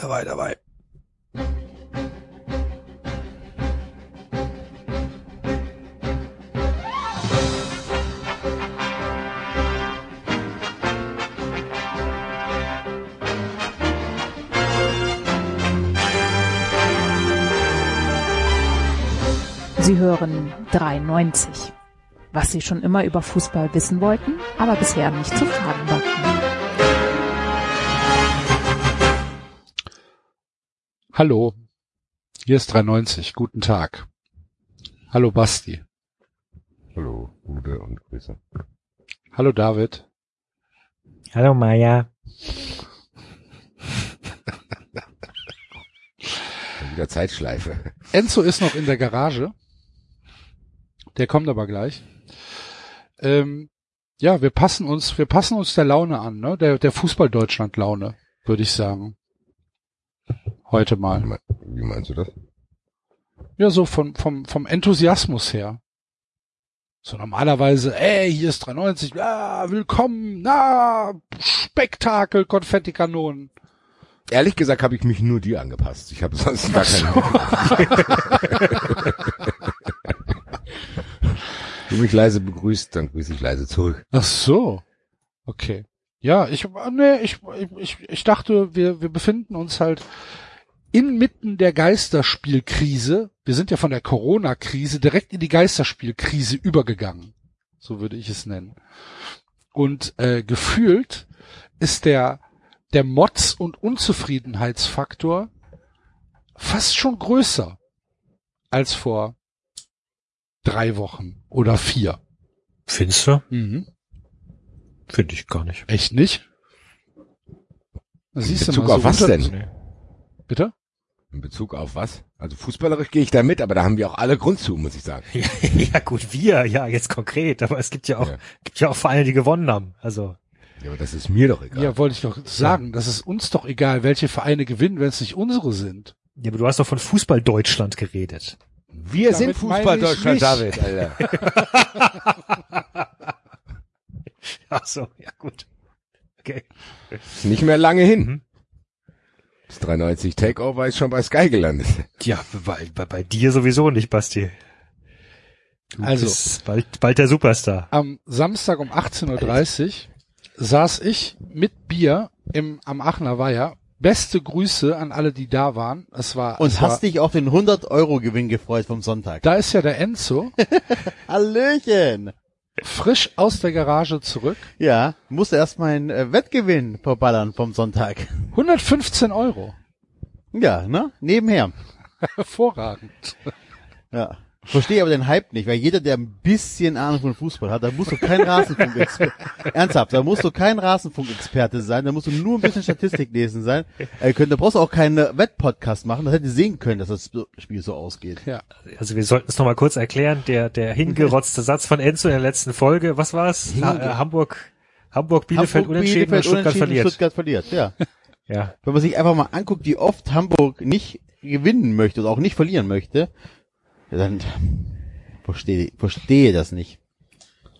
Dabei, dabei. Sie hören 93. Was Sie schon immer über Fußball wissen wollten, aber bisher nicht zu fragen wagten. Hallo, hier ist 93. Guten Tag. Hallo Basti. Hallo, Ude und Grüße. Hallo David. Hallo Maya. Wieder Zeitschleife. Enzo ist noch in der Garage. Der kommt aber gleich. Ähm, ja, wir passen uns, wir passen uns der Laune an, ne? Der, der Fußball-Deutschland-Laune, würde ich sagen. Heute Wie, mal. mein- wie meinst du das? Ja, so vom, vom, vom Enthusiasmus her. So normalerweise, ey, hier ist 93, ah, willkommen, na, Spektakel, Konfettikanonen. Ehrlich gesagt habe ich mich nur dir angepasst. Ich habe sonst gar keine. du mich leise begrüßt, dann grüße ich leise zurück. Ach so. Okay. Ja, ich, nee, ich, ich, ich dachte, wir, wir befinden uns halt inmitten der Geisterspielkrise. Wir sind ja von der Corona-Krise direkt in die Geisterspielkrise übergegangen. So würde ich es nennen. Und äh, gefühlt ist der, der Motz- und Unzufriedenheitsfaktor fast schon größer als vor drei Wochen oder vier. Findest du? Mhm. Finde ich gar nicht. Echt nicht? In Siehst du Bezug mal, auf so was unter- denn? Bitte? In Bezug auf was? Also fußballerisch gehe ich da mit, aber da haben wir auch alle Grund zu, muss ich sagen. ja gut, wir, ja, jetzt konkret, aber es gibt ja auch, Ja. gibt ja auch Vereine, die gewonnen haben. Also, Ja, aber das ist mir doch egal. Ja, wollte ich doch sagen. Das ist uns doch egal, welche Vereine gewinnen, wenn es nicht unsere sind. ja, aber du hast doch von Fußball Deutschland geredet. wir sind Damit meine Fußball Deutschland. David, Alter. Ach so, ja gut. Okay. Ist nicht mehr lange hin. Mhm. Das 93 Takeover ist schon bei Sky gelandet. Ja, bei, bei, bei dir sowieso nicht, Basti. Du Also. bald, bald der Superstar. Am Samstag um 18.30 Uhr saß ich mit Bier im, am Aachener Weiher. Beste Grüße an alle, die da waren. Es war, Und es war, hast dich auf den 100-Euro-Gewinn gefreut vom Sonntag. da ist ja der Enzo Hallöchen! Frisch aus der Garage zurück. Ja, musste erst meinen äh, Wettgewinn verballern vom Sonntag. 115 Euro. Ja, ne? Nebenher. Hervorragend. Ja. Verstehe aber den Hype nicht, weil jeder, der ein bisschen Ahnung von Fußball hat, da musst du kein Rasenfunk-Experte, ernsthaft, da musst du kein Rasenfunk-Experte sein, da musst du nur ein bisschen Statistik lesen sein. Äh, können, da brauchst du auch keinen Wettpodcast machen, das hätte sehen können, dass das Spiel so ausgeht. Ja. Also wir sollten es nochmal kurz erklären. Der, der hingerotzte Satz von Enzo in der letzten Folge. Was war's? Ha, äh, Hamburg, Hamburg, Bielefeld, Hamburg, unentschieden und Stuttgart unentschieden, verliert. Stuttgart verliert, ja. Ja. Wenn man sich einfach mal anguckt, wie oft Hamburg nicht gewinnen möchte oder auch nicht verlieren möchte, dann verstehe, verstehe das nicht.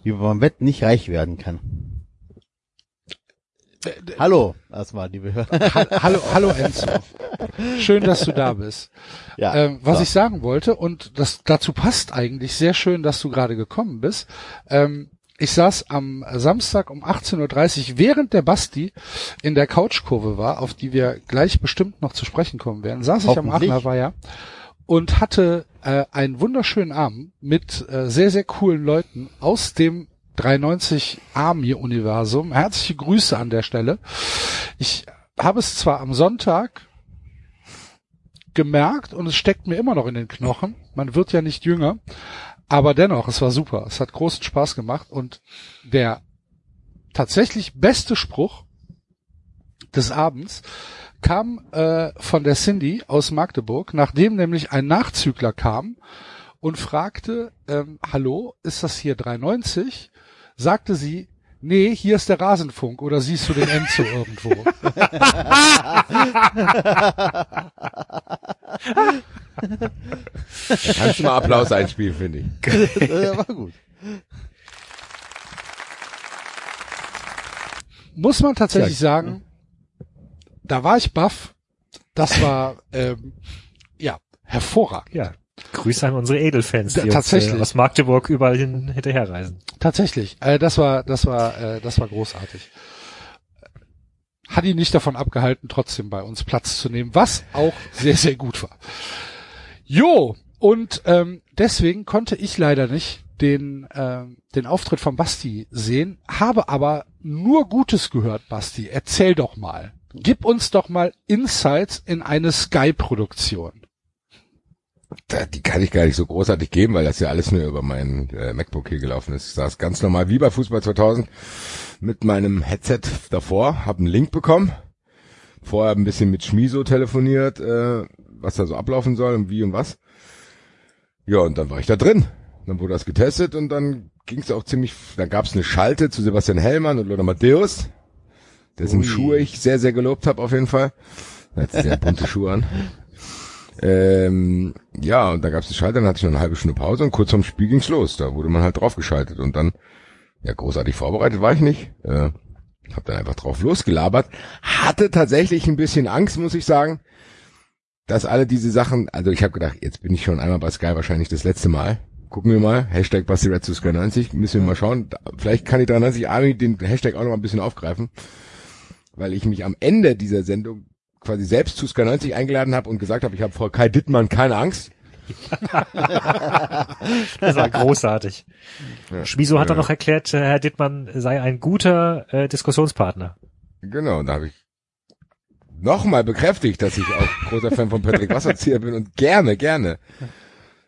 Wie man beim Wetten nicht reich werden kann. Hallo, erstmal, liebe Hörer. Ha- Hallo, hallo Enzo. Schön, dass du da bist. Ja, ähm, was so. ich sagen wollte, und das dazu passt eigentlich sehr schön, dass du gerade gekommen bist. Ähm, ich saß am Samstag um 18.30 Uhr, während der Basti in der Couchkurve war, auf die wir gleich bestimmt noch zu sprechen kommen werden, saß ich am. Aachener Weiher und hatte äh, einen wunderschönen Abend mit äh, sehr, sehr coolen Leuten aus dem 390 Army Universum. Herzliche Grüße an der Stelle. Ich habe es zwar am Sonntag gemerkt und es steckt mir immer noch in den Knochen. Man wird ja nicht jünger, aber dennoch, es war super. Es hat großen Spaß gemacht und der tatsächlich beste Spruch des Abends kam äh, von der Cindy aus Magdeburg, nachdem nämlich ein Nachzügler kam und fragte, ähm, hallo, ist das hier 390? Sagte sie, nee, hier ist der Rasenfunk oder siehst du den Enzo irgendwo? Kannst du mal Applaus einspielen, finde ich. Das war gut. Muss man tatsächlich sagen, da war ich baff. das war ähm, ja hervorragend. Ja. Grüße an unsere Edelfans, die tatsächlich. uns äh, aus Magdeburg überall hin hinterherreisen. Tatsächlich. Äh, das war, das war, äh, das war großartig. Hat ihn nicht davon abgehalten, trotzdem bei uns Platz zu nehmen, was auch sehr, sehr gut war. Jo, und ähm, deswegen konnte ich leider nicht den, ähm, den Auftritt von Basti sehen, habe aber nur Gutes gehört, Basti. Erzähl doch mal. Gib uns doch mal Insights in eine Sky-Produktion. Die kann ich gar nicht so großartig geben, weil das ja alles nur über mein äh, MacBook hier gelaufen ist. Ich saß ganz normal wie bei Fußball 2000 mit meinem Headset davor, habe einen Link bekommen, vorher ein bisschen mit Schmiso telefoniert, äh, was da so ablaufen soll und wie und was. Ja, und dann war ich da drin. Dann wurde das getestet und dann ging es auch ziemlich, dann gab es eine Schalte zu Sebastian Hellmann und Lothar Matthäus, dessen Ui. Schuhe ich sehr, sehr gelobt habe auf jeden Fall. Er hat sehr bunte Schuhe an. Ähm, ja, und da gab's die Schalter, dann hatte ich noch eine halbe Stunde Pause und kurz vorm Spiel ging's los. Da wurde man halt draufgeschaltet und dann, ja, großartig vorbereitet war ich nicht. Äh, hab dann einfach drauf losgelabert. Hatte tatsächlich ein bisschen Angst, muss ich sagen, dass alle diese Sachen, also ich habe gedacht, jetzt bin ich schon einmal bei Sky wahrscheinlich das letzte Mal. Gucken wir mal, Hashtag Basti Red zu Sky 90, müssen wir mal schauen. Vielleicht kann die 93 Army den Hashtag auch noch mal ein bisschen aufgreifen, weil ich mich am Ende dieser Sendung quasi selbst zu Sky 90 eingeladen habe und gesagt habe, ich habe vor Kai Dittmann keine Angst. Das war großartig. Ja. Schmiso hat Ja. dann noch erklärt, äh, Herr Dittmann sei ein guter äh, Diskussionspartner. Genau, da habe ich nochmal bekräftigt, dass ich auch großer Fan von Patrick Wasserzieher bin und gerne, gerne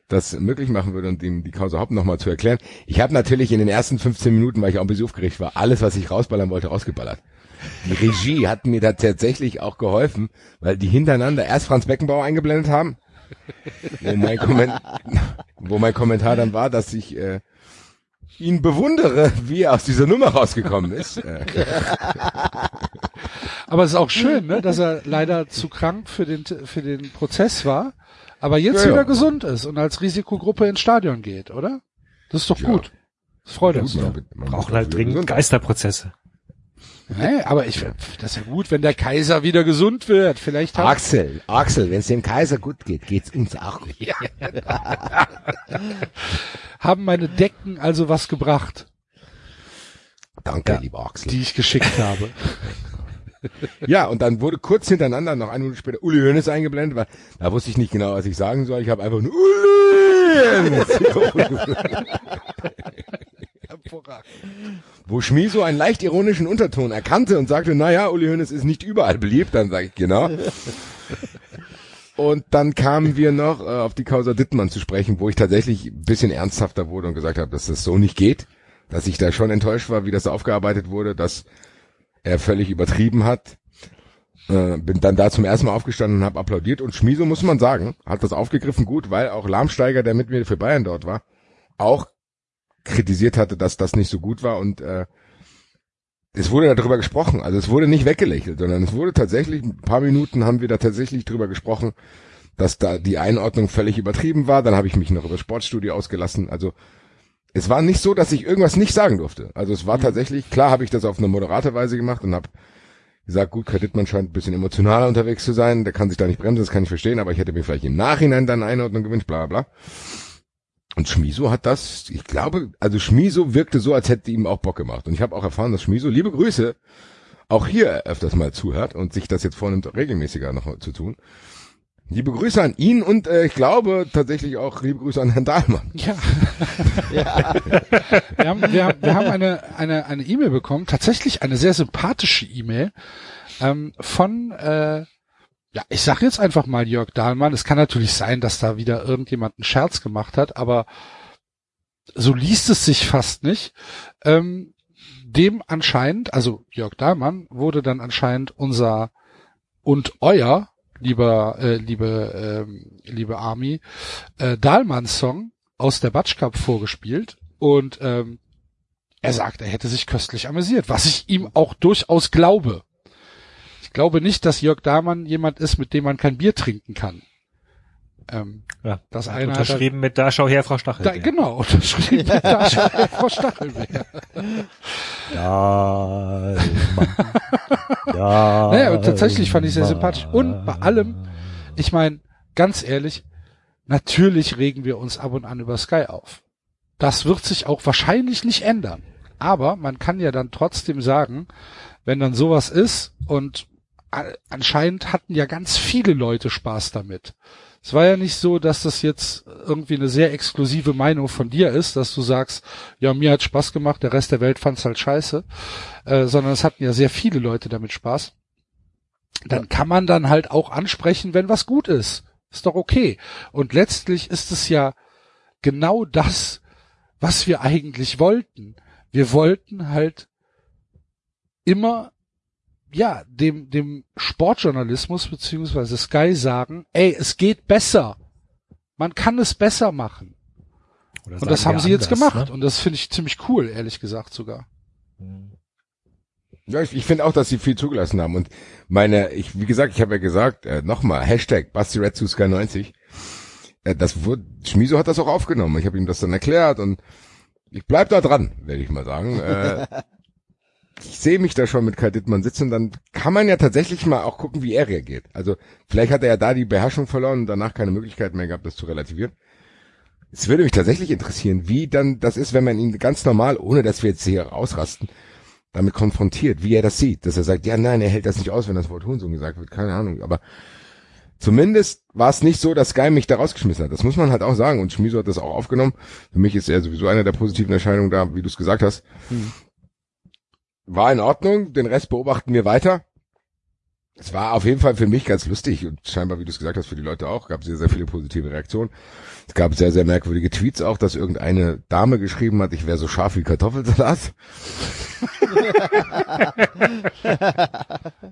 das möglich machen würde und ihm die Causa Haupt nochmal zu erklären. Ich habe natürlich in den ersten 15 Minuten, weil ich auch ein bisschen aufgeregt war, alles, was ich rausballern wollte, rausgeballert. Die Regie hat mir da tatsächlich auch geholfen, weil die hintereinander erst Franz Beckenbauer eingeblendet haben, wo mein, Komment wo mein Kommentar dann war, dass ich äh, ihn bewundere, wie er aus dieser Nummer rausgekommen ist. Äh, Aber es ist auch schön, ne, dass er leider zu krank für den, für den Prozess war, aber jetzt Ja, ja. wieder gesund ist und als Risikogruppe ins Stadion geht, oder? Das ist doch Ja. gut. Das freut uns man- Brauchen halt auch dringend. Geisterprozesse. Nee, aber ich, das ist ja gut, wenn der Kaiser wieder gesund wird. Vielleicht hat, Axel, Axel, wenn es dem Kaiser gut geht, geht's uns auch gut. haben meine Decken also was gebracht, Danke, Ja. lieber Axel. die ich geschickt habe. ja, und dann wurde kurz hintereinander, noch eine Minute später, Uli Hoeneß eingeblendet, weil da wusste ich nicht genau, was ich sagen soll. Ich habe einfach nur Uli Wo Schmiso einen leicht ironischen Unterton erkannte und sagte, naja, Uli Hoeneß ist nicht überall beliebt, dann sage ich, genau. Und dann kamen wir noch äh, auf die Causa Dittmann zu sprechen, wo ich tatsächlich ein bisschen ernsthafter wurde und gesagt habe, dass das so nicht geht, dass ich da schon enttäuscht war, wie das aufgearbeitet wurde, dass er völlig übertrieben hat. Äh, bin dann da zum ersten Mal aufgestanden und habe applaudiert und Schmiso, muss man sagen, hat das aufgegriffen gut, weil auch Lahmsteiger, der mit mir für Bayern dort war, auch kritisiert hatte, dass das nicht so gut war und äh, es wurde darüber gesprochen. Also es wurde nicht weggelächelt, sondern es wurde tatsächlich, ein paar Minuten haben wir da tatsächlich drüber gesprochen, dass da die Einordnung völlig übertrieben war. Dann habe ich mich noch über das Sportstudio ausgelassen. Also es war nicht so, dass ich irgendwas nicht sagen durfte. Also es war tatsächlich, klar habe ich das auf eine moderate Weise gemacht und habe gesagt, gut, Kai Dittmann scheint ein bisschen emotionaler unterwegs zu sein, der kann sich da nicht bremsen, das kann ich verstehen, aber ich hätte mir vielleicht im Nachhinein dann eine Einordnung gewünscht, bla bla. Und Schmiso hat das, ich glaube, also Schmiso wirkte so, als hätte ihm auch Bock gemacht. Und ich habe auch erfahren, dass Schmiso, liebe Grüße, auch hier öfters mal zuhört und sich das jetzt vornimmt, regelmäßiger noch zu tun. Liebe Grüße an ihn und äh, ich glaube tatsächlich auch liebe Grüße an Herrn Dahlmann. Ja. wir haben, wir haben, wir haben eine eine eine E-Mail bekommen, tatsächlich eine sehr sympathische E-Mail ähm, von äh, ja, ich sag jetzt einfach mal Jörg Dahlmann. Es kann natürlich sein, dass da wieder irgendjemand einen Scherz gemacht hat, aber so liest es sich fast nicht. Ähm, dem anscheinend, also Jörg Dahlmann wurde dann anscheinend unser und euer lieber äh, liebe ähm, liebe Army äh, Dahlmann Song aus der Batsch Cup vorgespielt und ähm, er sagt, er hätte sich köstlich amüsiert, was ich ihm auch durchaus glaube. Ich glaube nicht, dass Jörg Dahlmann jemand ist, mit dem man kein Bier trinken kann. Ähm, Ja, das hat eine hat unterschrieben mit Da schau her, Frau Stachel. da, genau, unterschrieben mit da schon Frau Stachelbeer. Ja, ja. Naja, und tatsächlich fand ich sehr sympathisch. Und bei allem, ich meine, ganz ehrlich, natürlich regen wir uns ab und an über Sky auf. Das wird sich auch wahrscheinlich nicht ändern. Aber man kann ja dann trotzdem sagen, wenn dann sowas ist und anscheinend hatten ja ganz viele Leute Spaß damit. Es war ja nicht so, dass das jetzt irgendwie eine sehr exklusive Meinung von dir ist, dass du sagst, ja, mir hat Spaß gemacht, der Rest der Welt fand's halt scheiße, äh, sondern es hatten ja sehr viele Leute damit Spaß. Dann kann man dann halt auch ansprechen, wenn was gut ist. Ist doch okay. Und letztlich ist es ja genau das, was wir eigentlich wollten. Wir wollten halt immer ja, dem, dem Sportjournalismus beziehungsweise Sky sagen, ey, es geht besser. Man kann es besser machen. Oder Und das haben sie jetzt anders, gemacht. ne? Und das finde ich ziemlich cool, ehrlich gesagt sogar. Ja, ich, ich finde auch, dass sie viel zugelassen haben. Und meine, ich, wie gesagt, ich habe ja gesagt, äh, nochmal, Hashtag Basti Red zu Sky 90. Äh, das wurde, Schmiso hat das auch aufgenommen. Ich habe ihm das dann erklärt und ich bleib da dran, werde ich mal sagen. Äh, ich sehe mich da schon mit Kai Dittmann sitzen, dann kann man ja tatsächlich mal auch gucken, wie er reagiert. Also vielleicht hat er ja da die Beherrschung verloren und danach keine Möglichkeit mehr gehabt, das zu relativieren. Es würde mich tatsächlich interessieren, wie dann das ist, wenn man ihn ganz normal, ohne dass wir jetzt hier ausrasten, damit konfrontiert, wie er das sieht, dass er sagt, ja, nein, er hält das nicht aus, wenn das Wort Hurensohn gesagt wird, keine Ahnung, aber zumindest war es nicht so, dass Sky mich da rausgeschmissen hat. Das muss man halt auch sagen und Schmiso hat das auch aufgenommen. Für mich ist er sowieso eine der positiven Erscheinungen da, wie du es gesagt hast. War in Ordnung, den Rest beobachten wir weiter. Es war auf jeden Fall für mich ganz lustig und scheinbar, wie du es gesagt hast, für die Leute auch. Gab sehr, sehr viele positive Reaktionen. Es gab sehr, sehr merkwürdige Tweets auch, dass irgendeine Dame geschrieben hat, ich wäre so scharf wie Kartoffelsalat.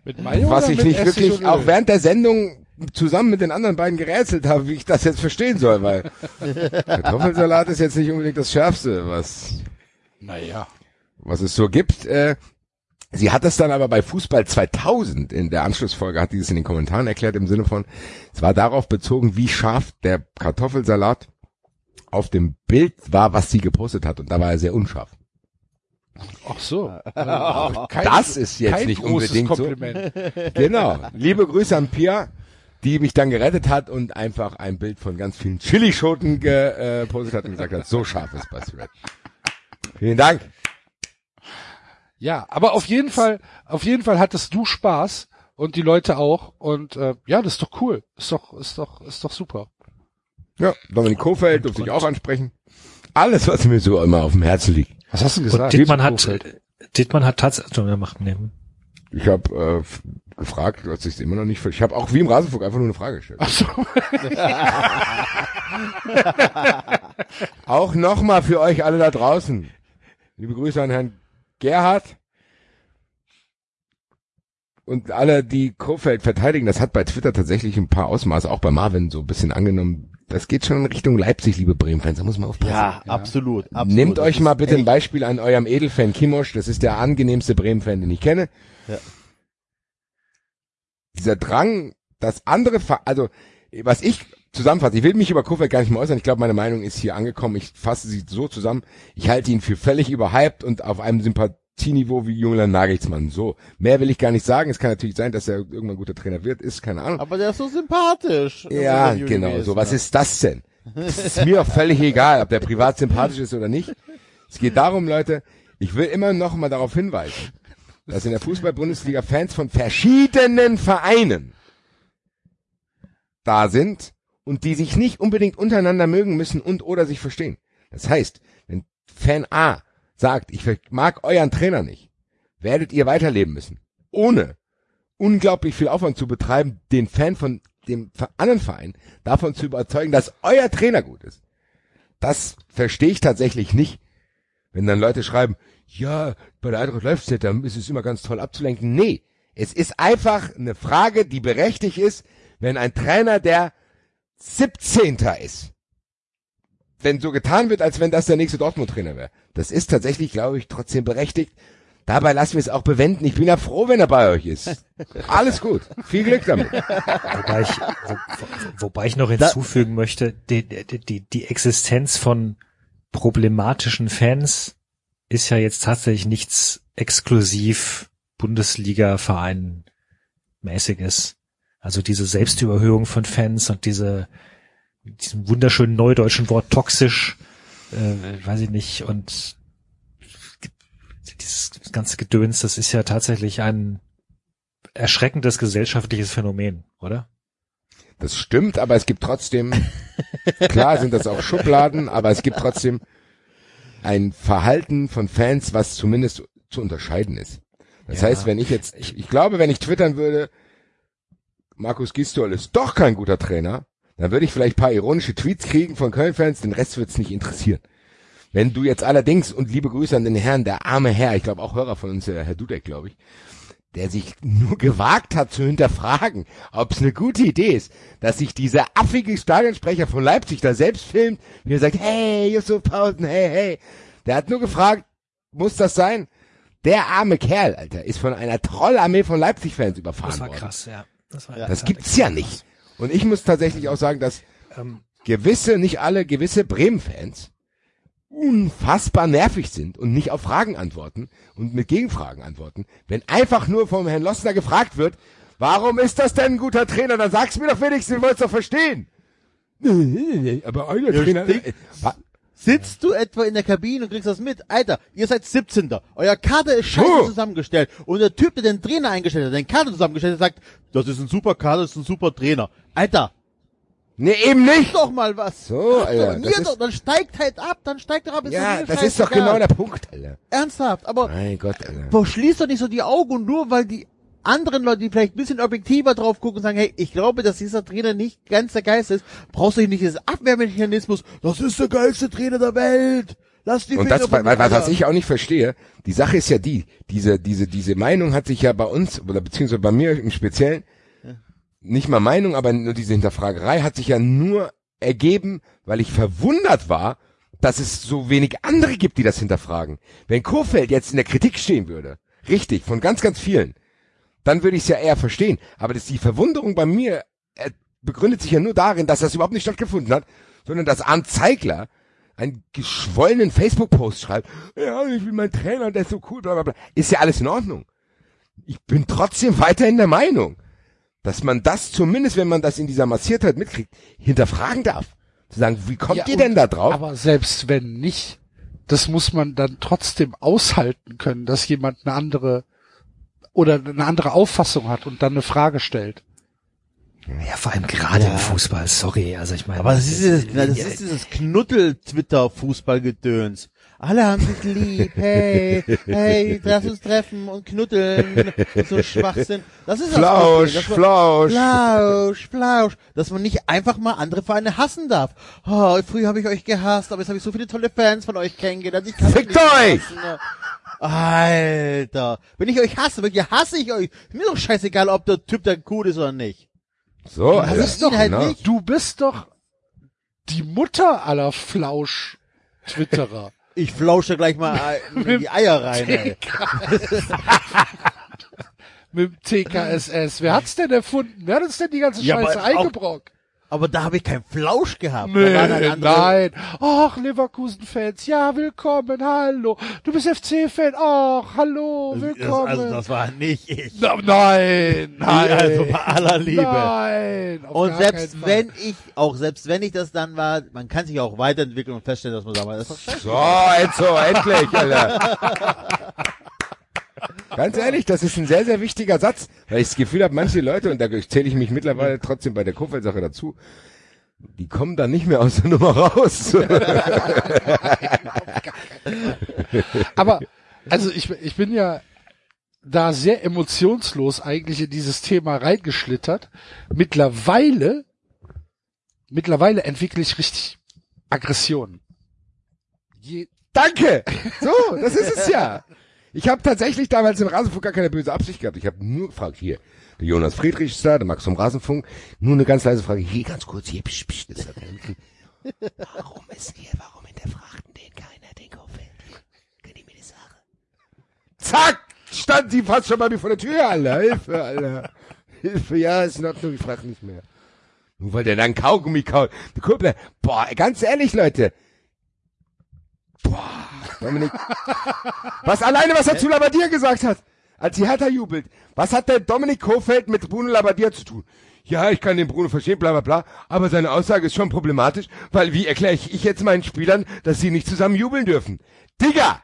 Mit Mayo Was ich nicht wirklich auch während der Sendung zusammen mit den anderen beiden gerätselt habe, wie ich das jetzt verstehen soll, weil Kartoffelsalat ist jetzt nicht unbedingt das Schärfste, was, Naja. Was es so gibt. Äh, sie hat es dann aber bei Fußball 2000 in der Anschlussfolge, hat die es in den Kommentaren erklärt im Sinne von, es war darauf bezogen, wie scharf der Kartoffelsalat auf dem Bild war, was sie gepostet hat. Und da war er sehr unscharf. Ach so. Kein, das ist jetzt nicht unbedingt so. Kompliment. Genau. Liebe Grüße an Pia, die mich dann gerettet hat und einfach ein Bild von ganz vielen Chilischoten gepostet hat und gesagt hat, so scharf ist Basti Red. Vielen Dank. Ja, aber auf jeden Fall, auf jeden Fall hattest du Spaß und die Leute auch und äh, ja, das ist doch cool. Ist doch, ist doch, ist doch super. Ja, Dominik Kofeld durfte ich auch ansprechen. Alles, was mir so immer auf dem Herzen liegt. Was hast du denn Und gesagt? Dittmann hat, Kofeld? Dittmann hat tatsächlich, ja, macht, nee. Ich habe äh, gefragt, du hast dich immer noch nicht ver- Ich habe auch wie im Rasenfunk einfach nur eine Frage gestellt. Ach so. Auch nochmal für euch alle da draußen. Liebe Grüße an Herrn Gerhard. Und alle, die Kofeld verteidigen, das hat bei Twitter tatsächlich ein paar Ausmaße, auch bei Marvin so ein bisschen angenommen. Das geht schon in Richtung Leipzig, liebe Bremen-Fans, da muss man aufpassen. Ja, absolut, absolut. Nehmt Das euch mal bitte ein Beispiel an eurem Edelfan Kimosch, das ist der angenehmste Bremen-Fan, den ich kenne. Ja. Dieser Drang, das andere, also was ich zusammenfasse, ich will mich über Kofeld gar nicht mehr äußern, ich glaube, meine Meinung ist hier angekommen, ich fasse sie so zusammen, ich halte ihn für völlig überhyped und auf einem Sympathieniveau wie Julian Nagelsmann, so. Mehr will ich gar nicht sagen, es kann natürlich sein, dass er irgendwann guter Trainer wird, ist keine Ahnung. Aber der ist so sympathisch. Ja, genau, gewesen, so. Was ist das denn? Das ist mir auch völlig egal, ob der privat sympathisch ist oder nicht. Es geht darum, Leute, ich will immer noch mal darauf hinweisen, dass in der Fußball-Bundesliga Fans von verschiedenen Vereinen da sind und die sich nicht unbedingt untereinander mögen müssen und oder sich verstehen. Das heißt, wenn Fan A sagt, ich mag euren Trainer nicht, werdet ihr weiterleben müssen. Ohne unglaublich viel Aufwand zu betreiben, den Fan von dem anderen Verein davon zu überzeugen, dass euer Trainer gut ist. Das verstehe ich tatsächlich nicht. Wenn dann Leute schreiben, ja, bei der Eintracht läuft's nicht, dann ist es immer ganz toll abzulenken. Nee, es ist einfach eine Frage, die berechtigt ist, wenn ein Trainer der 17. ist. Wenn so getan wird, als wenn das der nächste Dortmund-Trainer wäre. Das ist tatsächlich, glaube ich, trotzdem berechtigt. Dabei lassen wir es auch bewenden. Ich bin ja froh, wenn er bei euch ist. Alles gut. Viel Glück damit. Wobei ich, wo, wo, wobei ich noch hinzufügen möchte, die, die, die Existenz von problematischen Fans ist ja jetzt tatsächlich nichts exklusiv Bundesliga-Verein mäßiges. Also diese Selbstüberhöhung von Fans und diese, diesem wunderschönen neudeutschen Wort toxisch, äh, weiß ich nicht, und dieses ganze Gedöns, das ist ja tatsächlich ein erschreckendes gesellschaftliches Phänomen, oder? Das stimmt, aber es gibt trotzdem, klar sind das auch Schubladen, aber es gibt trotzdem ein Verhalten von Fans, was zumindest zu unterscheiden ist. Das Ja, heißt, wenn ich jetzt, ich, ich glaube, wenn ich twittern würde, Markus Gistol ist doch kein guter Trainer, dann würde ich vielleicht ein paar ironische Tweets kriegen von Köln-Fans, den Rest wird's nicht interessieren. Wenn du jetzt allerdings, und liebe Grüße an den Herrn, der arme Herr, ich glaube auch Hörer von uns, äh, Herr Dudek, glaube ich, der sich nur gewagt hat zu hinterfragen, ob es eine gute Idee ist, dass sich dieser affige Stadionsprecher von Leipzig da selbst filmt, wie er sagt, hey, Yusuf Pausen, hey, hey. Der hat nur gefragt, muss das sein? Der arme Kerl, Alter, ist von einer Trollarmee von Leipzig-Fans überfahren Das war worden. krass, ja. Das, war Das gibt's ja nicht. Und ich muss tatsächlich auch sagen, dass Ähm, gewisse, nicht alle, gewisse Bremen-Fans unfassbar nervig sind und nicht auf Fragen antworten und mit Gegenfragen antworten. Wenn einfach nur vom Herrn Lossner gefragt wird, warum ist das denn ein guter Trainer, dann sag's mir doch wenigstens, wir wollen's doch verstehen. Aber euer Ja, Trainer, äh, Sitzt du etwa in der Kabine und kriegst das mit? Alter, ihr seid 17. Euer Kader ist scheiße Oh. zusammengestellt. Und der Typ, der den Trainer eingestellt hat, den Kader zusammengestellt hat, sagt, das ist ein super Kader, das ist ein super Trainer. Alter, nee, eben nicht. doch mal was. So, Alter, doch, das doch, dann steigt halt ab, dann steigt er ab. Ist Ja, das ist doch scheißegal. genau der Punkt, Alter. Ernsthaft, aber Mein Gott, Alter. verschließt doch nicht so die Augen und nur weil die anderen Leute, die vielleicht ein bisschen objektiver drauf gucken und sagen, hey, ich glaube, dass dieser Trainer nicht ganz der Geist ist, brauchst du nicht dieses Abwehrmechanismus, das ist der geilste Trainer der Welt. Lass die Und Finger das, was, was ich auch nicht verstehe, die Sache ist ja die, diese, diese, diese Meinung hat sich ja bei uns, oder beziehungsweise bei mir im Speziellen, nicht mal Meinung, aber nur diese Hinterfragerei hat sich ja nur ergeben, weil ich verwundert war, dass es so wenig andere gibt, die das hinterfragen. Wenn Kofeld jetzt in der Kritik stehen würde, richtig, von ganz, ganz vielen, dann würde ich es ja eher verstehen. Aber das, die Verwunderung bei mir äh, begründet sich ja nur darin, dass das überhaupt nicht stattgefunden hat, sondern dass Arndt Zeigler einen geschwollenen Facebook-Post schreibt, ja, ich bin mein Trainer, der ist so cool, bla bla bla. Ist ja alles in Ordnung. Ich bin trotzdem weiterhin der Meinung, dass man das zumindest, wenn man das in dieser Massiertheit mitkriegt, hinterfragen darf. Zu sagen, wie kommt Ja, ihr denn da drauf? Aber selbst wenn nicht, das muss man dann trotzdem aushalten können, dass jemand eine andere oder eine andere Auffassung hat und dann eine Frage stellt. ja, vor allem gerade im Fußball, sorry, also ich meine. Aber das ist dieses, das ist dieses Knuddel-Twitter-Fußballgedöns. Alle haben sich lieb, hey, hey, lass uns treffen und knuddeln, so Schwachsinn. Das ist das Flausch, man- Flausch. Flausch, Flausch, dass man nicht einfach mal andere Vereine hassen darf. Oh, früher habe ich euch gehasst, aber jetzt habe ich so viele tolle Fans von euch kennengelernt. Ich kann Fickt nicht euch! hassen. Alter, wenn ich euch hasse, wirklich hasse ich euch. Ist mir doch scheißegal, ob der Typ da cool ist oder nicht. So, Das Alter. ist doch halt nicht. Du bist doch die Mutter aller Flausch-Twitterer. Ich flausche gleich mal in die Eier rein, ey. Mit dem TKSS. Wer hat's denn erfunden? Wer hat uns denn die ganze Ja, Scheiße auch- eingebrockt? Aber da habe ich keinen Flausch gehabt. Nee, da waren halt nein. Ach, Leverkusen-Fans, ja, willkommen, hallo. Du bist FC-Fan, ach, hallo, Das, willkommen. also das war nicht ich. Na, nein, nein. Also bei aller Liebe. Nein. Und selbst wenn ich, auch selbst wenn ich das dann war, man kann sich auch weiterentwickeln und feststellen, dass man sagt, das ist. So, Enzo, endlich, Alter. Ganz ehrlich, das ist ein sehr, sehr wichtiger Satz, weil ich das Gefühl habe, manche Leute, und da zähle ich mich mittlerweile trotzdem bei der Kofeld-Sache dazu, die kommen dann nicht mehr aus der Nummer raus. Aber, also ich, ich bin ja da sehr emotionslos eigentlich in dieses Thema reingeschlittert. Mittlerweile, mittlerweile entwickle ich richtig Aggressionen. Je, Danke! So, das ist es ja. Ich habe tatsächlich damals im Rasenfunk gar keine böse Absicht gehabt. Ich habe nur gefragt, hier, der Jonas Friedrich ist da, der Max vom Rasenfunk, nur eine ganz leise Frage, hier ganz kurz, hier, psch, psch, das. Warum ist hier, warum hinterfragt denn keiner den Kofeld? Kann ich mir das sagen? zack, stand die fast schon bei mir vor der Tür, Alter. Hilfe, Alter. Hilfe, ja, ist in Ordnung, ich frag nicht mehr. Nur weil der dann Kaugummi kaut. Boah, ganz ehrlich, Leute. Boah, Dominik. was alleine, was er zu Labadier gesagt hat, als die Hertha jubelt. Was hat der Dominik Kofeld mit Bruno Labadier zu tun? Ja, ich kann den Bruno verstehen, bla bla bla, aber seine Aussage ist schon problematisch, weil wie erkläre ich, ich jetzt meinen Spielern, dass sie nicht zusammen jubeln dürfen? Digga!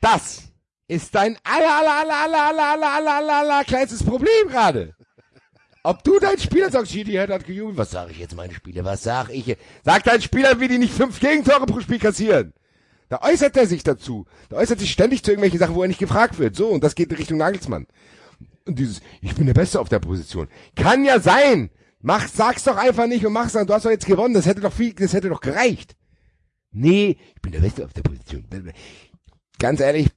Das ist dein aller, aller, aller, aller, aller, aller, aller, aller, aller kleinstes Problem gerade. Ob du deinen Spielern sagst, hier, die Hertha hat gejubelt, was sage ich jetzt meine Spieler, was sag ich? Sag deinen Spielern, wie die nicht fünf Gegentore pro Spiel kassieren. Da äußert er sich dazu. Da äußert sich ständig zu irgendwelchen Sachen, wo er nicht gefragt wird. So, und das geht in Richtung Nagelsmann. Und dieses, ich bin der Beste auf der Position. Kann ja sein. Mach, sag's doch einfach nicht und mach's dann. Du hast doch jetzt gewonnen. Das hätte doch viel, das hätte doch gereicht. Nee, ich bin der Beste auf der Position. Ganz ehrlich,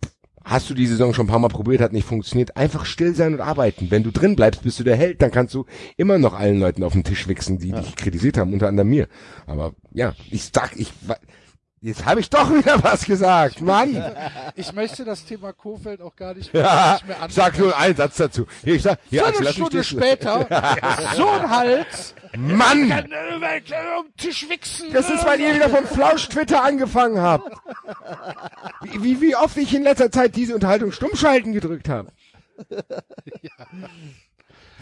hast du die Saison schon ein paar Mal probiert, hat nicht funktioniert. Einfach still sein und arbeiten. Wenn du drin bleibst, bist du der Held, dann kannst du immer noch allen Leuten auf den Tisch wichsen, die ja. dich kritisiert haben, unter anderem mir. Aber ja, ich sag, ich, Jetzt habe ich doch wieder was gesagt, Mann. Ich möchte das Thema Kofeld auch gar nicht mehr, ja, nicht mehr ansprechen. Sag nur einen Satz dazu. Hier, ich sag, hier, Axel, eine Stunde später, so ein Hals. Mann! Kann um Tisch wichsen. Das ist, weil ihr wieder vom Flausch-Twitter angefangen habt. Wie, wie, wie oft ich in letzter Zeit diese Unterhaltung stummschalten gedrückt habe. Ja.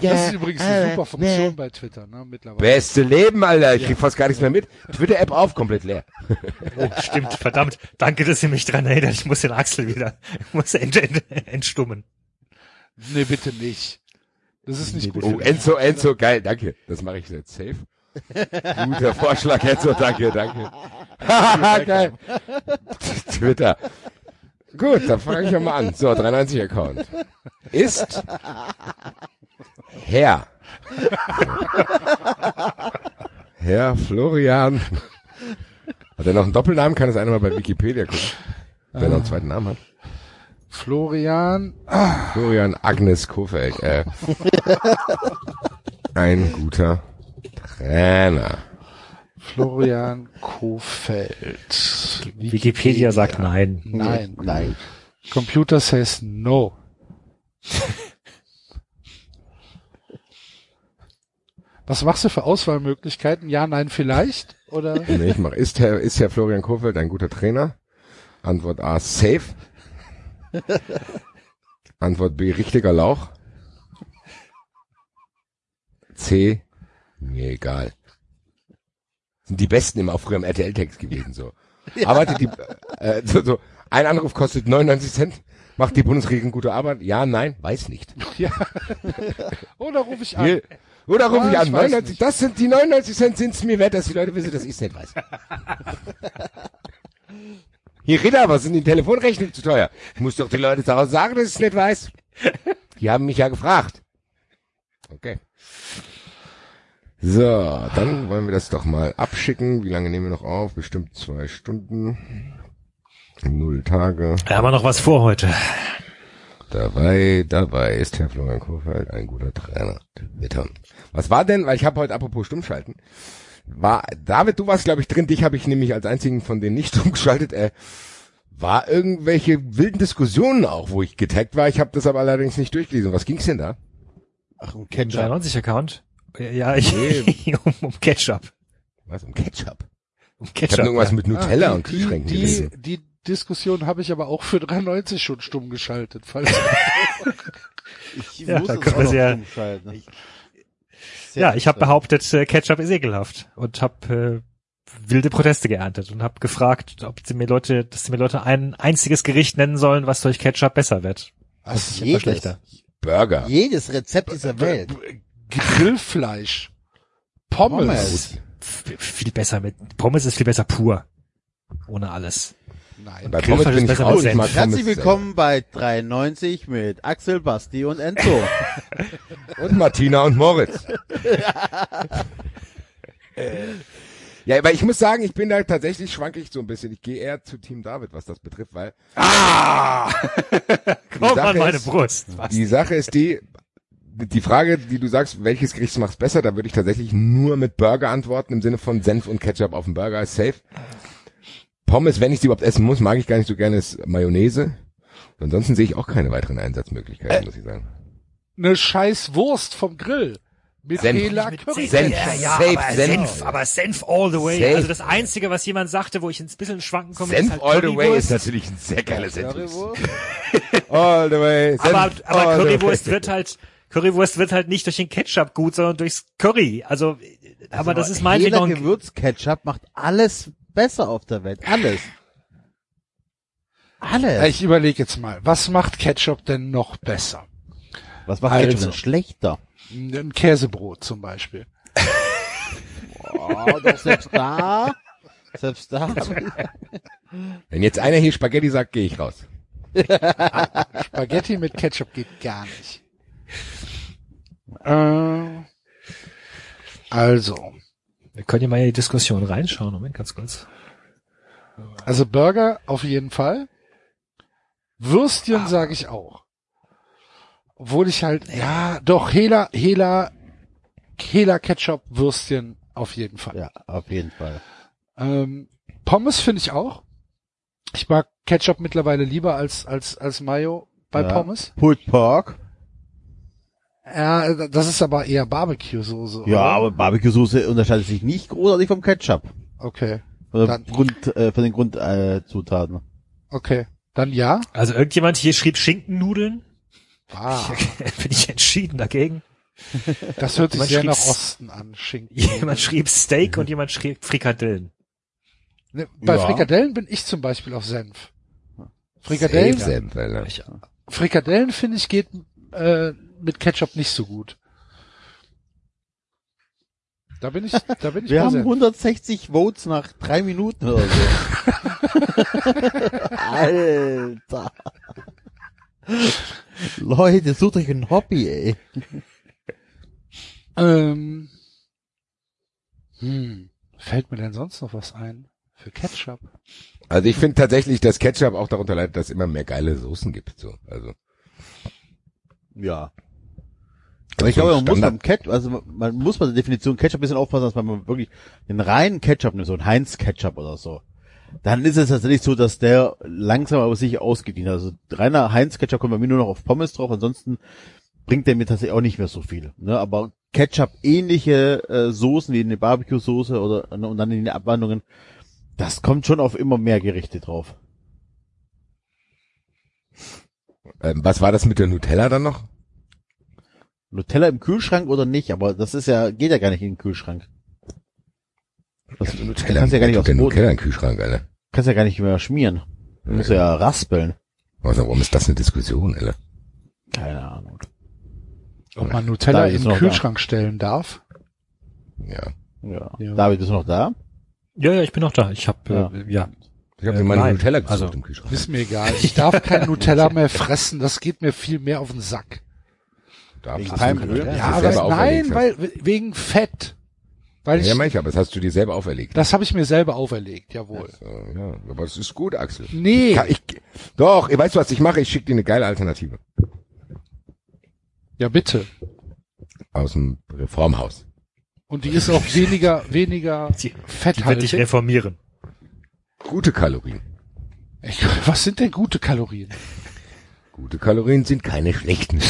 Ja, das ist übrigens eine äh, super Funktion ne. bei Twitter, ne, mittlerweile. Beste Leben, Alter. Ich krieg fast gar nichts mehr mit. Twitter-App auf, komplett leer. Oh, stimmt, verdammt. Danke, dass ihr mich dran erinnert. Ich muss den Axel wieder, ich muss ent, ent, entstummen. Nee, bitte nicht. Das ist nicht nee, gut. Oh, Enzo, Enzo, geil, danke. Das mache ich jetzt safe. Guter Vorschlag, Enzo, danke, danke. geil. Twitter. Gut, dann fange ich mal an. So, 93 Account. Ist Herr. Herr Florian. Hat er noch einen Doppelnamen? Kann das einer mal bei Wikipedia gucken? Wenn er noch einen zweiten Namen hat. Florian. Florian Agnes Kofeld. Äh, ein guter Trainer. Florian Kofeld. Wikipedia, Wikipedia sagt nein. Nein. Nein. Computer says no. Was machst du für Auswahlmöglichkeiten? Ja, nein, vielleicht? Oder? Nee, ich mach, ist Herr, ist Herr Florian Kofeld ein guter Trainer? Antwort A, safe. Antwort B, richtiger Lauch. C, mir egal. Sind die Besten immer auch früher im RTL-Text gewesen, so. Ja. Arbeitet die, äh, so, so, ein Anruf kostet 99 Cent. Macht die Bundesregierung gute Arbeit? Ja, nein, weiß nicht. Ja. Oder rufe ich an. Hier, oder rufe ja, ich an, 99, das sind die 99 Cent sind's mir wert, dass die Leute wissen, dass ich's nicht weiß. Hier, Ritter, was sind die Telefonrechnungen zu teuer? Ich muss doch die Leute zu Hause sagen, dass ich's nicht weiß. Die haben mich ja gefragt. Okay. So, dann wollen wir das doch mal abschicken. Wie lange nehmen wir noch auf? Bestimmt zwei Stunden. Null Tage. Da haben wir noch was vor heute. Dabei, dabei ist Herr Florian Kofeld ein guter Trainer. Bitte. Was war denn, weil ich habe heute apropos Stummschalten, war, David, du warst glaube ich drin, dich habe ich nämlich als einzigen von denen nicht umgeschaltet, äh, war irgendwelche wilden Diskussionen auch, wo ich getaggt war. Ich habe das aber allerdings nicht durchgelesen. Was ging's denn da? Ach, um Ketchup. 93 Account? Ja, ich, nee. um, um Ketchup. Was, um Ketchup? Um Ketchup. Ich hab irgendwas ja. mit Nutella ah, und Kühlschränken die, die, die Diskussion habe ich aber auch für 93 schon stumm geschaltet. Falls ich ja, muss es auch ja, stumm schalten. Ich, ja, ich habe behauptet, äh, Ketchup ist ekelhaft und habe äh, wilde Proteste geerntet und habe gefragt, ob sie mir Leute, dass sie mir Leute ein einziges Gericht nennen sollen, was durch Ketchup besser wird. Was ist jedes, schlechter. Burger. Jedes Rezept dieser Welt. Grillfleisch. Pommes. Pommes. Viel besser mit Pommes ist viel besser pur. Ohne alles. Nein. Bei Pommes bin ich raus. Ich mag Herzlich willkommen bei 93 mit Axel, Basti und Enzo. und Martina und Moritz. ja, aber ich muss sagen, ich bin da tatsächlich schwankig so ein bisschen. Ich gehe eher zu Team David, was das betrifft, weil ah, komm an meine ist, Brust. Was? Die Sache ist die, die Frage, die du sagst, welches Gericht machst besser, da würde ich tatsächlich nur mit Burger antworten im Sinne von Senf und Ketchup auf dem Burger ist safe. Pommes, wenn ich sie überhaupt essen muss, mag ich gar nicht so gerne ist Mayonnaise. Ansonsten sehe ich auch keine weiteren Einsatzmöglichkeiten, muss ich sagen. Eine scheiß Wurst vom Grill. Mit Senf. Hela Mit Curry. Senf. Ja, ja, Safe aber Senf. Senf, aber Senf all the way. Safe. Also das Einzige, was jemand sagte, wo ich ins bisschen Schwanken komme, Senf ist halt all the way ist natürlich ein sehr geiles. Currywurst? All the way. Senf aber, aber all the Currywurst way. wird halt, Currywurst wird halt nicht durch den Ketchup gut, sondern durchs Curry. Also, aber das ist meinetwegen Jeder ein, Gewürzketchup macht alles besser auf der Welt. Alles. Alles. Ich überlege jetzt mal, was macht Ketchup denn noch besser? Was macht Also. Ketchup denn schlechter? Ein Käsebrot zum Beispiel. Oh, doch selbst da. Selbst da. Wenn jetzt einer hier Spaghetti sagt, gehe ich raus. Spaghetti mit Ketchup geht gar nicht. Äh, also, wir können ja mal in die Diskussion reinschauen. Moment, ganz kurz. also Burger auf jeden Fall. Würstchen sage ich auch. Obwohl ich halt, ja, doch, Hela, Hela, Hela Ketchup Würstchen auf jeden Fall. Ja, auf jeden Fall. Ähm, Pommes finde ich auch. Ich mag Ketchup mittlerweile lieber als, als, als Mayo bei Ja. Pommes. Pulled Pork. Ja, das ist aber eher Barbecue-Soße. Ja, aber Barbecue-Soße unterscheidet sich nicht großartig vom Ketchup. Okay, Von, Dann- Grund, äh, von den Grundzutaten. Äh, Zutaten. okay. Dann ja. Also irgendjemand hier schrieb Schinkennudeln. Ah, Bin ich entschieden dagegen. das hört sich Man sehr nach Osten an, Schinken. Jemand schrieb Steak und jemand schrieb Frikadellen. Ne, Bei Ja. Frikadellen bin ich zum Beispiel auf Senf. Frikadellen, Senf, Frikadellen finde ich geht äh, mit Ketchup nicht so gut. Da bin ich, da bin ich Wir bei haben Senf. 160 Votes nach drei Minuten oder so. Alter. Leute, sucht euch ein Hobby, ey. Ähm, hm, fällt mir denn sonst noch was ein für Ketchup? Also ich finde tatsächlich, dass Ketchup auch darunter leidet, dass es immer mehr geile Soßen gibt. So. Also Ja. Aber ich glaube, man muss Standard. beim Ketchup, also man- muss bei der Definition Ketchup ein bisschen aufpassen, dass man wirklich den reinen Ketchup nimmt, so ein Heinz-Ketchup oder so. Dann ist es tatsächlich so, dass der langsam aber sicher ausgedient hat. Also reiner Heinz-Ketchup kommt bei mir nur noch auf Pommes drauf, ansonsten bringt der mir tatsächlich auch nicht mehr so viel. Ne? Aber Ketchup-ähnliche äh, Soßen wie eine Barbecue-Soße oder und dann in den Abwandlungen, das kommt schon auf immer mehr Gerichte drauf. ähm, was war das mit der Nutella dann noch? Nutella im Kühlschrank oder nicht, aber das ist ja, geht ja gar nicht in den Kühlschrank. Das Nutella, kannst ja gar nicht der Brot, Nutella im Kühlschrank, Alter. kannst ja gar nicht mehr schmieren. Du musst ja raspeln. Also, warum ist das eine Diskussion, Alter? Keine Ahnung. Ob man Nutella David in den Kühlschrank stellen darf? Ja. Ja. Ja. David, bist du noch da? ja, ja, ich bin noch da. Ich habe Ja. äh, ja. Ich habe Äh, mir meine nein. Nutella gesucht Also- im Kühlschrank. Ist mir egal. Ich darf kein Nutella mehr fressen. Das geht mir viel mehr auf den Sack. Darfst Wegen Palmöl? Ja, selber aber nein, weil wegen Fett. Weil ja. ich, Ja, manchmal, aber das hast du dir selber auferlegt. das habe ich mir selber auferlegt, jawohl. So, ja, aber das ist gut, Axel. Nee, Kann ich, doch, ich weißt du, was ich mache? Ich schicke dir eine geile Alternative. ja bitte. Aus dem Reformhaus. Und die ist auch weniger, weniger Die, die wird dich fetthaltig. reformieren. Gute Kalorien. Ich, was sind denn gute Kalorien? Gute Kalorien sind keine schlechten.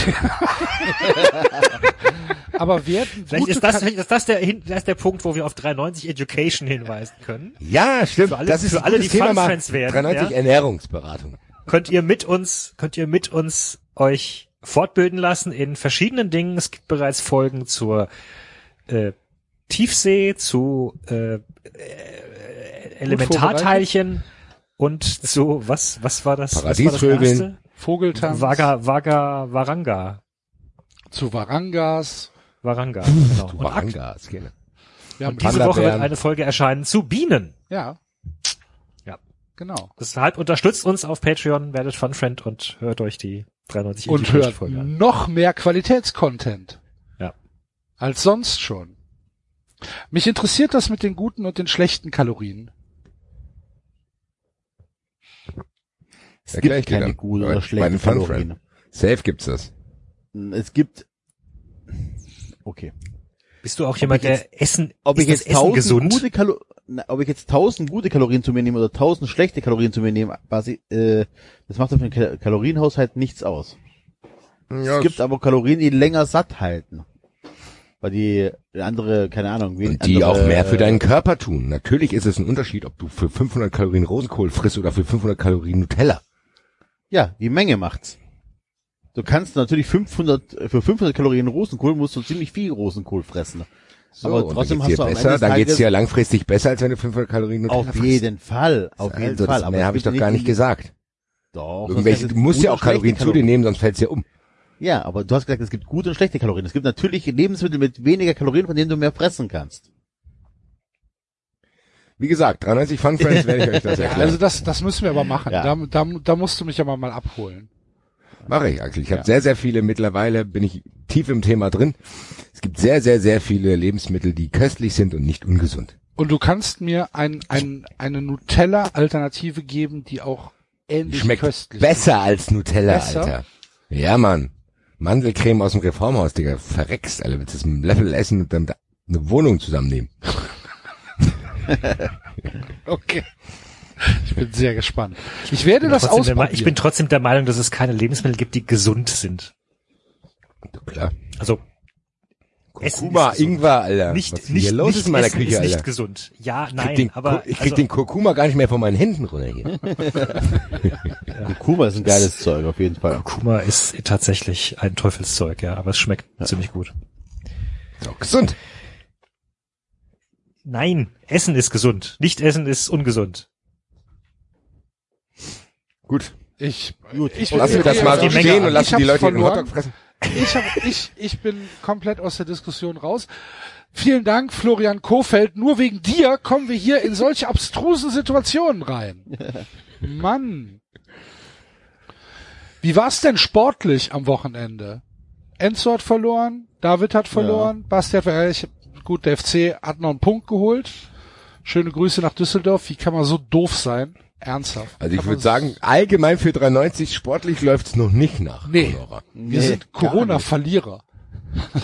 Aber werden Vielleicht ist das, vielleicht ist das der, hin- das ist der Punkt, wo wir auf 390 Education hinweisen können. ja, stimmt. Für alle- das ist für alle, die Thema mal. Fun-Fans werden, 93 ja? Ernährungsberatung. Könnt ihr mit uns, könnt ihr mit uns euch fortbilden lassen in verschiedenen Dingen. Es gibt bereits Folgen zur äh, Tiefsee, zu äh, äh, Elementarteilchen und zu was was war das? Was war das Paradiesvögeln. Vogeltanz Vaga Vaga Varanga zu Varangas. Varanga. Genau. Und, ak- Warangas, genau. Wir haben und diese Woche wird eine Folge erscheinen zu Bienen. ja, Ja. genau. Deshalb unterstützt uns auf Patreon, werdet Funfriend und hört euch die 93 Und hört Folge an. noch mehr Qualitätscontent. Ja. Als sonst schon. Mich interessiert das mit den guten und den schlechten Kalorien. Es Erklär gibt keine dann. gute oder schlechte Kalorien. Safe gibt's das. Es gibt, okay. Bist du auch jemand, ich jetzt- der Essen, ob ich jetzt Essen tausend gesund? gute Kalo na, ob ich jetzt tausend gute Kalorien zu mir nehme oder tausend schlechte Kalorien zu mir nehme, quasi, äh, das macht auf den Kal Kalorienhaushalt nichts aus. Ja, Es gibt aber Kalorien, die länger satt halten. Weil die andere, keine Ahnung, wie und die andere, auch mehr für deinen Körper tun. Natürlich ist es ein Unterschied, ob du für 500 Kalorien Rosenkohl frisst oder für 500 Kalorien Nutella. Ja, die Menge macht's. Du kannst natürlich 500, äh, für 500 Kalorien Rosenkohl musst du ziemlich viel Rosenkohl fressen. So, Aber trotzdem hast du am besser, Ende dann geht's dir langfristig besser, als wenn du 500 Kalorien Nutella Auf frisst. jeden Fall, auf jeden also, Fall. Das mehr habe ich doch gar nicht gesagt. Doch. das Irgendwelche, du musst ja auch Kalorien zu dir nehmen, sonst fällt's dir um. Ja, aber du hast gesagt, es gibt gute und schlechte Kalorien. Es gibt natürlich Lebensmittel mit weniger Kalorien, von denen du mehr fressen kannst. Wie gesagt, 93 Fun Friends werde ich euch das erklären. also das, das müssen wir aber machen. Ja. Da, da, da musst du mich aber mal abholen. Mache ich, Axel. Ich habe Ja. sehr, sehr viele, mittlerweile bin ich tief im Thema drin. Es gibt sehr, sehr, sehr viele Lebensmittel, die köstlich sind und nicht ungesund. Und du kannst mir ein, ein, eine Nutella-Alternative geben, die auch ähnlich Schmeckt köstlich besser als Nutella, Besser? Alter. Ja, Mann. Mandelcreme aus dem Reformhaus, Digga. Verreckst, Alter. Willst du das mit einem Löffel essen und dann da eine Wohnung zusammennehmen? Okay. Ich bin sehr gespannt. Ich werde das der Me- ausprobieren. ich bin trotzdem der Meinung, dass es keine Lebensmittel gibt, die gesund sind. Klar. Also Kurkuma. Ingwer, Alter. nicht, Was nicht, hier los nicht ist in meiner Küche, ist Alter. nicht gesund. Ja, Ich krieg nein, den, aber ich krieg also, den Kurkuma gar nicht mehr von meinen Händen runter hier. Kurkuma ist ein geiles Zeug, auf jeden Fall. Kurkuma ist tatsächlich ein Teufelszeug, ja, aber es schmeckt ziemlich gut. Ist auch gesund. Nein, Essen ist gesund. Nicht Essen ist ungesund. Gut. ich, Gut. ich, Lassen wir das ich- mal so stehen und lassen ich die Leute ihren verloren. Hotdog fressen. Ich, hab, ich, ich bin komplett aus der Diskussion raus. Vielen Dank, Florian Kofeld. Nur wegen dir kommen wir hier in solche abstrusen Situationen rein. Mann. Wie war's denn sportlich am Wochenende? Enzo hat verloren, David hat verloren, Basti hat verloren. Ich, gut, der FC hat noch einen Punkt geholt. Schöne Grüße nach Düsseldorf. Wie kann man so doof sein? Ernsthaft. Also ich würde sagen, allgemein für 93 sportlich läuft's noch nicht nach. Nee. Conora. wir Nee, sind Corona-Verlierer.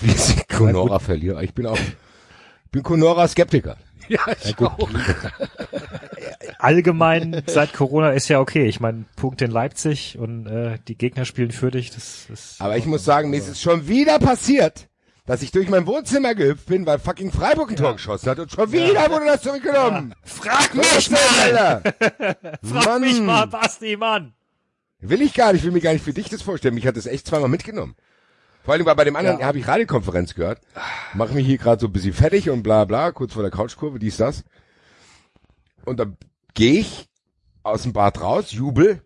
Wir sind Conora-Verlierer. Ich bin auch, ich bin Conora-Skeptiker. Ja, ich auch. Allgemein seit Corona ist ja okay. Ich meine, Punkt in Leipzig und äh, die Gegner spielen für dich. Das ist Aber ich muss sagen, mir ist es schon wieder passiert, dass ich durch mein Wohnzimmer gehüpft bin, weil fucking Freiburg ein Tor geschossen hat und schon wieder wurde das zurückgenommen. Frag Was denn, Alter? Frag Mann. mich mal, Basti, Mann. Will ich gar nicht, will mir gar nicht für dich das vorstellen. Mich hat das echt zweimal mitgenommen. Vor allem, weil bei dem anderen Ja. habe ich Radiokonferenz gehört. Mach mich hier gerade so ein bisschen fertig und bla bla, kurz vor der Couchkurve, dies, das. Und dann gehe ich aus dem Bad raus, jubel,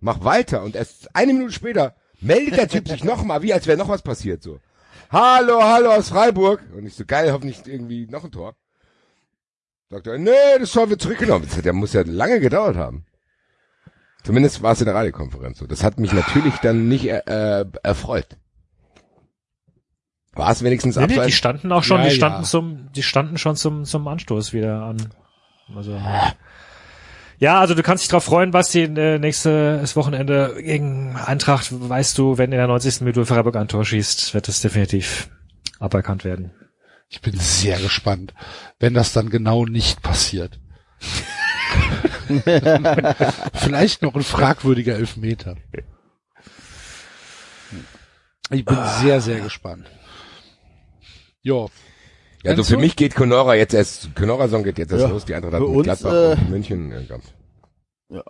mach weiter und erst eine Minute später meldet der Typ sich nochmal, wie als wäre noch was passiert so. Hallo, hallo aus Freiburg. Und ich so, geil, hoffentlich irgendwie noch ein Tor. Sagt er, nee, das Tor wird zurückgenommen. Der muss ja lange gedauert haben. Zumindest war es in der Radiokonferenz so. Das hat mich natürlich dann nicht äh, erfreut. War es wenigstens Nee, nee, die abseits? standen auch schon, Ja, die standen ja. zum, die standen schon zum, zum Anstoß wieder an. Also, ja, also du kannst dich drauf freuen, Basti, äh, nächstes Wochenende gegen Eintracht, weißt du, wenn in der 90. Minute Freiburg ein Tor schießt, wird das definitiv aberkannt werden. Ich bin sehr gespannt, wenn das dann genau nicht passiert. Vielleicht noch ein fragwürdiger Elfmeter. Ich bin sehr, sehr gespannt. Jo. Ja, also für mich geht Conora jetzt erst, Conora-Song geht jetzt erst Ja, los, die Eintracht hat für mit uns, Gladbach äh, und München äh, gehabt. Ja.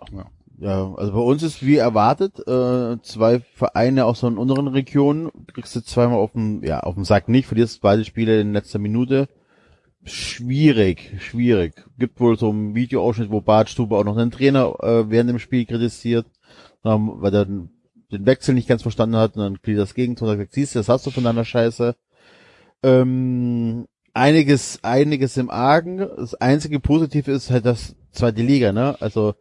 Ja, also bei uns ist wie erwartet, äh, zwei Vereine aus so einer unteren Region, kriegst du zweimal auf dem, ja, auf dem Sack nicht, verlierst beide Spiele in letzter Minute. Schwierig, schwierig. Gibt wohl so einen Videoausschnitt, wo Bartstube auch noch einen Trainer äh, während dem Spiel kritisiert, ähm, weil er den, den Wechsel nicht ganz verstanden hat und dann kriegt das Gegentor und sagt, siehst du, das hast du von deiner Scheiße. Ähm, einiges, einiges im Argen. Das einzige Positive ist halt das zweite Liga, ne? Also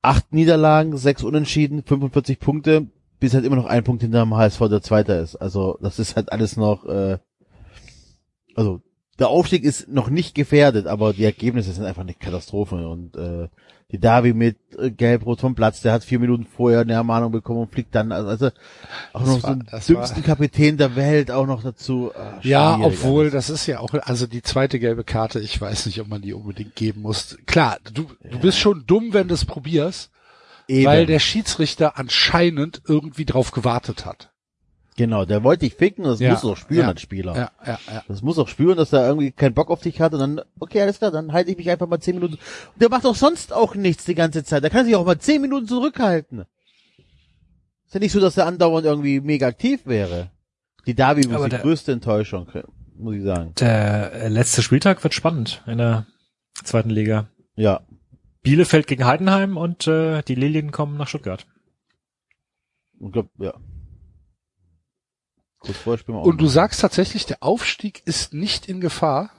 acht Niederlagen, sechs Unentschieden, 45 Punkte, bis halt immer noch ein Punkt hinter dem HSV, der Zweiter ist. Also das ist halt alles noch, äh, also der Aufstieg ist noch nicht gefährdet, aber die Ergebnisse sind einfach eine Katastrophe und äh, die Davi mit äh, Gelb-Rot vom Platz, der hat vier Minuten vorher eine Ermahnung bekommen und fliegt dann, also, also auch Das noch war- so den dümmsten war- Kapitän der Welt auch noch dazu. Ah, Ja, obwohl, alles. das ist ja auch, also die zweite gelbe Karte, ich weiß nicht, ob man die unbedingt geben muss. Klar, du, du bist schon dumm, wenn du es probierst, Eben. weil der Schiedsrichter anscheinend irgendwie drauf gewartet hat. Genau, der wollte dich ficken und das Ja, muss auch spüren ja, als Spieler. Ja, ja, ja. Das muss auch spüren, dass er irgendwie keinen Bock auf dich hat und dann, okay, alles klar, dann halte ich mich einfach mal zehn Minuten. Und der macht auch sonst auch nichts die ganze Zeit. Der kann sich auch mal zehn Minuten zurückhalten. Ist ja nicht so, dass er andauernd irgendwie mega aktiv wäre. Die Davi ist Aber die der- größte Enttäuschung, muss ich sagen. Der äh, letzte Spieltag wird spannend in der zweiten Liga. Ja. Bielefeld gegen Heidenheim und äh, die Lilien kommen nach Stuttgart. Und glaub, ja. Kurz vorher spielen wir auch Und du noch. sagst tatsächlich, der Aufstieg ist nicht in Gefahr.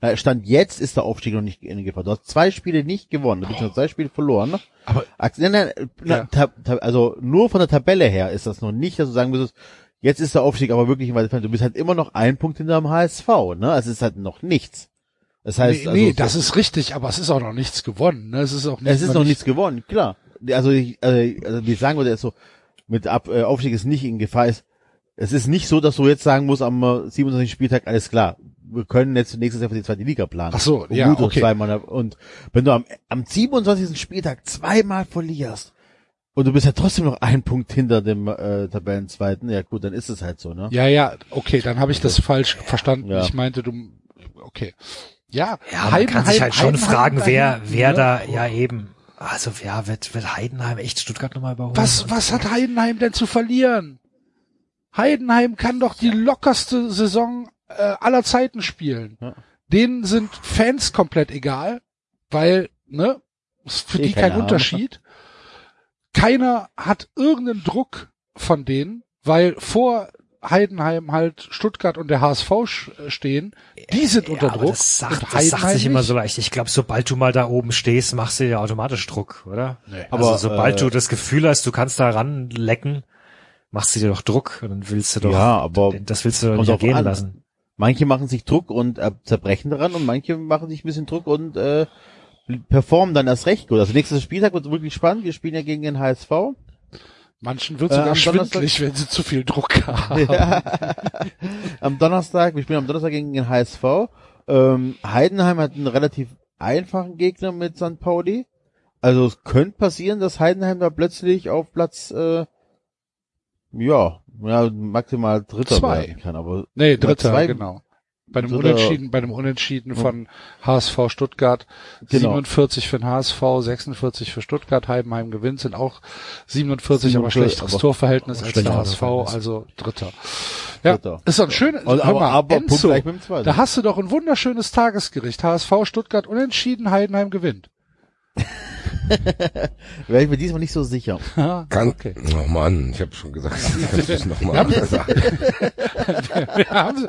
Na, Stand jetzt ist der Aufstieg noch nicht in Gefahr. Du hast zwei Spiele nicht gewonnen, du hast zwei Spiele verloren. Aber nein, nein, na, Ja. also nur von der Tabelle her ist das noch nicht, dass du sagen müsstest, jetzt ist der Aufstieg aber wirklich weit entfernt. Du bist halt immer noch ein Punkt hinter dem HSV, ne? Es ist halt noch nichts. Das heißt, nee, also, nee das ist richtig, aber es ist auch noch nichts gewonnen. Ne? Es ist auch nicht, es ist noch nichts gewonnen, klar. Also, ich, also, also wie ich sagen würde, ist so, mit Ab, äh, Aufstieg ist nicht in Gefahr ist. Es ist nicht so, dass du jetzt sagen musst am äh, 27. Spieltag, alles klar, wir können jetzt nächstes Jahr für die zweite Liga planen. Ach so, Und ja, gut, und okay. zweimal, und wenn du am, am 27. Spieltag zweimal verlierst und du bist ja trotzdem noch ein Punkt hinter dem äh, Tabellenzweiten, ja gut, dann ist es halt so, ne? Ja, ja, okay, dann habe ich das falsch verstanden. Ja. Ich meinte, du, okay. Ja, Ja, man kann sich halt schon Heidenheim fragen, wer, wer ne? da, ja eben. Also, ja, wird, wird Heidenheim echt Stuttgart nochmal überholen? Was, was hat Heidenheim denn zu verlieren? Heidenheim kann doch die lockerste Saison äh, aller Zeiten spielen. Ja. Denen sind Fans komplett egal, weil, ne, ist für Eh die kein Ahnung. Unterschied. Keiner hat irgendeinen Druck von denen, weil vor Heidenheim halt Stuttgart und der HSV sch- stehen. Die sind unter ja, Druck. Das sagt, das sagt sich immer nicht. so leicht. Ich glaube, sobald du mal da oben stehst, machst du ja automatisch Druck, oder? Nee. Aber Aber, sobald äh, du das Gefühl hast, du kannst da ranlecken, machst du dir doch Druck und dann willst du doch, Ja, aber das willst du doch nicht an. lassen. Manche machen sich Druck und äh, zerbrechen daran und manche machen sich ein bisschen Druck und äh, performen dann erst recht gut. Also nächstes Spieltag wird wirklich spannend. Wir spielen ja gegen den HSV. Manchen wird Äh, sogar am Donnerstag- schwindlig, wenn sie zu viel Druck haben. Ja. am Donnerstag, wir spielen am Donnerstag gegen den HSV. Ähm, Heidenheim hat einen relativ einfachen Gegner mit St. Pauli. Also es könnte passieren, dass Heidenheim da plötzlich auf Platz äh, ja, ja, maximal Dritter Zwei. werden kann. Aber Nee, dritter, zwei- genau. Bei dem Dritter- Unentschieden, bei dem Unentschieden von HSV Stuttgart, Genau. 47 für den HSV, 46 für Stuttgart, Heidenheim gewinnt, sind auch 47, aber 47, schlechteres aber- Torverhältnis aber als der HSV, also Dritter. Ja, Dritter. ist doch ein schönes, hör aber, mal, aber Enzo, da hast du doch ein wunderschönes Tagesgericht. HSV Stuttgart unentschieden, Heidenheim gewinnt. Wäre ich mir diesmal nicht so sicher. Kann, Okay. Oh Mann, ich habe schon gesagt, kannst du es nochmal sagen. Wir haben-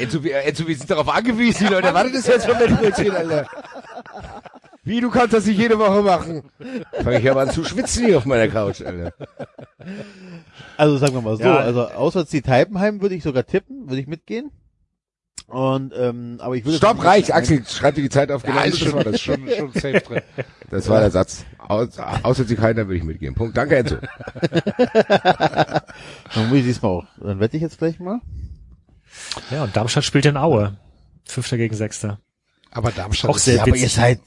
Enzo, wir, Enzo, wir sind darauf angewiesen, die Leute. Warte das jetzt von mir Brötchen, Alter. Wie, du kannst das nicht jede Woche machen? Fange ich aber an zu schwitzen hier auf meiner Couch, Alter. Also sagen wir mal so, Ja. also auswärts die Heidenheim würde ich sogar tippen, würde ich mitgehen. Und ähm, aber ich würde Stopp, reicht. Axel, schreib dir die Zeit auf. Ja, Genau, ist das war schon, das. schon, schon safe drin. Das war der Satz. Aus, außer sie keiner würde ich mitgehen. Punkt. Danke, Enzo. Dann muss ich diesmal auch. Dann wette ich jetzt gleich mal. Ja, und Darmstadt spielt in Aue. Fünfter gegen Sechster. Aber Darmstadt Auch ist sehr ja, aber witzig. ihr seid.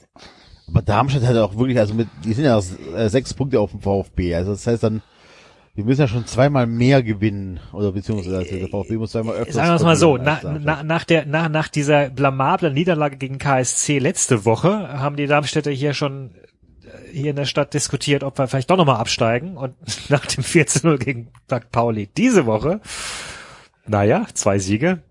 Aber Darmstadt hat auch wirklich, also mit, die sind ja äh, sechs Punkte auf dem VfB. Also das heißt dann, wir müssen ja schon zweimal mehr gewinnen oder beziehungsweise der VfB muss zweimal öfter. Sagen wir es mal so, na, na, nach, der, na, nach dieser blamablen Niederlage gegen KSC letzte Woche haben die Darmstädter hier schon äh, hier in der Stadt diskutiert, ob wir vielleicht doch nochmal absteigen und nach dem 14-0 gegen St. Pauli diese Woche, naja, zwei Siege.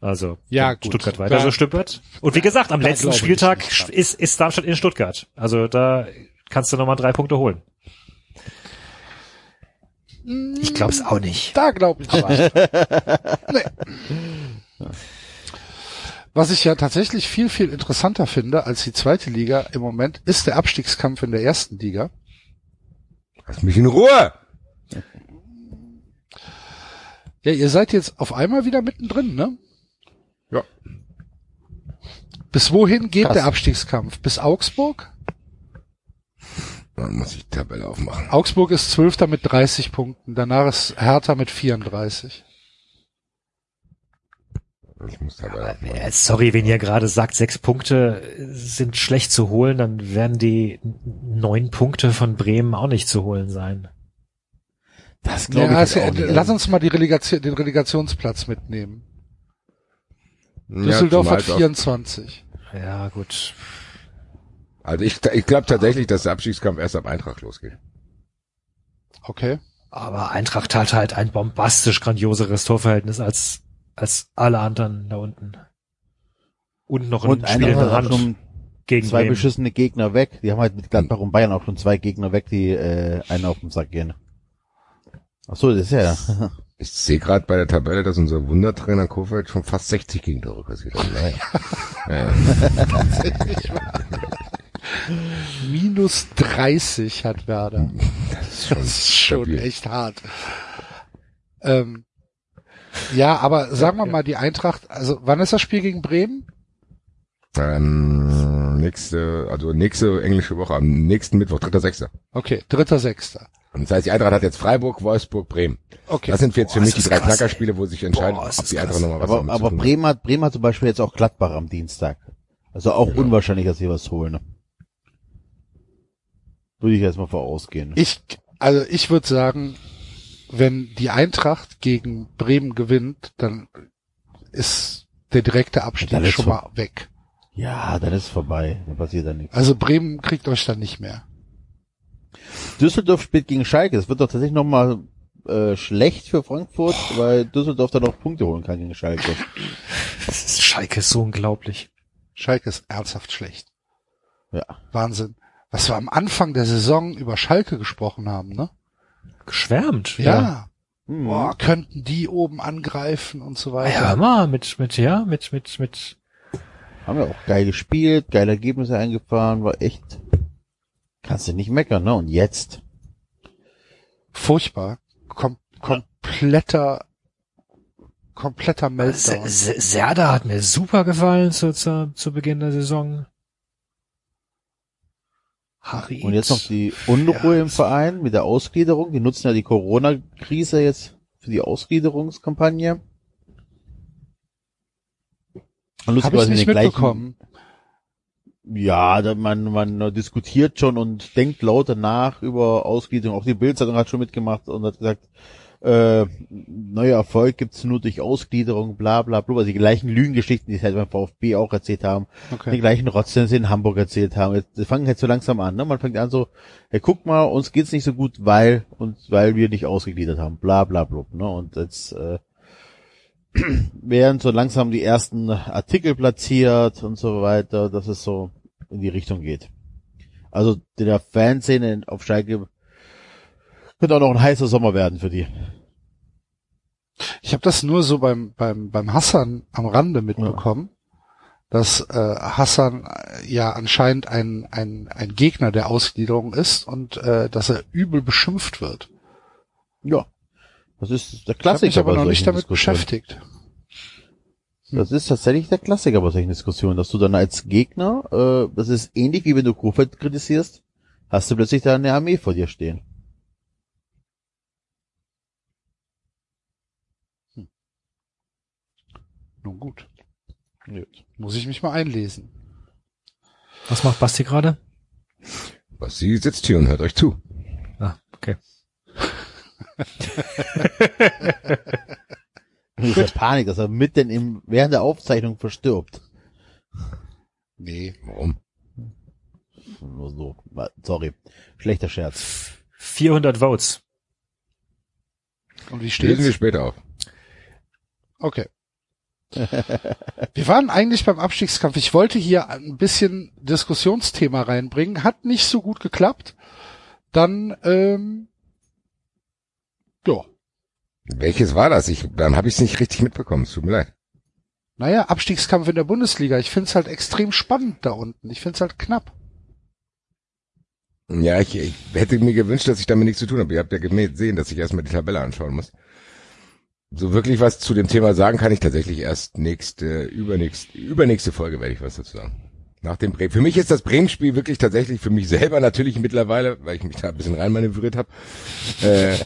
Also, Ja, gut. Stuttgart weiter Da- so stüppert. Und wie gesagt, am da letzten Spieltag ist, ist Darmstadt in Stuttgart. Also da kannst du nochmal drei Punkte holen. Ich glaube es auch nicht. Da glaube ich nicht. nee. Was ich ja tatsächlich viel, viel interessanter finde als die zweite Liga im Moment, ist der Abstiegskampf in der ersten Liga. Lass mich in Ruhe. Ja, ihr seid jetzt auf einmal wieder mittendrin, ne? Ja. Bis wohin geht Krass. der Abstiegskampf? Bis Augsburg? Dann muss ich die Tabelle aufmachen. Augsburg ist Zwölfter mit 30 Punkten. Danach ist Hertha mit 34. Ich muss Tabelle aufmachen. Äh, Sorry, wenn ihr gerade sagt, sechs Punkte sind schlecht zu holen, dann werden die neun Punkte von Bremen auch nicht zu holen sein. Das glaube Ja, ich also, auch nicht. lass uns mal die Relegation, den Relegationsplatz mitnehmen. Ja, Düsseldorf hat es auch- 24. Ja, gut. Also ich, ich glaube tatsächlich, dass der Abstiegskampf erst ab Eintracht losgeht. Okay. Aber Eintracht hat halt ein bombastisch grandioseres Torverhältnis als, als alle anderen da unten. Und noch ein Spiel in der hat Hand schon gegen zwei Bremen. beschissene Gegner weg. Die haben halt mit Gladbach und Bayern auch schon zwei Gegner weg, die äh, einen auf den Sack gehen. Ach so, das ist ja. Ich sehe gerade bei der Tabelle, dass unser Wundertrainer Kofeld schon fast 60 Gegentore kassiert hat. Naja. ja, Minus 30 hat Werder. das ist schon, Das ist schon echt hart. Ähm, ja, aber sagen wir mal, die Eintracht, also wann ist das Spiel gegen Bremen? Ähm, nächste, also nächste englische Woche, am nächsten Mittwoch, 3.6. Okay, dritter, sechster. Und das heißt, die Eintracht hat jetzt Freiburg, Wolfsburg, Bremen. Okay. Das sind jetzt für Boah, mich ist die drei Knackerspiele, wo sich entscheiden, Boah, ob die Eintracht nochmal was aber aber. Bremen hat, Bremen hat zum Beispiel jetzt auch Gladbach am Dienstag. Also auch unwahrscheinlich, dass sie was holen. Würde ich erstmal vorausgehen. Ich, also ich würde sagen, wenn die Eintracht gegen Bremen gewinnt, dann ist der direkte Abstieg Dann schon mal weg. Ja, dann ist es vorbei. Dann passiert da nichts. Also Bremen kriegt euch dann nicht mehr. Düsseldorf spielt gegen Schalke. Das wird doch tatsächlich nochmal äh, schlecht für Frankfurt, weil Düsseldorf dann noch Punkte holen kann gegen Schalke. Das ist Schalke ist so unglaublich. Schalke ist ernsthaft schlecht. Ja. Wahnsinn. Was wir am Anfang der Saison über Schalke gesprochen haben, ne? Geschwärmt. Ja. Mhm. Boah, könnten die oben angreifen und so Ja, weiter. immer mit, mit, ja, mit, mit, mit, Haben ja auch geil gespielt, geile Ergebnisse eingefahren, war echt. Kannst du nicht meckern, ne? Und jetzt? Furchtbar. Kom kompletter, kompletter Meltdown. Se- Se- Serda hat mir super gefallen zu, zu, zu Beginn der Saison. Harit. Und jetzt noch die Unruhe im Verein mit der Ausgliederung. Die nutzen ja die Corona-Krise jetzt für die Ausgliederungskampagne. Habe ich nicht den gleichen- mitbekommen. Ja, man, man diskutiert schon und denkt lauter nach über Ausgliederung. Auch die Bildzeitung hat schon mitgemacht und hat gesagt, äh, neuer Erfolg gibt's nur durch Ausgliederung, bla bla bla. Also die gleichen Lügengeschichten, die sie halt beim VfB auch erzählt haben. Die Okay. gleichen Rotz, die sie in Hamburg erzählt haben. Jetzt die fangen halt so langsam an. Ne? Man fängt an so, hey, guck mal, uns geht's nicht so gut, weil und weil wir nicht ausgegliedert haben. Bla bla bla. Ne? Und jetzt äh, werden so langsam die ersten Artikel platziert und so weiter, dass es so in die Richtung geht. Also der Fanszene auf Schalke könnte auch noch ein heißer Sommer werden für die. Ich habe das nur so beim, beim, beim Hassan am Rande mitbekommen, dass äh, Hassan äh, ja anscheinend ein, ein, ein Gegner der Ausgliederung ist und äh, dass er übel beschimpft wird. Ja. Das ist der Ich habe mich Klassiker aber noch nicht damit beschäftigt. Das ist tatsächlich der Klassiker bei solchen Diskussionen, dass du dann als Gegner, äh, das ist ähnlich wie wenn du Kofeld kritisierst, hast du plötzlich da eine Armee vor dir stehen. Nun gut. Muss ich mich mal einlesen. Was macht Basti gerade? Was sie sitzt hier und hört euch zu. Ah, okay. Das ist ja Panik, dass er mitten im, während der Aufzeichnung verstirbt. Nee. Warum? Nur so. Sorry. Schlechter Scherz. 400 Votes. Und wie Lesen wir steht's? später auf. Okay. Wir waren eigentlich beim Abstiegskampf. Ich wollte hier ein bisschen Diskussionsthema reinbringen, hat nicht so gut geklappt. Dann, ähm, ja, Welches war das? Ich, dann habe ich es nicht richtig mitbekommen. Es tut mir leid. naja, Abstiegskampf in der Bundesliga. Ich find's halt extrem spannend da unten. Ich find's halt knapp. Ja, ich, ich hätte mir gewünscht, dass ich damit nichts zu tun habe. Ihr habt ja gesehen, dass ich erstmal die Tabelle anschauen muss. So wirklich was zu dem Thema sagen kann ich tatsächlich erst nächste, übernächste, übernächste Folge werde ich was dazu sagen. Nach dem Bremen. Für mich ist das Bremen-Spiel wirklich tatsächlich für mich selber natürlich mittlerweile, weil ich mich da ein bisschen reinmanövriert habe. äh,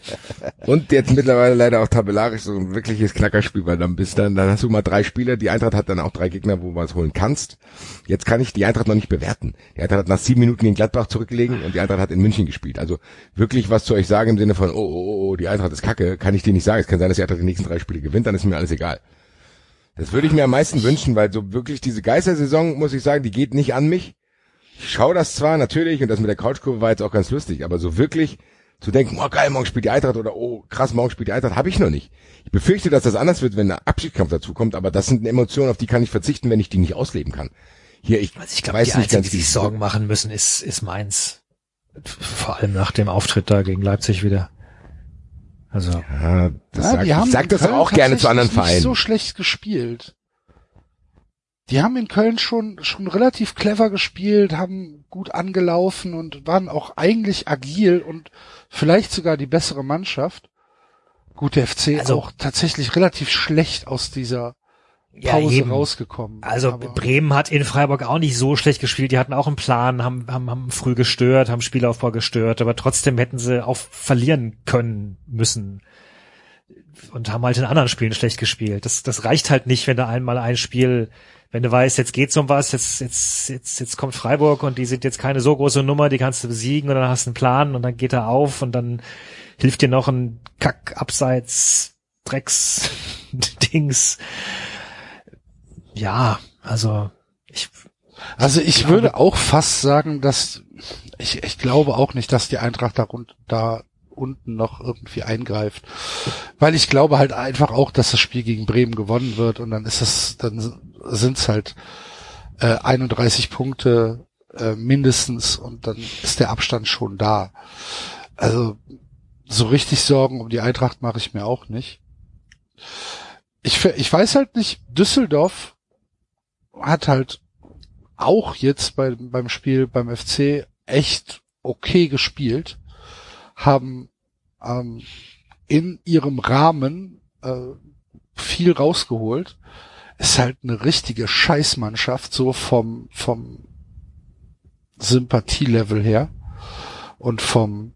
und jetzt mittlerweile leider auch tabellarisch so ein wirkliches Knackerspiel, weil dann bist dann, dann hast du mal drei Spieler, die Eintracht hat dann auch drei Gegner, wo man es holen kannst. Jetzt kann ich die Eintracht noch nicht bewerten. Die Eintracht hat nach sieben Minuten gegen Gladbach zurückgelegen und die Eintracht hat in München gespielt. Also wirklich was zu euch sagen im Sinne von, oh, oh, oh, oh die Eintracht ist kacke, kann ich dir nicht sagen. Es kann sein, dass die Eintracht die nächsten drei Spiele gewinnt, dann ist mir alles egal. Das würde ich mir am meisten wünschen, weil so wirklich diese Geistersaison, muss ich sagen, die geht nicht an mich. Ich schaue das zwar natürlich und das mit der Couchkurve war jetzt auch ganz lustig, aber so wirklich zu denken, oh geil, morgen spielt die Eintracht oder oh krass, morgen spielt die Eintracht, habe ich noch nicht. Ich befürchte, dass das anders wird, wenn der Abschiedskampf dazu kommt, aber das sind Emotionen, auf die kann ich verzichten, wenn ich die nicht ausleben kann. Hier, ich, Also ich glaube, weiß die nicht Einzigen, ganz, die sich Sorgen machen müssen, ist, ist Mainz. Vor allem nach dem Auftritt da gegen Leipzig wieder. Also, Ja, das Ja, sagt, die haben ich sag das Köln auch gerne zu anderen Vereinen. Nicht so schlecht gespielt. Die haben in Köln schon schon relativ clever gespielt, haben gut angelaufen und waren auch eigentlich agil und vielleicht sogar die bessere Mannschaft. Gut, der FC Also- auch tatsächlich relativ schlecht aus dieser Pause eben. rausgekommen. Also Aber- Bremen hat in Freiburg auch nicht so schlecht gespielt. Die hatten auch einen Plan, haben, haben, haben früh gestört, haben Spielaufbau gestört, aber trotzdem hätten sie auch verlieren können müssen. Und haben halt in anderen Spielen schlecht gespielt. Das, das reicht halt nicht, wenn du einmal ein Spiel, wenn du weißt, jetzt geht's um was, jetzt, jetzt, jetzt, jetzt kommt Freiburg und die sind jetzt keine so große Nummer, die kannst du besiegen und dann hast du einen Plan und dann geht er auf und dann hilft dir noch ein Kack, Abseits, Drecks, Dings. Ja, also ich Also ich glaube- würde auch fast sagen, dass ich, ich glaube auch nicht, dass die Eintracht da, rund, da unten noch irgendwie eingreift. Weil ich glaube halt einfach auch, dass das Spiel gegen Bremen gewonnen wird und dann ist es, dann sind es halt äh, 31 Punkte äh, mindestens und dann ist der Abstand schon da. Also so richtig Sorgen um die Eintracht mache ich mir auch nicht. Ich, ich weiß halt nicht, Düsseldorf hat halt auch jetzt bei, beim Spiel beim FC echt okay gespielt, haben ähm, in ihrem Rahmen äh, viel rausgeholt. Ist halt eine richtige Scheißmannschaft, so vom, vom Sympathielevel her und vom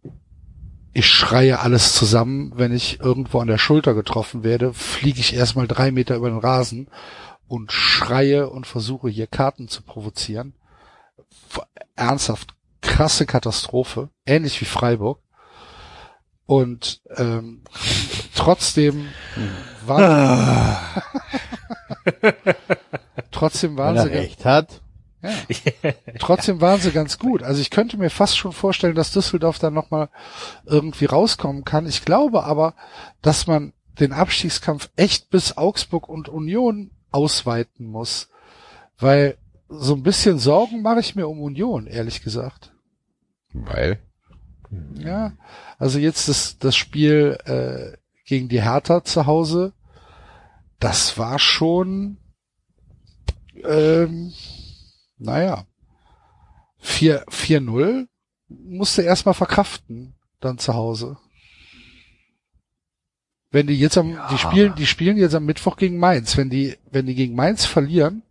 ich schreie alles zusammen, wenn ich irgendwo an der Schulter getroffen werde, fliege ich erstmal drei Meter über den Rasen und schreie und versuche hier Karten zu provozieren. Ernsthaft krasse Katastrophe, ähnlich wie Freiburg. Und ähm, trotzdem war trotzdem waren Wenn sie recht hat. ja. Trotzdem waren sie ganz gut. Also ich könnte mir fast schon vorstellen, dass Düsseldorf dann nochmal irgendwie rauskommen kann. Ich glaube aber, dass man den Abstiegskampf echt bis Augsburg und Union ausweiten muss. Weil so ein bisschen Sorgen mache ich mir um Union, ehrlich gesagt. Weil? Ja, also jetzt das, das Spiel äh, gegen die Hertha zu Hause, das war schon, ähm, naja, 4 4-0 musste erstmal verkraften, dann zu Hause. Wenn die jetzt am, Ja. die spielen, die spielen jetzt am Mittwoch gegen Mainz. Wenn die, wenn die gegen Mainz verlieren,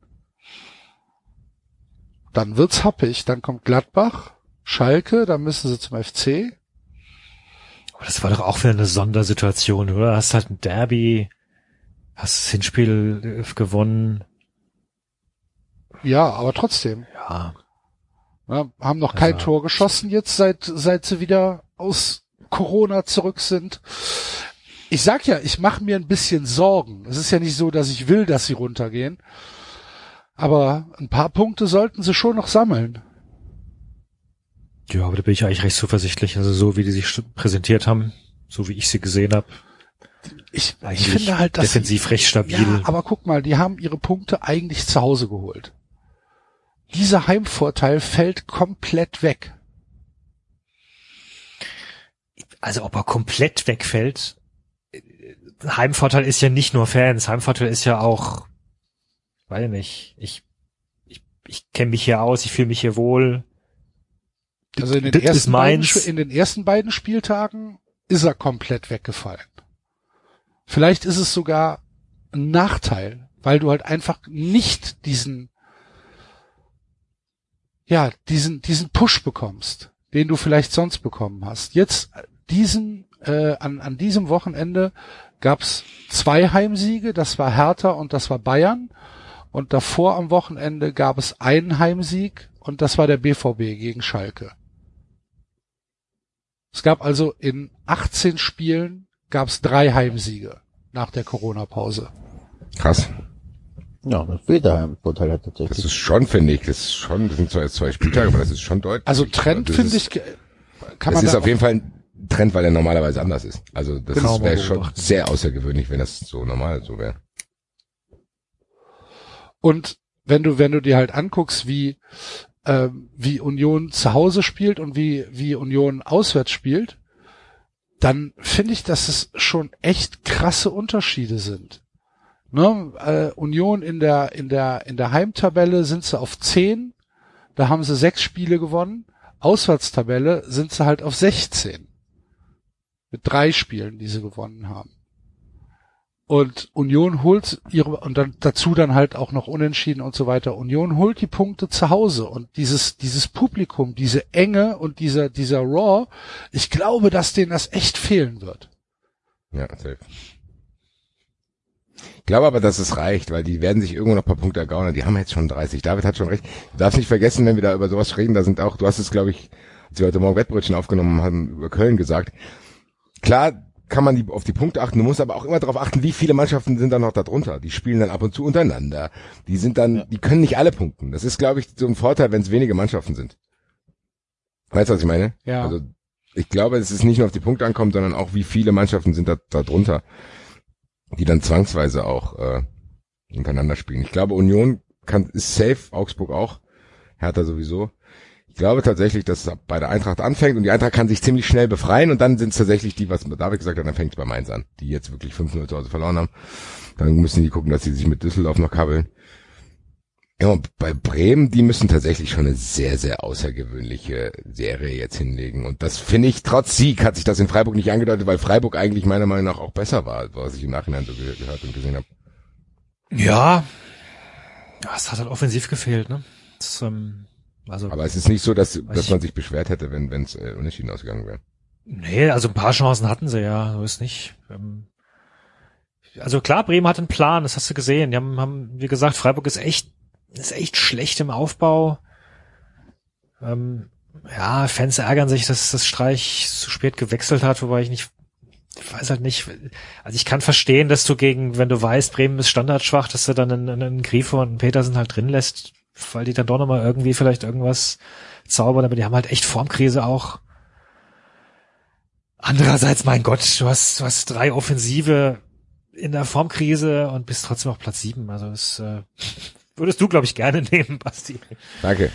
dann wird's happig. Dann kommt Gladbach, Schalke, dann müssen sie zum FC. Aber das war doch auch wieder eine Sondersituation, oder? Hast halt ein Derby, hast das Hinspiel äh, gewonnen. Ja, aber trotzdem. Ja, Ja, haben noch kein Also- Tor geschossen jetzt, seit, seit sie wieder aus Corona zurück sind. Ich sag ja, ich mache mir ein bisschen Sorgen. Es ist ja nicht so, dass ich will, dass sie runtergehen. Aber ein paar Punkte sollten sie schon noch sammeln. ja, aber da bin ich eigentlich recht zuversichtlich. Also so wie die sich präsentiert haben, so wie ich sie gesehen habe, Ich, ich finde halt, dass defensiv recht sie, stabil. ja, aber guck mal, die haben ihre Punkte eigentlich zu Hause geholt. Dieser Heimvorteil fällt komplett weg. also ob er komplett wegfällt. Heimvorteil ist ja nicht nur Fans, Heimvorteil ist ja auch, weiß ich nicht, ich, ich, ich kenne mich hier aus, ich fühle mich hier wohl. Also in den, Das ersten beiden, in den ersten beiden Spieltagen ist er komplett weggefallen. Vielleicht ist es sogar ein Nachteil, weil du halt einfach nicht diesen, ja, diesen, diesen Push bekommst, den du vielleicht sonst bekommen hast. Jetzt diesen, äh, an, an diesem Wochenende gab's zwei Heimsiege, das war Hertha und das war Bayern. Und davor am Wochenende gab es einen Heimsieg und das war der BVB gegen Schalke. Es gab also in 18 Spielen gab's drei Heimsiege nach der Corona-Pause. Krass. Ja, das ein Vorteil hat tatsächlich. Das ist schon, finde ich, das ist schon, das sind zwar jetzt zwei Spieltage, aber das ist schon deutlich. Also Trend Das finde ist- ich, kann Das man ist da auf jeden Fall ein Trend, weil er normalerweise anders ist. Also das Genau, wäre schon sehr außergewöhnlich, wenn das so normal so wäre. Und wenn du, wenn du dir halt anguckst, wie, ähm, wie Union zu Hause spielt und wie, wie Union auswärts spielt, dann finde ich, dass es schon echt krasse Unterschiede sind. Ne? Äh, Union in der, in der, in der Heimtabelle sind sie auf 10, da haben sie sechs Spiele gewonnen. Auswärtstabelle sind sie halt auf 16. Mit drei Spielen, die sie gewonnen haben. Und Union holt ihre, und dann dazu dann halt auch noch unentschieden und so weiter. Union holt die Punkte zu Hause und dieses, dieses Publikum, diese Enge und dieser, dieser Raw, ich glaube, dass denen das echt fehlen wird. Ja, safe. Ich glaube aber, dass es reicht, weil die werden sich irgendwo noch ein paar Punkte ergaunern. Die haben jetzt schon 30. David hat schon recht. Du darfst nicht vergessen, wenn wir da über sowas reden, da sind auch, du hast es, glaube ich, als wir heute Morgen Wettbrötchen aufgenommen haben, über Köln gesagt. Klar kann man die, auf die Punkte achten, du musst aber auch immer darauf achten, wie viele Mannschaften sind da noch da drunter. Die spielen dann ab und zu untereinander. Die sind dann, die können nicht alle punkten. Das ist, glaube ich, so ein Vorteil, wenn es wenige Mannschaften sind. Weißt du, was ich meine? Ja. Also ich glaube, es ist nicht nur auf die Punkte ankommt, sondern auch, wie viele Mannschaften sind da, da drunter, die dann zwangsweise auch äh, untereinander spielen. Ich glaube, Union kann ist safe, Augsburg auch, Hertha sowieso. Ich glaube tatsächlich, dass es bei der Eintracht anfängt und die Eintracht kann sich ziemlich schnell befreien und dann sind es tatsächlich die, was David gesagt hat, dann fängt es bei Mainz an, die jetzt wirklich 5-0 zu Hause verloren haben. Dann müssen die gucken, dass sie sich mit Düsseldorf noch kabbeln. Ja, und bei Bremen, die müssen tatsächlich schon eine sehr, sehr außergewöhnliche Serie jetzt hinlegen. Und das finde ich, trotz Sieg hat sich das in Freiburg nicht angedeutet, weil Freiburg eigentlich meiner Meinung nach auch besser war, was ich im Nachhinein so ge gehört und gesehen habe. Ja. ja, es hat halt offensiv gefehlt, ne? Das, ähm, also, Aber es ist nicht so, dass, dass man sich beschwert hätte, wenn es äh, unentschieden ausgegangen wäre. nee, also ein paar Chancen hatten sie ja, so ist nicht. Ähm, also klar, Bremen hat einen Plan, das hast du gesehen. Die haben, haben wie gesagt, Freiburg ist echt, ist echt schlecht im Aufbau. Ähm, ja, Fans ärgern sich, dass das Streich zu spät gewechselt hat, wobei ich nicht, ich weiß halt nicht, also ich kann verstehen, dass du gegen, wenn du weißt, Bremen ist standardschwach, dass du dann einen, einen Grifo und einen Petersen halt drin lässt, weil die dann doch nochmal irgendwie vielleicht irgendwas zaubern, aber die haben halt echt Formkrise auch. Andererseits, mein Gott, du hast, du hast drei Offensive in der Formkrise und bist trotzdem auf Platz sieben. Also das äh, würdest du, glaube ich, gerne nehmen, Basti. Danke.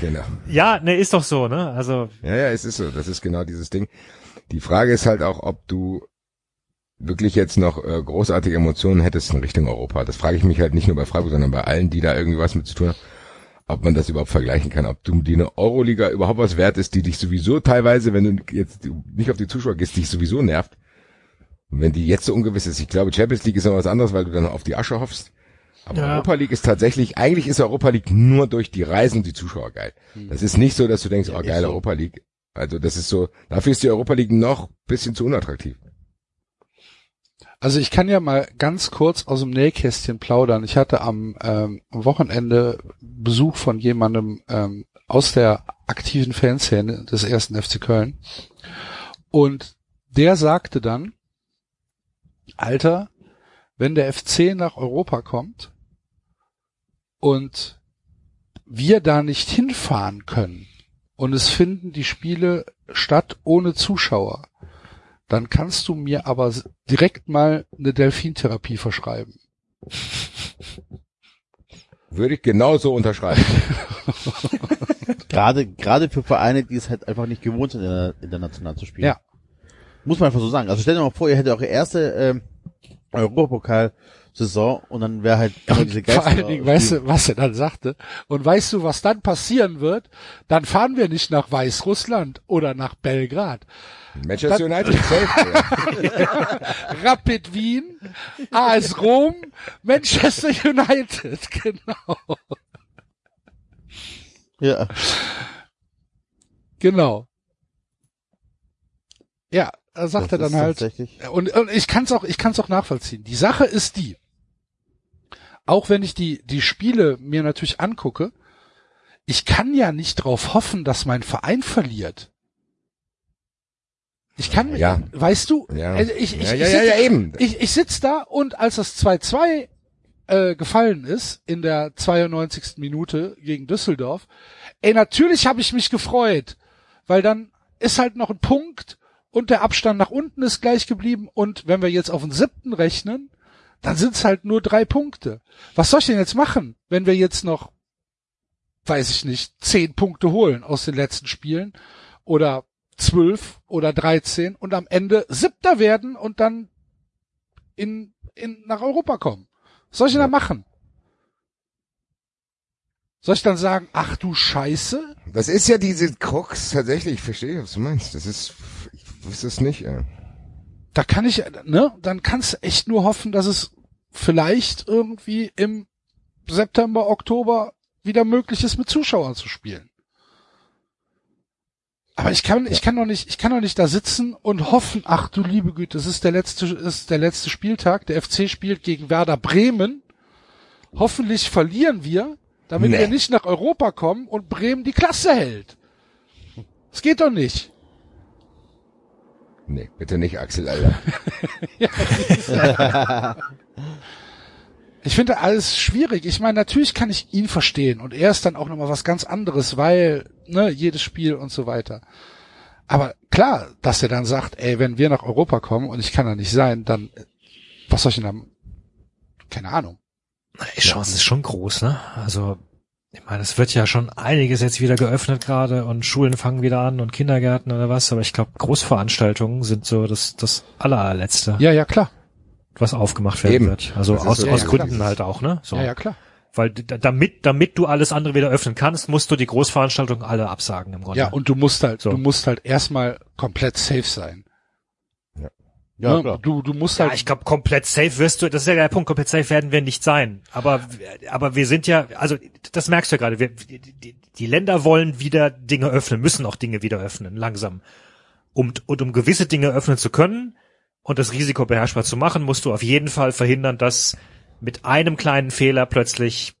Genau. Ja, ne, ist doch so, ne? Also Ja, ja, es ist so. Das ist genau dieses Ding. Die Frage ist halt auch, ob du wirklich jetzt noch äh, großartige Emotionen hättest in Richtung Europa. Das frage ich mich halt nicht nur bei Freiburg, sondern bei allen, die da irgendwie was mit zu tun haben, ob man das überhaupt vergleichen kann, ob du die eine Euroliga überhaupt was wert ist, die dich sowieso teilweise, wenn du jetzt nicht auf die Zuschauer gehst, dich sowieso nervt. Und wenn die jetzt so ungewiss ist, ich glaube, Champions League ist noch was anderes, weil du dann auf die Asche hoffst. Aber Ja. Europa League ist tatsächlich, eigentlich ist Europa League nur durch die Reisen und die Zuschauer geil. Das ist nicht so, dass du denkst, Ja, oh ist geil, so. Europa League. Also das ist so, dafür ist die Europa League noch bisschen zu unattraktiv. Also ich kann ja mal ganz kurz aus dem Nähkästchen plaudern. Ich hatte am ähm, Wochenende Besuch von jemandem ähm, aus der aktiven Fanszene des ersten FC Köln. Und der sagte dann, Alter, wenn der FC nach Europa kommt und wir da nicht hinfahren können und es finden die Spiele statt ohne Zuschauer, dann kannst du mir aber direkt mal eine Delfintherapie verschreiben. Würde ich genauso unterschreiben. Gerade, gerade für Vereine, die es halt einfach nicht gewohnt sind, in der- international zu spielen. Ja. Muss man einfach so sagen. Also stell dir mal vor, ihr hättet eure erste ähm, Europapokal-Saison und dann wäre halt immer diese Vor Geister. allen Dingen, weißt du, was er dann sagte? Und weißt du, was dann passieren wird? Dann fahren wir nicht nach Weißrussland oder nach Belgrad. Manchester United, safe. ja. Rapid Wien, AS Rom, Manchester United, genau. Ja. Genau. Ja, er sagt er Das dann ist halt. Tatsächlich. Und, und ich kann es auch, ich kann es auch nachvollziehen. Die Sache ist die, auch wenn ich die die Spiele mir natürlich angucke, ich kann ja nicht drauf hoffen, dass mein Verein verliert. Ich kann, Ja. weißt du, Ja. also ich, ich, ja, ich, ja, sitz- ja, ja, eben. ich, ich sitz da und als das 2-2 äh, gefallen ist in der 92. Minute gegen Düsseldorf, ey, natürlich habe ich mich gefreut, weil dann ist halt noch ein Punkt und der Abstand nach unten ist gleich geblieben und wenn wir jetzt auf den siebten rechnen, dann sind es halt nur drei Punkte. Was soll ich denn jetzt machen, wenn wir jetzt noch, weiß ich nicht, zehn Punkte holen aus den letzten Spielen oder zwölf oder dreizehn und am Ende siebter werden und dann in, in, nach Europa kommen. Was soll ich denn da machen? Soll ich dann sagen, ach du Scheiße? Das ist ja diese Krux tatsächlich, ich verstehe, was du meinst. Das ist, ich wüsste es nicht, ey. Da kann ich, ne, dann kannst du echt nur hoffen, dass es vielleicht irgendwie im September, Oktober wieder möglich ist, mit Zuschauern zu spielen. Aber ich kann, ich kann doch nicht, ich kann doch nicht da sitzen und hoffen, ach du liebe Güte, es ist der letzte, ist der letzte Spieltag, der FC spielt gegen Werder Bremen. Hoffentlich verlieren wir, damit Nee. wir nicht nach Europa kommen und Bremen die Klasse hält. Es geht doch nicht. Nee, bitte nicht, Axel, Alter. Ich finde alles schwierig. Ich meine, natürlich kann ich ihn verstehen und er ist dann auch nochmal was ganz anderes, weil, ne, jedes Spiel und so weiter. Aber klar, dass er dann sagt, ey, wenn wir nach Europa kommen und ich kann da nicht sein, dann, was soll ich denn dann, keine Ahnung. Die Chance ist schon groß, ne? Also, ich meine, es wird ja schon einiges jetzt wieder geöffnet gerade und Schulen fangen wieder an und Kindergärten oder was, aber ich glaube, Großveranstaltungen sind so das, das allerletzte, Ja, ja, klar. Was aufgemacht werden Eben. wird. Also Das aus, so, aus ja, Gründen klar. halt auch, ne? So. Ja, ja, klar. Weil damit, damit du alles andere wieder öffnen kannst, musst du die Großveranstaltungen alle absagen im Grunde. Ja, und du musst halt, So. du musst halt erstmal komplett safe sein. Ja, Ne? klar. Du, du musst Ja, halt, ich glaube, komplett safe wirst du, das ist ja der Punkt, komplett safe werden wir nicht sein. Aber, aber wir sind ja, also das merkst du ja gerade, wir, die, die, die Länder wollen wieder Dinge öffnen, müssen auch Dinge wieder öffnen, langsam. Um, und um gewisse Dinge öffnen zu können und das Risiko beherrschbar zu machen, musst du auf jeden Fall verhindern, dass mit einem kleinen Fehler plötzlich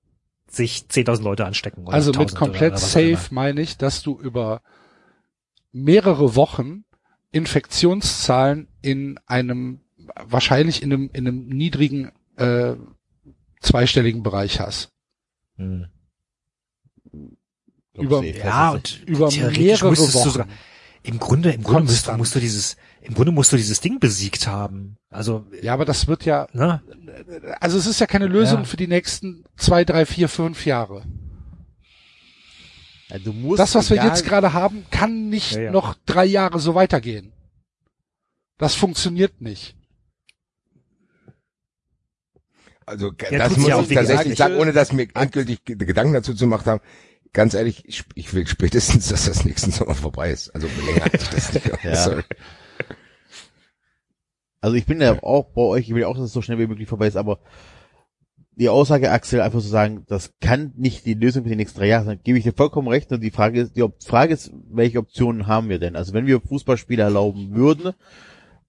sich 10.000 Leute anstecken. Oder also mit 1.000 komplett safe meine ich, dass du über mehrere Wochen Infektionszahlen in einem, wahrscheinlich in einem, in einem niedrigen, äh, zweistelligen Bereich hast. Hm. Über-. Ja, ist- und über mehrere Wochen. sogar, im Grunde, im Grunde musst musst du dieses, im Grunde musst du dieses Ding besiegt haben. Also, Ja, aber das wird ja, ne? also es ist ja keine Lösung Ja. für die nächsten zwei, drei, vier, fünf Jahre. Ja, du musst Das, was wir jetzt gerade haben, kann nicht Ja, ja. noch drei Jahre so weitergehen. Das funktioniert nicht. Also Ja, das muss ich tatsächlich sagen, ohne dass mir endgültig Gedanken dazu zu gemacht haben. Ganz ehrlich, ich, ich will spätestens, dass das nächsten Sommer vorbei ist. Also länger ich das nicht. Ja. Sorry. Also ich bin ja auch bei euch, ich will auch, dass es so schnell wie möglich vorbei ist, aber die Aussage, Axel, einfach zu sagen, das kann nicht die Lösung für die nächsten drei Jahre sein, gebe ich dir vollkommen recht. Und die Frage ist, die Frage ist, welche Optionen haben wir denn? Also wenn wir Fußballspiele erlauben würden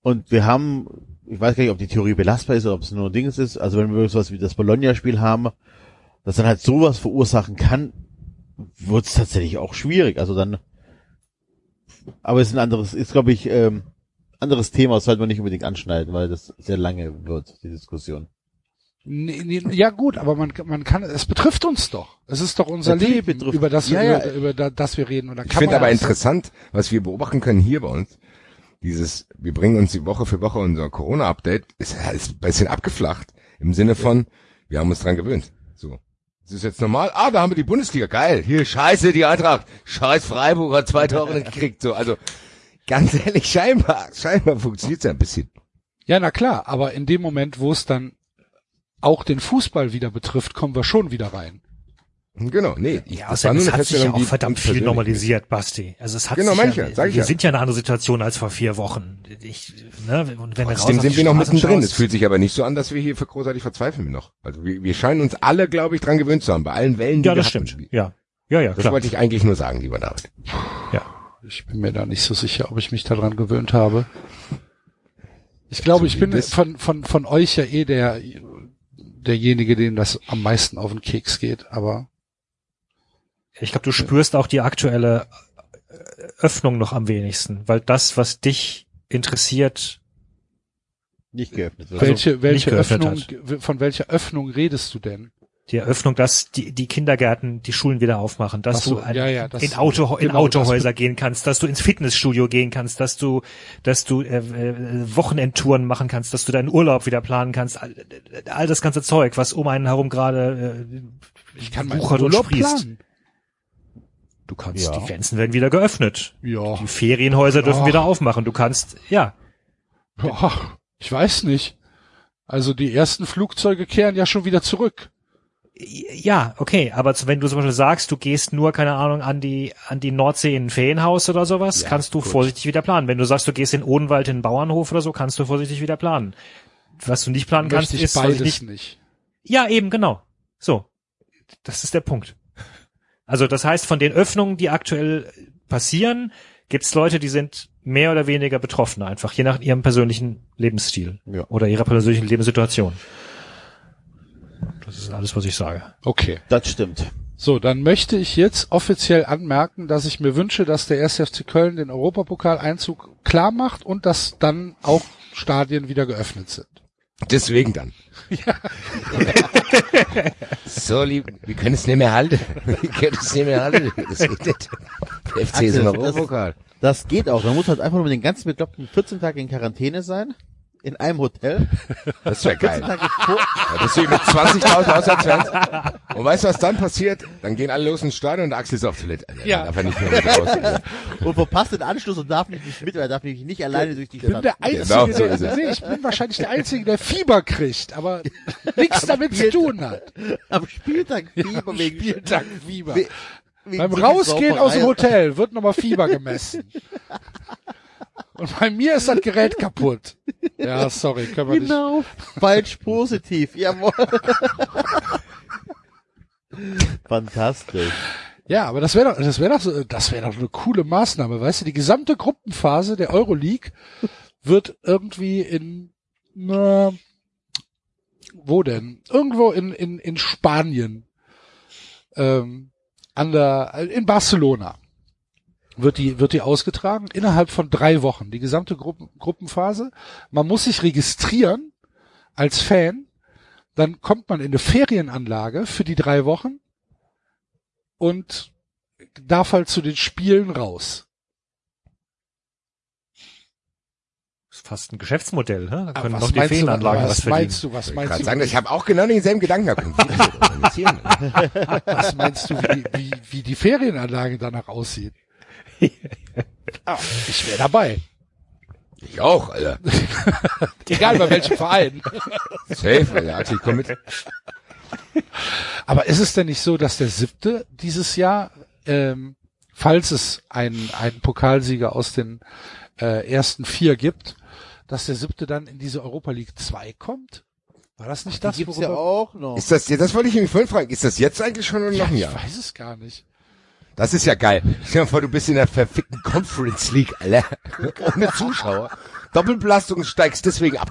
und wir haben, ich weiß gar nicht, ob die Theorie belastbar ist oder ob es nur ein Ding ist, also wenn wir sowas wie das Bologna-Spiel haben, das dann halt sowas verursachen kann, wird es tatsächlich auch schwierig. Also dann, aber es ist ein anderes, ist glaube ich, ähm, anderes Thema, das sollte man nicht unbedingt anschneiden, weil das sehr lange wird, die Diskussion. Nee, nee, ja gut, aber man, man kann, es betrifft uns doch. Es ist doch unser Natürlich Leben, betrifft- über das wir, Ja, ja. über, über da- das wir reden. Dann Ich finde aber das- interessant, was wir beobachten können hier bei uns. Dieses, wir bringen uns die Woche für Woche unser Corona-Update, ist halt ein bisschen abgeflacht. Im Sinne von, wir haben uns dran gewöhnt. So. Es ist jetzt normal. Ah, da haben wir die Bundesliga. Geil. Hier, scheiße, die Eintracht. Scheiß Freiburg hat zwei Tore gekriegt. So, also, ganz ehrlich, scheinbar, scheinbar funktioniert's ja ein bisschen. Ja, na klar, aber in dem Moment, wo es dann auch den Fußball wieder betrifft, kommen wir schon wieder rein. Genau, nee. ich- Ja, das war außerdem, nur es hat sich ja auch verdammt viel normalisiert, Basti. Also es hat Genau, sich manche, ja, sag ich wir ja. sind ja in einer anderen Situation als vor vier Wochen. Ich, ne, und wenn Trotzdem sind wir noch mittendrin. Es fühlt sich aber nicht so an, dass wir hier für großartig verzweifeln noch. Also wir, wir scheinen uns alle, glaube ich, dran gewöhnt zu haben, bei allen Wellen, die Ja, wir das hatten. stimmt. Ja, ja, ja, Das klar. wollte ich eigentlich nur sagen, lieber David. Ja. Ich bin mir da nicht so sicher, ob ich mich daran gewöhnt habe. Ich glaube, So ich bin von, von, von euch ja eh der, derjenige, dem das am meisten auf den Keks geht, aber Ich glaube, du spürst auch die aktuelle äh, Öffnung noch am wenigsten, weil das, was dich interessiert, Nicht geöffnet wird. welche, welche Also nicht Öffnung, geöffnet von welcher Öffnung redest du denn? die Eröffnung, dass die, die Kindergärten die Schulen wieder aufmachen, dass so, du ein, ja, ja, das- in, Auto, in genau, Autohäuser gehen kannst, dass du ins Fitnessstudio gehen kannst, dass du, dass du äh, äh, Wochenendtouren machen kannst, dass du deinen Urlaub wieder planen kannst, all, all das ganze Zeug, was um einen herum gerade äh, Ich kann meinen Urlaub planen. Du kannst, Ja. die Grenzen werden wieder geöffnet. Ja. Die Ferienhäuser dürfen Ach. wieder aufmachen. Du kannst, ja, ja, ich weiß nicht. Also die ersten Flugzeuge kehren ja schon wieder zurück. Ja, okay, aber wenn du zum Beispiel sagst, du gehst nur, keine Ahnung, an die, an die Nordsee in ein Ferienhaus oder sowas, Ja, kannst du gut. vorsichtig wieder planen. Wenn du sagst, du gehst in Odenwald in einen Bauernhof oder so, kannst du vorsichtig wieder planen. Was du nicht planen kannst, Möchte ich ist beides vorsichtig- nicht. Ja, eben, genau. So. Das ist der Punkt. Also das heißt, von den Öffnungen, die aktuell passieren, gibt es Leute, die sind mehr oder weniger betroffen, einfach je nach ihrem persönlichen Lebensstil Ja. oder ihrer persönlichen Lebenssituation. Das ist alles, was ich sage. Okay. Das stimmt. So, dann möchte ich jetzt offiziell anmerken, dass ich mir wünsche, dass der 1. FC Köln den Europapokaleinzug klar macht und dass dann auch Stadien wieder geöffnet sind. Deswegen dann. so lieb, wir können es nicht mehr halten. Wir können es nicht mehr halten. Das geht nicht. Der FC ist im Axel, das-. Das geht auch. Man muss halt einfach nur mit den ganzen Bekloppten 14 Tage in Quarantäne sein. In einem Hotel. Das wäre 14 geil. Vor, Ja, deswegen mit 20.000 Auswärtsfans. Und weißt du, was dann passiert? Dann gehen alle los ins Stadion und der Axel ist auf Toilette. Alter, Ja. Darf er nicht mehr mit raus. und verpasst den Anschluss und darf nicht mit, weil er darf nämlich nicht alleine durch die Ich bin Stadt. der Einzige, Genau, so der, ist es. nee, ich bin wahrscheinlich der Einzige, der Fieber kriegt, aber nichts damit zu tun hat. Am Spieltag Fieber wegen Spieltag Fieber. We- wegen Beim Rausgehen aus dem. Hotel wird nochmal Fieber gemessen. Und bei mir ist das Gerät kaputt. Ja, sorry, können wir nicht. Genau. Falsch positiv. Jawohl. Fantastisch. Ja, aber das wäre doch, das wäre doch, so, das wäre doch eine coole Maßnahme, weißt du? Die gesamte Gruppenphase der Euroleague wird irgendwie in, na, wo denn? Irgendwo in in in Spanien, ähm, an der, in Barcelona wird die wird die ausgetragen innerhalb von drei Wochen. Die gesamte Gruppen, Gruppenphase. Man muss sich registrieren als Fan. Dann kommt man in eine Ferienanlage für die drei Wochen und darf halt zu den Spielen raus. Das ist fast ein Geschäftsmodell, hä? Da Aber können was noch die meinst du, Ferienanlagen was was verdienen. meinst du, was Ich meinst kann du, sagen, ich habe auch genau denselben Gedanken gehabt. Was meinst du, wie, wie, wie die Ferienanlage danach aussieht? Ah, ich wäre dabei. Ich auch, Alter. Egal bei welchem Verein. Safe, Alter. Axel, komm mit. Aber ist es denn nicht so, dass der siebte dieses Jahr, ähm, falls es einen, einen Pokalsieger aus den äh, ersten vier gibt, dass der siebte dann in diese Europa League 2 kommt? War das nicht das, Die gibt's ja auch noch. Ist das, das wollte ich mich vorhin fragen. Ist das jetzt eigentlich schon oder noch ein ich Jahr? weiß es gar nicht. Das ist ja geil. Stell dir vor, du bist in der verfickten Conference League, Alter. Ohne Zuschauer. Doppelbelastung steigst deswegen ab.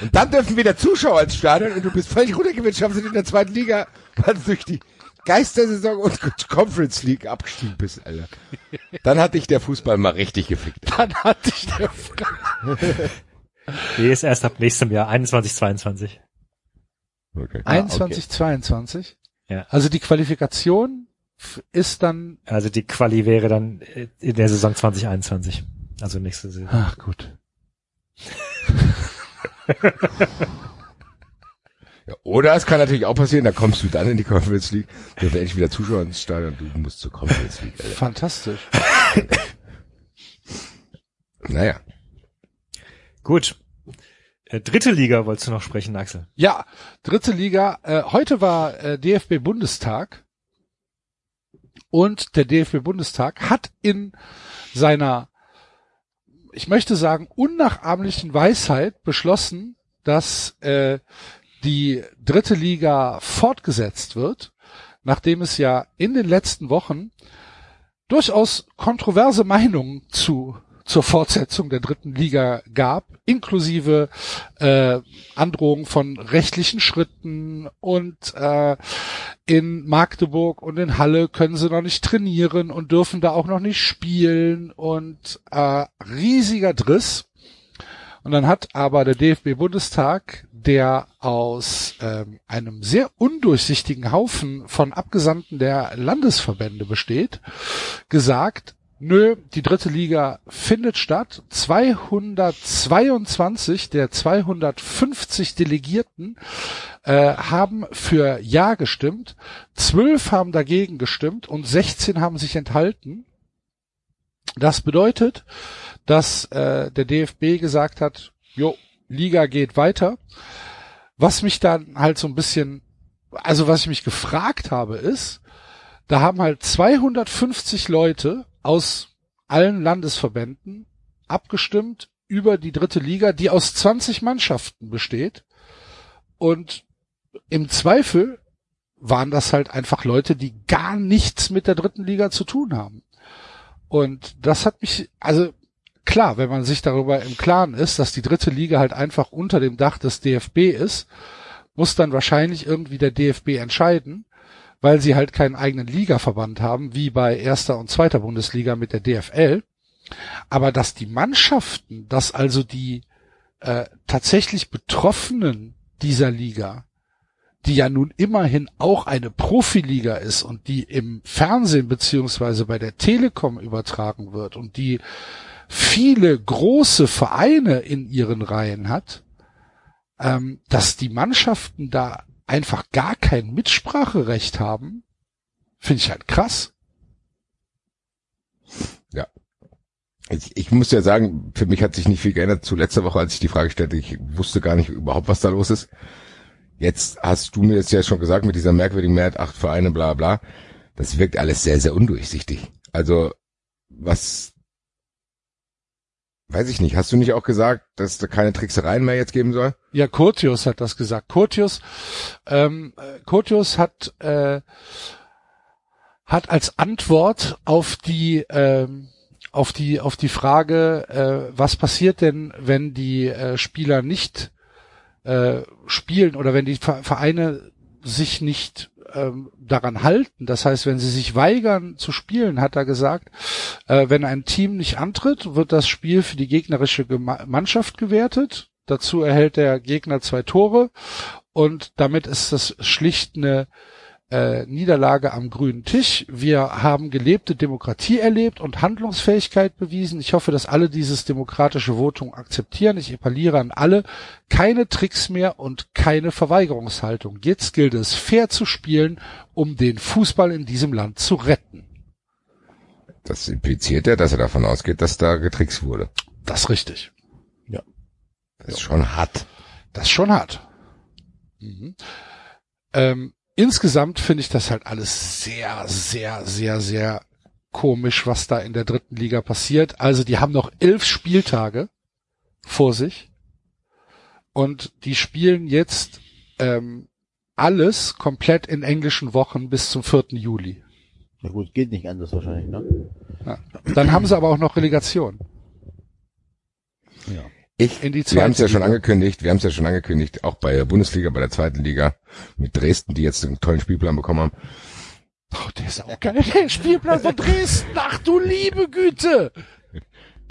Und dann dürfen wieder Zuschauer ins Stadion und du bist völlig runtergewirtschaftet in der zweiten Liga, weil du durch die Geistersaison und Conference League abgestiegen bist, Alter. Dann hat dich der Fußball mal richtig gefickt. Dann hatte ich der Die ist erst ab nächstem Jahr, 21, 22. Okay. 21, 22. Ja. Also die Qualifikation ist dann. Also die Quali wäre dann äh, in der Saison 2021. Also nächste Saison. Ach gut. Ja, oder es kann natürlich auch passieren, da kommst du dann in die Conference League, dürfen endlich wieder Zuschauer ins Stadion und du musst zur Conference League, Alter. Fantastisch. Naja. Gut. Äh, dritte Liga wolltest du noch sprechen, Axel. Ja, dritte Liga. Äh, heute war äh, DFB Bundestag und der DFB Bundestag hat in seiner, ich möchte sagen, unnachahmlichen Weisheit beschlossen, dass äh, die dritte Liga fortgesetzt wird, nachdem es ja in den letzten Wochen durchaus kontroverse Meinungen zu zur Fortsetzung der dritten Liga gab, inklusive äh, Androhung von rechtlichen Schritten und äh, in Magdeburg und in Halle können sie noch nicht trainieren und dürfen da auch noch nicht spielen und äh, riesiger Driss. Und dann hat aber der DFB-Bundestag, der aus ähm, einem sehr undurchsichtigen Haufen von Abgesandten der Landesverbände besteht, gesagt, Nö, die dritte Liga findet statt. 222 der 250 Delegierten äh, haben für Ja gestimmt, zwölf haben dagegen gestimmt und 16 haben sich enthalten. Das bedeutet, dass äh, der DFB gesagt hat, jo, Liga geht weiter. Was mich dann halt so ein bisschen, also was ich mich gefragt habe, ist, da haben halt 250 Leute aus allen Landesverbänden abgestimmt über die dritte Liga, die aus 20 Mannschaften besteht. Und im Zweifel waren das halt einfach Leute, die gar nichts mit der dritten Liga zu tun haben. Und das hat mich, also klar, wenn man sich darüber im Klaren ist, dass die dritte Liga halt einfach unter dem Dach des DFB ist, muss dann wahrscheinlich irgendwie der DFB entscheiden weil sie halt keinen eigenen Ligaverband haben, wie bei erster und zweiter Bundesliga mit der DFL. Aber dass die Mannschaften, dass also die äh, tatsächlich Betroffenen dieser Liga, die ja nun immerhin auch eine Profiliga ist und die im Fernsehen beziehungsweise bei der Telekom übertragen wird und die viele große Vereine in ihren Reihen hat, ähm, dass die Mannschaften da einfach gar kein Mitspracherecht haben, finde ich halt krass. Ja. Ich, ich muss ja sagen, für mich hat sich nicht viel geändert zu letzter Woche, als ich die Frage stellte. Ich wusste gar nicht überhaupt, was da los ist. Jetzt hast du mir jetzt ja schon gesagt, mit dieser merkwürdigen Mehrheit, acht Vereine, bla bla. Das wirkt alles sehr, sehr undurchsichtig. Also, was Weiß ich nicht. Hast du nicht auch gesagt, dass da keine Tricksereien mehr jetzt geben soll? Ja, Curtius hat das gesagt. Curtius, ähm, Curtius hat äh, hat als Antwort auf die ähm, auf die auf die Frage, äh, was passiert denn, wenn die äh, Spieler nicht äh, spielen oder wenn die Vereine sich nicht ähm, daran halten. Das heißt, wenn sie sich weigern zu spielen, hat er gesagt, äh, wenn ein Team nicht antritt, wird das Spiel für die gegnerische Gema Mannschaft gewertet. Dazu erhält der Gegner zwei Tore und damit ist das schlicht eine äh, Niederlage am grünen Tisch. Wir haben gelebte Demokratie erlebt und Handlungsfähigkeit bewiesen. Ich hoffe, dass alle dieses demokratische Votum akzeptieren. Ich appelliere an alle, keine Tricks mehr und keine Verweigerungshaltung. Jetzt gilt es, fair zu spielen, um den Fußball in diesem Land zu retten. Das impliziert ja, dass er davon ausgeht, dass da getrickst wurde. Das ist richtig. Ja. Das ist schon hart. Das ist schon hart. Mhm. Ähm, insgesamt finde ich das halt alles sehr, sehr, sehr, sehr komisch, was da in der dritten Liga passiert. Also die haben noch elf Spieltage vor sich und die spielen jetzt ähm, alles komplett in englischen Wochen bis zum 4. Juli. Na gut, geht nicht anders wahrscheinlich, ne? Ja. Dann haben sie aber auch noch Relegation. Ja. Ich, in die wir haben es ja schon angekündigt, wir haben es ja schon angekündigt, auch bei der Bundesliga, bei der zweiten Liga mit Dresden, die jetzt einen tollen Spielplan bekommen haben. Oh, der ist auch geil, der Spielplan von Dresden, ach du liebe Güte!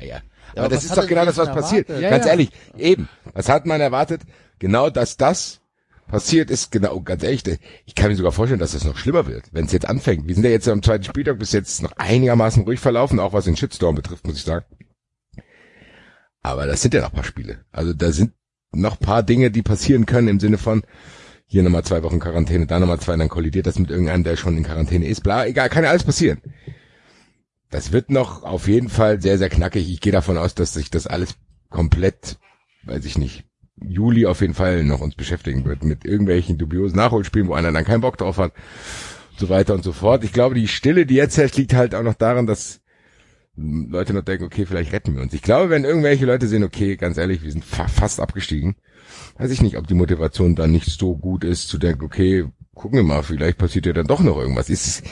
Ja, aber, aber das ist doch genau das, was passiert. Ja, ganz ja. ehrlich, eben, was hat man erwartet? Genau, dass das passiert ist, genau, ganz ehrlich, ich kann mir sogar vorstellen, dass es das noch schlimmer wird, wenn es jetzt anfängt. Wir sind ja jetzt am zweiten Spieltag bis jetzt noch einigermaßen ruhig verlaufen, auch was den Shitstorm betrifft, muss ich sagen. Aber das sind ja noch paar Spiele. Also da sind noch paar Dinge, die passieren können im Sinne von hier nochmal zwei Wochen Quarantäne, da nochmal zwei, dann kollidiert das mit irgendeinem, der schon in Quarantäne ist. Bla, egal, kann ja alles passieren. Das wird noch auf jeden Fall sehr, sehr knackig. Ich gehe davon aus, dass sich das alles komplett, weiß ich nicht, Juli auf jeden Fall noch uns beschäftigen wird mit irgendwelchen dubiosen Nachholspielen, wo einer dann keinen Bock drauf hat, so weiter und so fort. Ich glaube, die Stille, die jetzt herrscht, liegt halt auch noch daran, dass Leute noch denken, okay, vielleicht retten wir uns. Ich glaube, wenn irgendwelche Leute sehen, okay, ganz ehrlich, wir sind fa fast abgestiegen, weiß ich nicht, ob die Motivation dann nicht so gut ist, zu denken, okay, gucken wir mal, vielleicht passiert ja dann doch noch irgendwas. Ist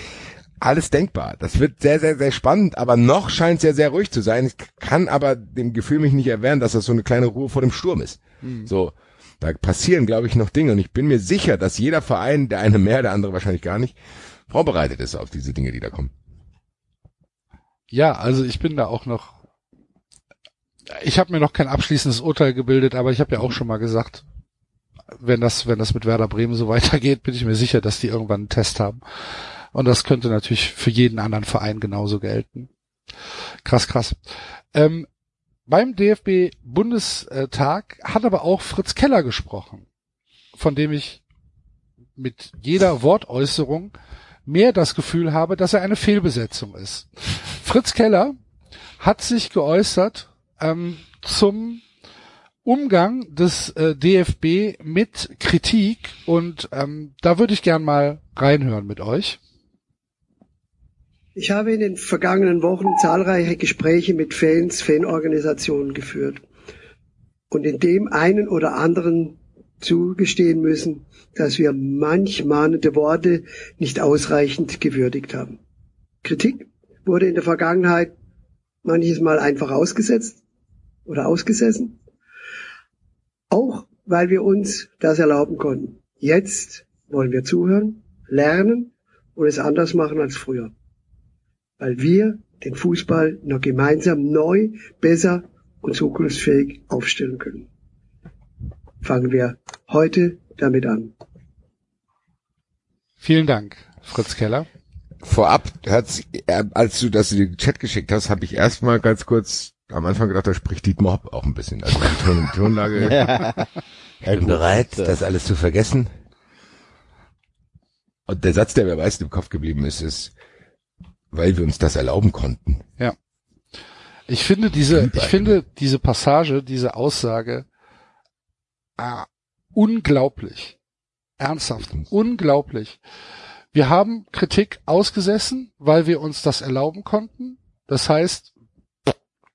alles denkbar. Das wird sehr, sehr, sehr spannend, aber noch scheint es ja sehr ruhig zu sein. Ich kann aber dem Gefühl mich nicht erwehren, dass das so eine kleine Ruhe vor dem Sturm ist. Mhm. So, da passieren, glaube ich, noch Dinge und ich bin mir sicher, dass jeder Verein, der eine mehr, der andere wahrscheinlich gar nicht, vorbereitet ist auf diese Dinge, die da kommen. Ja, also ich bin da auch noch. Ich habe mir noch kein abschließendes Urteil gebildet, aber ich habe ja auch schon mal gesagt, wenn das, wenn das mit Werder Bremen so weitergeht, bin ich mir sicher, dass die irgendwann einen Test haben. Und das könnte natürlich für jeden anderen Verein genauso gelten. Krass, krass. Ähm, beim DFB-Bundestag hat aber auch Fritz Keller gesprochen, von dem ich mit jeder Wortäußerung mehr das Gefühl habe, dass er eine Fehlbesetzung ist. Fritz Keller hat sich geäußert ähm, zum Umgang des äh, DFB mit Kritik und ähm, da würde ich gern mal reinhören mit euch. Ich habe in den vergangenen Wochen zahlreiche Gespräche mit Fans, Fanorganisationen geführt und in dem einen oder anderen zugestehen müssen, dass wir manch mahnende Worte nicht ausreichend gewürdigt haben. Kritik wurde in der Vergangenheit manches Mal einfach ausgesetzt oder ausgesessen, auch weil wir uns das erlauben konnten. Jetzt wollen wir zuhören, lernen und es anders machen als früher weil wir den Fußball noch gemeinsam neu, besser und zukunftsfähig aufstellen können. Fangen wir heute damit an. Vielen Dank, Fritz Keller. Vorab, äh, als du das in den Chat geschickt hast, habe ich erstmal ganz kurz am Anfang gedacht, da spricht Dietmar Hopp auch ein bisschen. Also die Ton Tonlage. ja. Ich bin bereit, das alles zu vergessen. Und der Satz, der mir meist im Kopf geblieben ist, ist, weil wir uns das erlauben konnten. Ja. Ich finde diese, ich finde diese Passage, diese Aussage ah, unglaublich. Ernsthaft, unglaublich. Wir haben Kritik ausgesessen, weil wir uns das erlauben konnten. Das heißt,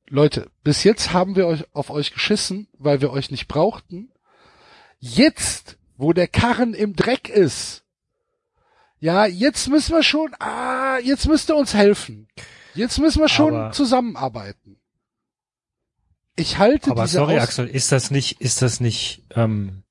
Leute, bis jetzt haben wir euch auf euch geschissen, weil wir euch nicht brauchten. Jetzt, wo der Karren im Dreck ist, ja, jetzt müssen wir schon, ah, jetzt müsst ihr uns helfen. Jetzt müssen wir schon aber, zusammenarbeiten. Ich halte aber diese sorry, Aus Axel, ist das nicht, ist das nicht, ähm,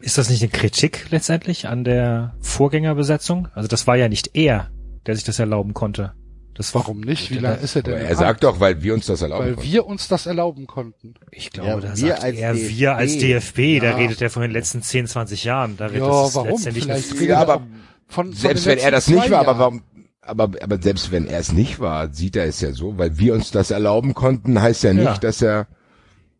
ist das nicht eine Kritik letztendlich an der Vorgängerbesetzung? Also das war ja nicht er, der sich das erlauben konnte. Das Warum nicht? Wie lange ist er denn? Er sagt doch, weil wir uns das erlauben weil konnten. Weil wir uns das erlauben konnten. Ich glaube, ja, da wir sagt als er DFB. wir als DFB. Ja. Da redet er von den letzten 10, 20 Jahren. Da wird ja, das warum? Vielleicht ja, aber von, von selbst wenn er das nicht war, aber warum, aber, aber selbst wenn er es nicht war, sieht er es ja so, weil wir uns das erlauben konnten, heißt ja nicht, ja. dass er.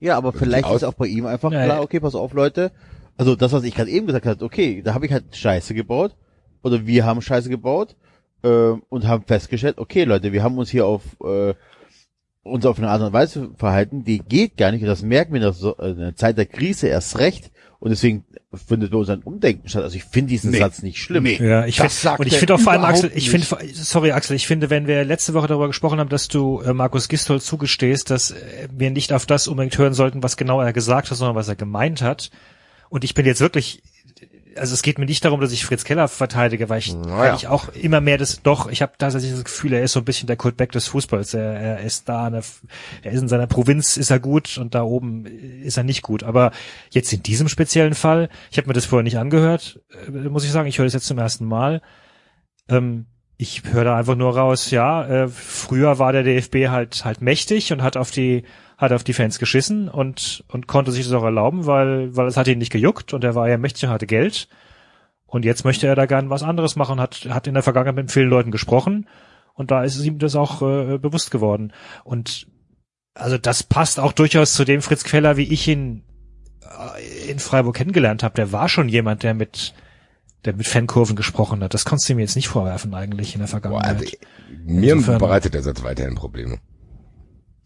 Ja, aber vielleicht ist auch bei ihm einfach ja, klar, okay, pass auf, Leute. Also das, was ich gerade eben gesagt habe, okay, da habe ich halt Scheiße gebaut. Oder wir haben Scheiße gebaut äh, und haben festgestellt, okay Leute, wir haben uns hier auf äh, uns auf eine Art und Weise verhalten, die geht gar nicht und das merken wir in der, so, in der Zeit der Krise erst recht und deswegen findet bei uns ein Umdenken statt. Also ich finde diesen nee. Satz nicht schlimm. Nee. Ja, ich finde und ich finde auch vor allem Axel, ich finde sorry Axel, ich finde, wenn wir letzte Woche darüber gesprochen haben, dass du äh, Markus Gistol zugestehst, dass äh, wir nicht auf das unbedingt hören sollten, was genau er gesagt hat, sondern was er gemeint hat. Und ich bin jetzt wirklich also es geht mir nicht darum, dass ich Fritz Keller verteidige, weil ich naja. eigentlich auch immer mehr das, doch, ich habe tatsächlich das Gefühl, er ist so ein bisschen der Kurt Beck des Fußballs. Er, er ist da, eine, er ist in seiner Provinz, ist er gut und da oben ist er nicht gut. Aber jetzt in diesem speziellen Fall, ich habe mir das vorher nicht angehört, äh, muss ich sagen, ich höre das jetzt zum ersten Mal. Ähm, ich höre da einfach nur raus, ja, äh, früher war der DFB halt halt mächtig und hat auf die hat auf die Fans geschissen und, und konnte sich das auch erlauben, weil, weil es hat ihn nicht gejuckt und er war ja mächtig und hatte Geld. Und jetzt möchte er da gern was anderes machen, hat, hat in der Vergangenheit mit vielen Leuten gesprochen und da ist ihm das auch äh, bewusst geworden. Und also das passt auch durchaus zu dem Fritz Queller, wie ich ihn äh, in Freiburg kennengelernt habe. Der war schon jemand, der mit der mit Fankurven gesprochen hat. Das konntest du mir jetzt nicht vorwerfen eigentlich in der Vergangenheit. Boah, also, mir bereitet der Satz weiterhin Probleme.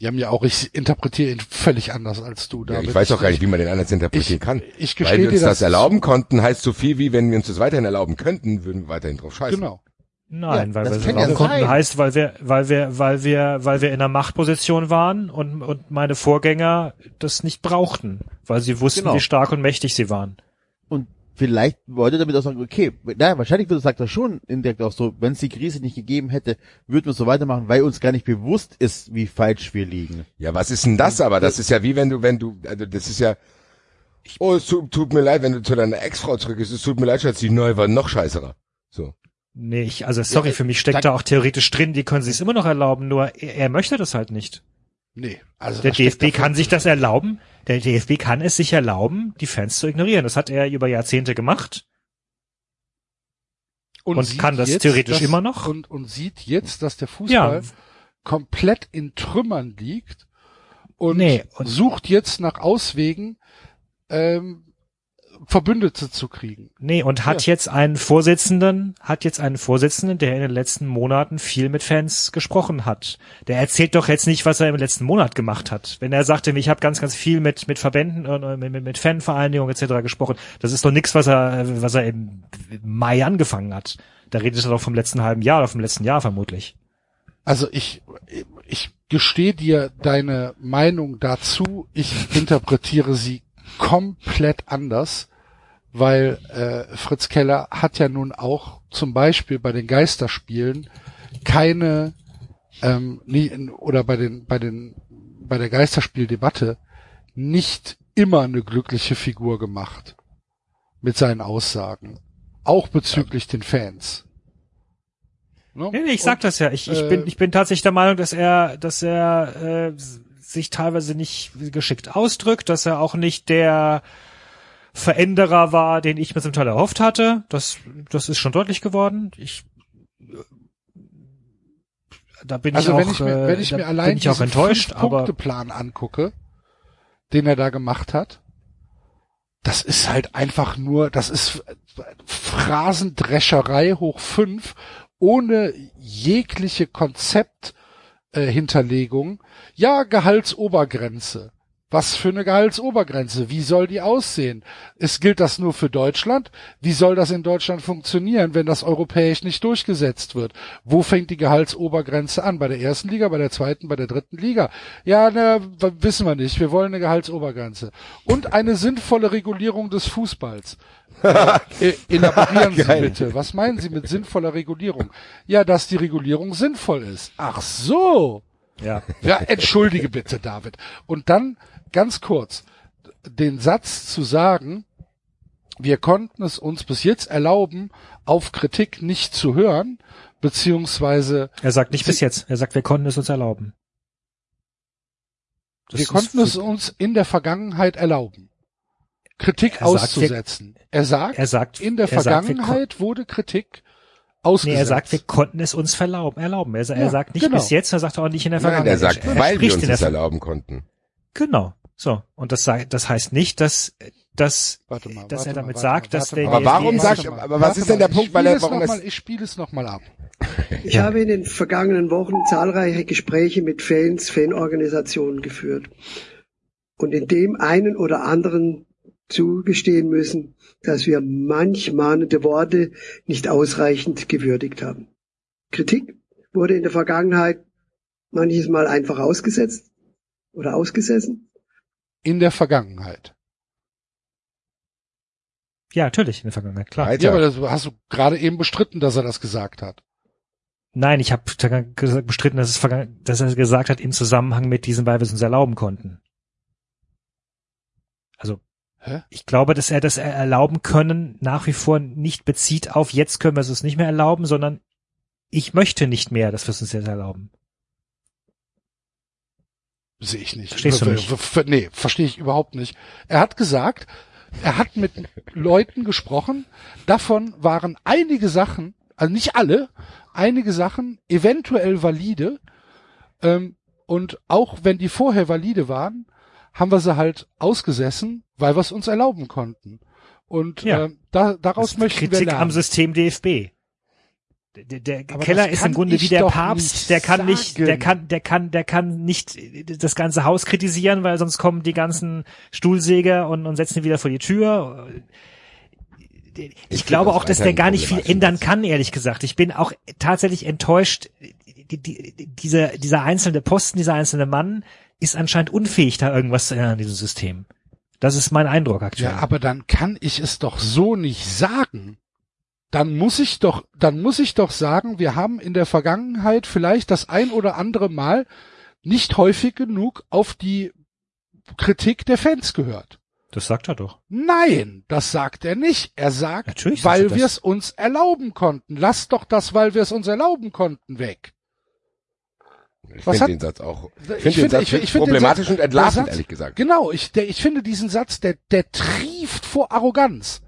Ja, mir auch. Ich interpretiere ihn völlig anders als du. Ja, ich weiß auch gar nicht, wie man den anders interpretieren ich, kann. Ich Weil wir uns dir das, das erlauben konnten, heißt so viel wie, wenn wir uns das weiterhin erlauben könnten, würden wir weiterhin drauf scheißen. Genau. Nein, Ja, weil das wir ja erlauben konnten heißt, weil wir, weil wir, weil wir, weil wir in einer Machtposition waren und, und meine Vorgänger das nicht brauchten, weil sie wussten, Genau. wie stark und mächtig sie waren. Und vielleicht wollte er damit auch sagen, okay, naja, wahrscheinlich würde sagt er schon indirekt auch so, wenn es die Krise nicht gegeben hätte, würden wir so weitermachen, weil uns gar nicht bewusst ist, wie falsch wir liegen. Ja, was ist denn das aber? Das ist ja wie wenn du, wenn du, also das ist ja, oh, es tut, tut mir leid, wenn du zu deiner Ex-Frau zurückgehst, es tut mir leid, Schatz, die neue war noch scheißerer. So. Nee, ich, also sorry, für mich steckt da- auch theoretisch drin, die können sich es immer noch erlauben, nur er, er möchte das halt nicht. Nee. Also Der DFB kann sich das erlauben. Der DFB kann es sich erlauben, die Fans zu ignorieren. Das hat er über Jahrzehnte gemacht. und sieht kann das jetzt, theoretisch dass- immer noch? Und, und sieht jetzt, dass der Fußball Ja. komplett in Trümmern liegt und, Nee, und- sucht jetzt nach Auswegen, ähm, Verbündete zu kriegen. Nee, und hat jetzt einen Vorsitzenden, hat jetzt einen Vorsitzenden, der in den letzten Monaten viel mit Fans gesprochen hat. Der erzählt doch jetzt nicht, was er im letzten Monat gemacht hat. Wenn er sagte, ich habe ganz, ganz viel mit mit Verbänden und äh, mit, mit- mit Fanvereinigungen etc. gesprochen, das ist doch nichts, was er, was er im Mai angefangen hat. Da redet er doch vom letzten halben Jahr oder vom letzten Jahr vermutlich. Also ich, ich gestehe dir deine Meinung dazu. Ich interpretiere sie komplett anders, weil äh, Fritz Keller hat ja nun auch zum Beispiel bei den Geisterspielen keine ähm, nie, oder bei den bei den bei der Geisterspieldebatte nicht immer eine glückliche Figur gemacht mit seinen Aussagen, auch bezüglich den Fans. Ne? Nee, nee, ich sag Und- das ja. Ich, ich äh, bin, ich bin tatsächlich der Meinung, dass er, dass er äh, sich teilweise nicht geschickt ausdrückt, dass er auch nicht der Veränderer war, den ich mir zum Teil erhofft hatte. Das, das ist schon deutlich geworden. Ich, da bin Also ich auch, wenn ich mir, wenn äh, ich mir allein ich diesen Punkteplan angucke, den er da gemacht hat, das ist halt einfach nur, das ist Phrasendrescherei hoch fünf, ohne jegliche Konzepthinterlegung. Äh, Hinterlegung. ja, Gehaltsobergrenze. Was für eine Gehaltsobergrenze? Wie soll die aussehen? Es gilt das nur für Deutschland? Wie soll das in Deutschland funktionieren, wenn das europäisch nicht durchgesetzt wird? Wo fängt die Gehaltsobergrenze an? Bei der ersten Liga, bei der zweiten, bei der dritten Liga? Ja, na, wissen wir nicht. Wir wollen eine Gehaltsobergrenze. Und eine sinnvolle Regulierung des Fußballs. Äh, Elaborieren Sie bitte. Was meinen Sie mit sinnvoller Regulierung? Ja, dass die Regulierung sinnvoll ist. Ach so. ja. Ja, entschuldige bitte, David. Und dann ganz kurz den Satz zu sagen, wir konnten es uns bis jetzt erlauben, auf Kritik nicht zu hören, beziehungsweise Er sagt nicht bis jetzt. Er sagt, wir konnten es uns erlauben. Das wir konnten es uns in der Vergangenheit erlauben, Kritik Er sagt, wir- auszusetzen. er sagt, Er sagt, in der er sagt, Vergangenheit wurde Kritik Nee, ausgesetzt. er sagt, wir konnten es uns verlauben, erlauben. Er, er Ja, sagt nicht genau. bis jetzt, er sagt auch nicht in der Nein, Vergangenheit. er sagt, er, er weil wir uns Ver- erlauben konnten. Genau. So. Und das, sei- das heißt nicht, dass, dass, Warte mal, dass warte er mal, damit warte sagt, mal, dass der mal. Aber warum sagt- aber was ist denn der mal, Punkt, ich weil er- spiele es warum noch es- mal, ich spiele es noch mal ab. Ich Ja. habe in den vergangenen Wochen zahlreiche Gespräche mit Fans, Fanorganisationen geführt und in dem einen oder anderen zugestehen müssen, dass wir manch mahnende Worte nicht ausreichend gewürdigt haben. Kritik wurde in der Vergangenheit manches Mal einfach ausgesetzt oder ausgesessen. In der Vergangenheit. ja, natürlich, in der Vergangenheit, klar. Weiter. Ja, aber das hast du gerade eben bestritten, dass er das gesagt hat. Nein, ich habe bestritten, dass, es dass er gesagt hat, im Zusammenhang mit diesem, weil wir es uns erlauben konnten. Also, Hä? ich glaube, dass er das erlauben können nach wie vor nicht bezieht auf, jetzt können wir es uns nicht mehr erlauben, sondern ich möchte nicht mehr, dass wir es uns jetzt erlauben. Sehe ich nicht. Verstehst du nicht? ver- ver- Nee, verstehe ich überhaupt nicht. Er hat gesagt, er hat mit Leuten gesprochen, davon waren einige Sachen, also nicht alle, einige Sachen eventuell valide, ähm, und auch wenn die vorher valide waren, haben wir sie halt ausgesessen, weil wir es uns erlauben konnten. Und Ja. ähm, da, daraus möchten Kritik wir lernen. am System DFB. Der, der Keller ist im Grunde wie der Papst, der kann nicht, der sagen. kann, der kann, der kann nicht das ganze Haus kritisieren, weil sonst kommen die ganzen Stuhlsäger und, und setzen ihn wieder vor die Tür. Ich, Ich glaube auch, dass der gar nicht viel ändern kann, ehrlich gesagt. Ich bin auch tatsächlich enttäuscht. Die, die, dieser, dieser einzelne Posten, dieser einzelne Mann ist anscheinend unfähig, da irgendwas zu ändern an diesem System. Das ist mein Eindruck aktuell. Ja, aber dann kann ich es doch so nicht sagen. Dann muss ich doch, dann muss ich doch sagen, wir haben in der Vergangenheit vielleicht das ein oder andere Mal nicht häufig genug auf die Kritik der Fans gehört. das sagt er doch. Nein, das sagt er nicht. Er sagt, Natürlich weil wir es uns erlauben konnten. Lass doch das, weil wir es uns erlauben konnten, weg. Ich Was finde hat- den Satz auch, Ich ich finde den Satz ich ich finde den problematisch Satz- und entlarvend, Satz- ehrlich gesagt. Genau, ich, der, ich finde diesen Satz, der, der trieft vor Arroganz.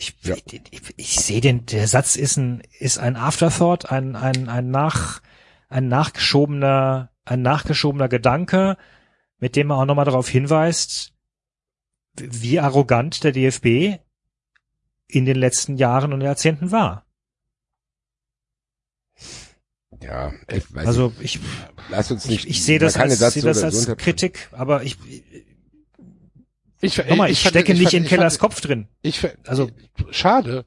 Ich, Ja. ich, ich, ich sehe den, der Satz ist ein, ist ein Afterthought, ein, ein, ein nach, ein nachgeschobener, ein nachgeschobener Gedanke, mit dem man auch nochmal darauf hinweist, wie arrogant der DFB in den letzten Jahren und Jahrzehnten war. Ja, ich weiß Also ich. Lass uns nicht. ich, ich sehe das als, so das als. Kritik, aber ich, Ich, nochmal, ich, fand- stecke nicht fand- in ich Kellers fand- Kopf drin. Ich, fand- Also- schade.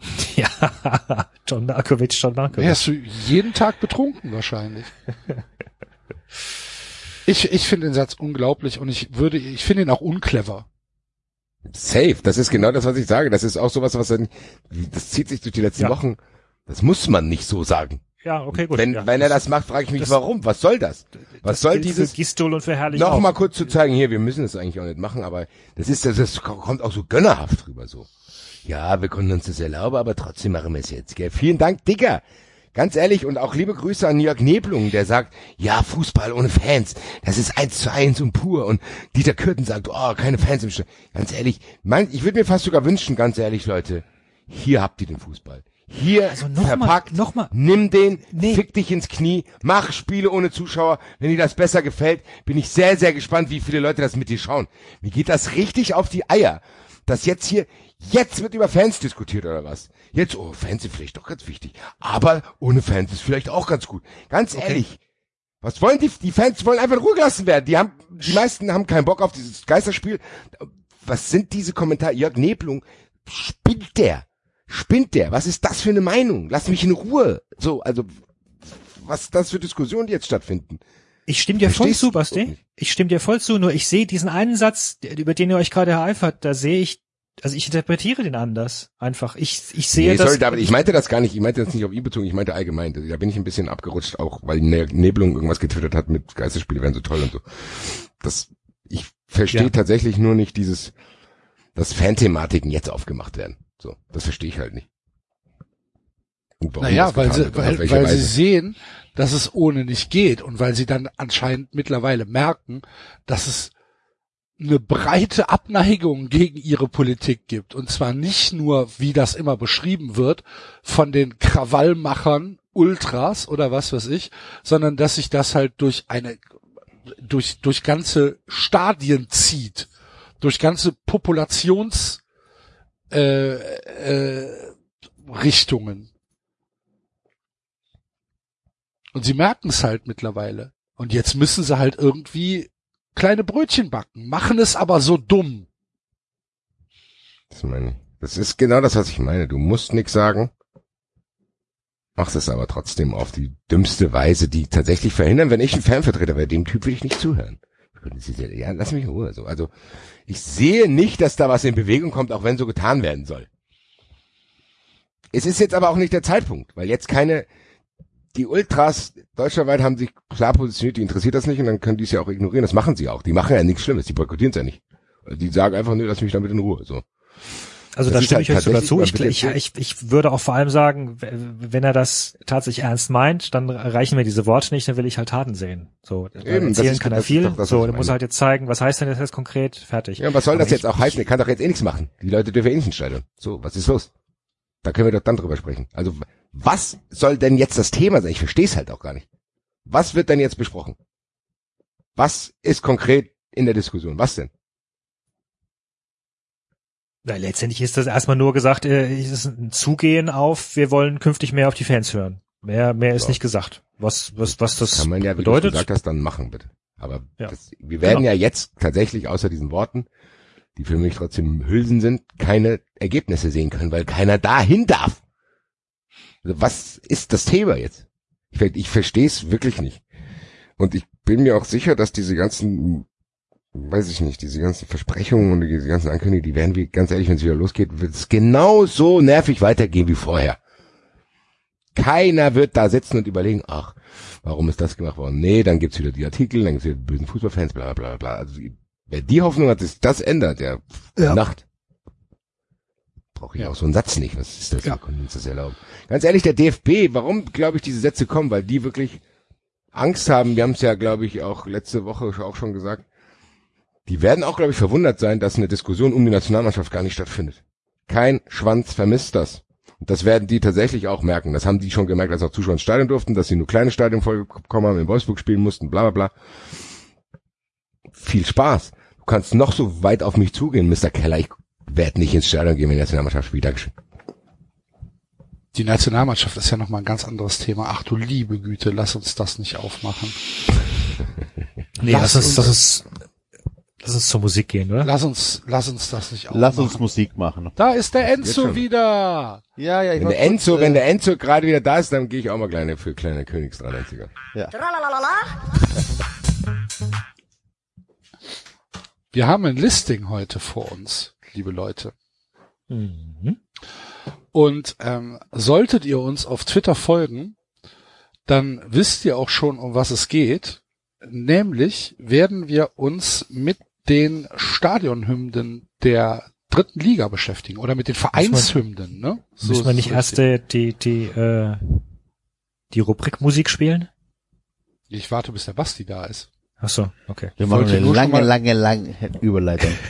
Ja, John Markovic, John Markovic. Wärst du jeden Tag betrunken wahrscheinlich. Ich, ich finde den Satz unglaublich und ich würde, ich finde ihn auch unclever. Safe, das ist genau das, was ich sage. Das ist auch sowas, was dann, das zieht sich durch die letzten Ja. Wochen. Das muss man nicht so sagen. Ja, okay, gut. wenn, ja. wenn er das macht, frage ich mich, das- warum? Was soll das? Was Das soll dieses, für Gistol und für Herrlich noch auch. mal kurz zu zeigen, hier, wir müssen das eigentlich auch nicht machen, aber das ist, das, das kommt auch so gönnerhaft rüber, so. Ja, wir können uns das erlauben, aber trotzdem machen wir es jetzt, gell? Vielen Dank, Digga. Ganz ehrlich und auch liebe Grüße an Jörg Neblung, der sagt, ja, Fußball ohne Fans, das ist eins zu eins und pur. Und Dieter Kürten sagt, oh, keine Fans im Stadion. Ganz ehrlich, mein, ich würde mir fast sogar wünschen, ganz ehrlich, Leute, hier habt ihr den Fußball. Hier Also noch mal- verpackt, noch mal. nimm den, Nee. fick dich ins Knie, mach Spiele ohne Zuschauer. Wenn dir das besser gefällt, bin ich sehr, sehr gespannt, wie viele Leute das mit dir schauen. Mir geht das richtig auf die Eier, dass jetzt hier, jetzt wird über Fans diskutiert oder was? Jetzt, oh, Fans sind vielleicht doch ganz wichtig, aber ohne Fans ist vielleicht auch ganz gut. Ganz ehrlich. Was wollen die? Die Fans wollen einfach in Ruhe gelassen werden. Die haben, die meisten haben keinen Bock auf dieses Geisterspiel. Was sind diese Kommentare? Jörg Neblung, spinnt der? Spinnt der? Was ist das für eine Meinung? Lass mich in Ruhe. So, also, was ist das für Diskussionen, die jetzt stattfinden? Ich stimme dir voll zu, Basti. Ich stimme dir voll zu, nur ich sehe diesen einen Satz, über den ihr euch gerade ereifert, da sehe ich, also ich interpretiere den anders. Einfach. Ich, ich sehe Nee, das. sorry, David, ich meinte das gar nicht. Ich meinte das nicht auf ihn bezogen, ich meinte allgemein. Da bin ich ein bisschen abgerutscht, auch weil Ne- Nebelung irgendwas getwittert hat mit Geisterspiele wären so toll und so. Das, ich verstehe Ja. tatsächlich nur nicht dieses, dass Fanthematiken jetzt aufgemacht werden. So, das verstehe ich halt nicht. Naja, weil sie, weil, weil sie sehen, dass es ohne nicht geht und weil sie dann anscheinend mittlerweile merken, dass es eine breite Abneigung gegen ihre Politik gibt. Und zwar nicht nur, wie das immer beschrieben wird, von den Krawallmachern, Ultras oder was weiß ich, sondern dass sich das halt durch eine, durch, durch ganze Stadien zieht, durch ganze Populations, äh, äh, Richtungen. Und sie merken es halt mittlerweile. Und jetzt müssen sie halt irgendwie kleine Brötchen backen, machen es aber so dumm. Das meine ich. Das ist genau das, was ich meine. Du musst nix sagen, machst es aber trotzdem auf die dümmste Weise, die tatsächlich verhindern, wenn ich ein Fanvertreter wäre, dem Typ will ich nicht zuhören. Ja, lass mich in Ruhe. So. Also ich sehe nicht, dass da was in Bewegung kommt, auch wenn so getan werden soll. Es ist jetzt aber auch nicht der Zeitpunkt, weil jetzt keine, die Ultras deutschlandweit haben sich klar positioniert, die interessiert das nicht und dann können die es ja auch ignorieren. Das machen sie auch. Die machen ja nichts Schlimmes, die boykottieren es ja nicht. Die sagen einfach, nö, lass mich damit in Ruhe. So. Also Das da stimme halt ich euch sogar zu. Ich, ich, jetzt- ich, ich würde auch vor allem sagen, wenn er das tatsächlich ernst meint, dann reichen mir diese Worte nicht, dann will ich halt Taten sehen. So, Eben, das erzählen ist- kann er viel. doch so, ich dann muss er halt jetzt zeigen, was heißt denn das jetzt konkret? Fertig. Ja, was soll Aber das jetzt ich- auch heißen? Er kann doch jetzt eh nichts machen. Die Leute dürfen eh nicht Stadion. So, was ist los? Da können wir doch dann drüber sprechen. Also, was soll denn jetzt das Thema sein? Ich verstehe es halt auch gar nicht. Was wird denn jetzt besprochen? Was ist konkret in der Diskussion? Was denn? Na, letztendlich ist das erstmal nur gesagt, äh, es ist ein Zugehen auf, wir wollen künftig mehr auf die Fans hören. Mehr, mehr ist So. nicht gesagt. Was, was, was das Kann man ja, bedeutet. du gesagt hast, dann machen, bitte. Aber Ja. das, wir werden Genau. ja jetzt tatsächlich außer diesen Worten, die für mich trotzdem Hülsen sind, keine Ergebnisse sehen können, weil keiner dahin darf. Also was ist das Thema jetzt? Ich, ich verstehe es wirklich nicht. Und ich bin mir auch sicher, dass diese ganzen, weiß ich nicht, diese ganzen Versprechungen und diese ganzen Ankündigungen, die werden wie, ganz ehrlich, wenn es wieder losgeht, wird es genauso nervig weitergehen wie vorher. Keiner wird da sitzen und überlegen, ach, warum ist das gemacht worden? Nee, dann gibt's wieder die Artikel, dann gibt's wieder die bösen Fußballfans, bla bla bla bla. Also wer die Hoffnung hat, dass das ändert, der Ja. Nacht. Brauche ich Ja. auch so einen Satz nicht. Was ist das? Ja. Wir können uns das erlauben. Ganz ehrlich, der DFB, warum glaube ich diese Sätze kommen? Weil die wirklich Angst haben. Wir haben es ja, glaube ich, auch letzte Woche auch schon gesagt. Die werden auch, glaube ich, verwundert sein, dass eine Diskussion um die Nationalmannschaft gar nicht stattfindet. Kein Schwanz vermisst das. Und das werden die tatsächlich auch merken. Das haben die schon gemerkt, als auch Zuschauer ins Stadion durften, dass sie nur kleine Stadien voll bekommen haben, in Wolfsburg spielen mussten, bla bla bla. Viel Spaß. Du kannst noch so weit auf mich zugehen, Mr. Keller. Ich werde nicht ins Stadion gehen, wenn die Nationalmannschaft spielt. Dankeschön. Die Nationalmannschaft ist ja nochmal ein ganz anderes Thema. Ach du liebe Güte, lass uns das nicht aufmachen. Nee, Lass uns, uns- lass uns, lass uns zur Musik gehen, oder? Lass uns, lass uns das nicht aufmachen. Lass uns Musik machen. Da ist der Enzo wieder. Ja, ja, ich Wenn der Enzo, kurz, wenn äh, der Enzo gerade wieder da ist, dann gehe ich auch mal kleine für kleine Königs 93er. Wir haben ein Listing heute vor uns, liebe Leute. Mhm. Und ähm, solltet ihr uns auf Twitter folgen, dann wisst ihr auch schon, um was es geht. Nämlich werden wir uns mit den Stadionhymnen der dritten Liga beschäftigen oder mit den Vereinshymnen. Ne? So Müssen wir nicht erst äh, die, die, äh, die Rubrik Musik spielen? Ich warte, bis der Basti da ist. Ach so, okay. Wir machen wollte eine lange, mal- lange, lange Überleitung.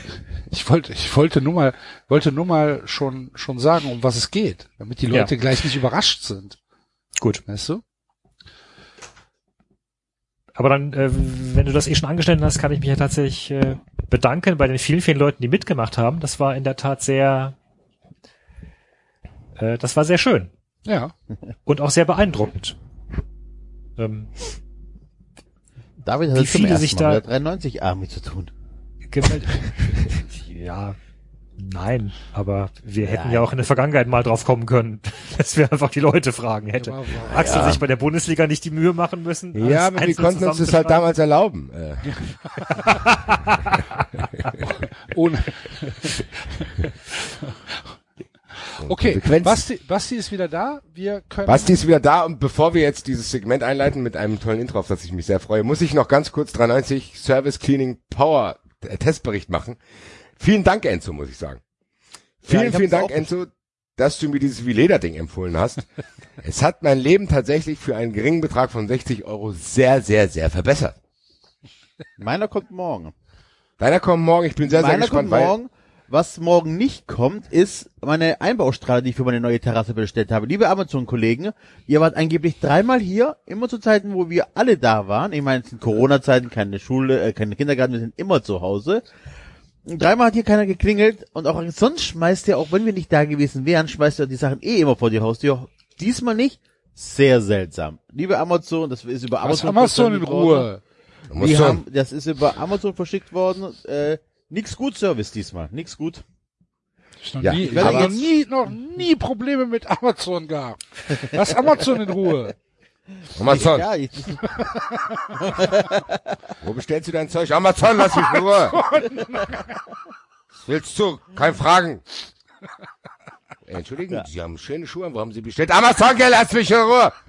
Ich wollte, ich wollte nur mal, wollte nur mal schon, schon sagen, um was es geht, damit die Ja. Leute gleich nicht überrascht sind. Gut. Weißt du? Aber dann, äh, wenn du das eh schon angestellt hast, kann ich mich ja tatsächlich äh, bedanken bei den vielen, vielen Leuten, die mitgemacht haben. Das war in der Tat sehr, äh, das war sehr schön Ja. und auch sehr beeindruckend. Ähm, David hat Wie viele sich Mal da- mit der 93 Army zu tun. gemeldet. ja, nein, aber wir hätten Ja. ja auch in der Vergangenheit mal drauf kommen können, dass wir einfach die Leute fragen hätte. Aber- Axel sich bei der Bundesliga nicht die Mühe machen müssen. Ja, aber wir konnten uns das halt damals erlauben. Äh, Ohne. okay. Basti, Basti ist wieder da. Wir können. Basti ist wieder da und bevor wir jetzt dieses Segment einleiten mit einem tollen Intro, auf das ich mich sehr freue, muss ich noch ganz kurz 93 Service Cleaning Power äh, Testbericht machen. Vielen Dank, Enzo, muss ich sagen. Vielen, hab's vielen Dank, Enzo, dass du mir dieses Vileda-Ding empfohlen hast. es hat mein Leben tatsächlich für einen geringen Betrag von 60 Euro sehr, sehr, sehr verbessert. Meiner kommt morgen. Deiner kommt morgen, ich bin sehr, sehr Meiner gespannt, kommt weil morgen. Was morgen nicht kommt, ist meine Einbaustrahle, die ich für meine neue Terrasse bestellt habe. Liebe Amazon-Kollegen, ihr wart angeblich dreimal hier, immer zu Zeiten, wo wir alle da waren. Ich meine, es sind Corona-Zeiten, keine Schule, äh, keine Kindergarten, wir sind immer zu Hause. Dreimal hat hier keiner geklingelt und auch sonst schmeißt ihr, auch wenn wir nicht da gewesen wären, schmeißt ihr die Sachen eh immer vor die Haustür. Diesmal nicht. Sehr seltsam. Liebe Amazon, das ist über Was Amazon Amazon in. Ruhe. Die haben, das ist über Amazon verschickt worden. Äh, nix gut Service diesmal, nix gut. Ich noch Ja, nie, ich habe noch nie, noch nie Probleme mit Amazon gehabt. Lass Amazon in Ruhe. Amazon, Ja, ich, wo bestellst du dein Zeug? Amazon, lass mich in Ruhe. Willst du? Kein Fragen. Äh, Entschuldigen, Ja. Sie haben schöne Schuhe, wo haben Sie bestellt? Amazon, gell, lass mich in Ruhe.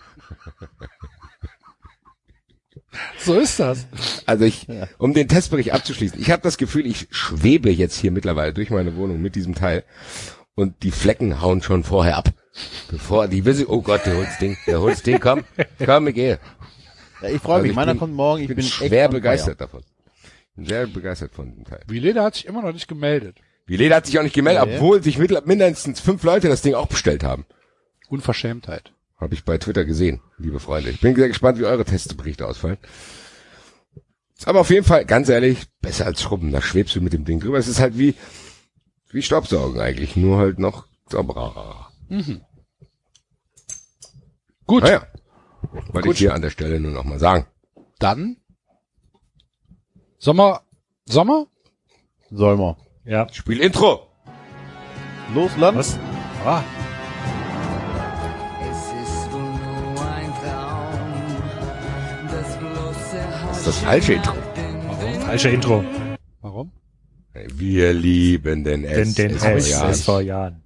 So ist das. Also ich, um den Testbericht abzuschließen, ich habe das Gefühl, ich schwebe jetzt hier mittlerweile durch meine Wohnung mit diesem Teil und die Flecken hauen schon vorher ab. Bevor die wissen, oh Gott, der holt's Ding, der holt's Ding, komm, komm, ich gehe. ja, ich freue Also mich. ich Meiner bin- kommt morgen. Ich bin, bin schwer begeistert davon. Bin sehr begeistert von dem Teil. Vileda hat sich immer noch nicht gemeldet. Vileda hat sich auch nicht gemeldet, Nee. obwohl sich mindestens fünf Leute das Ding auch bestellt haben. Unverschämtheit. Habe ich bei Twitter gesehen, liebe Freunde. Ich bin sehr gespannt, wie eure Testberichte ausfallen. Ist aber auf jeden Fall, ganz ehrlich, besser als Schrubben. Da schwebst du mit dem Ding drüber. Es ist halt wie, Wie Staubsaugen eigentlich, nur halt noch sauberer. Gut, Naja, wollte Gut. ich hier an der Stelle nur noch mal sagen. dann Sommer, Sommer? Mal. Ja. Spiel Intro. Los, Land. Was? Ah, Das ist das falsche Intro. falsche Intro. Warum? Wir lieben den Den, den S- S, ja. S vor Jahren.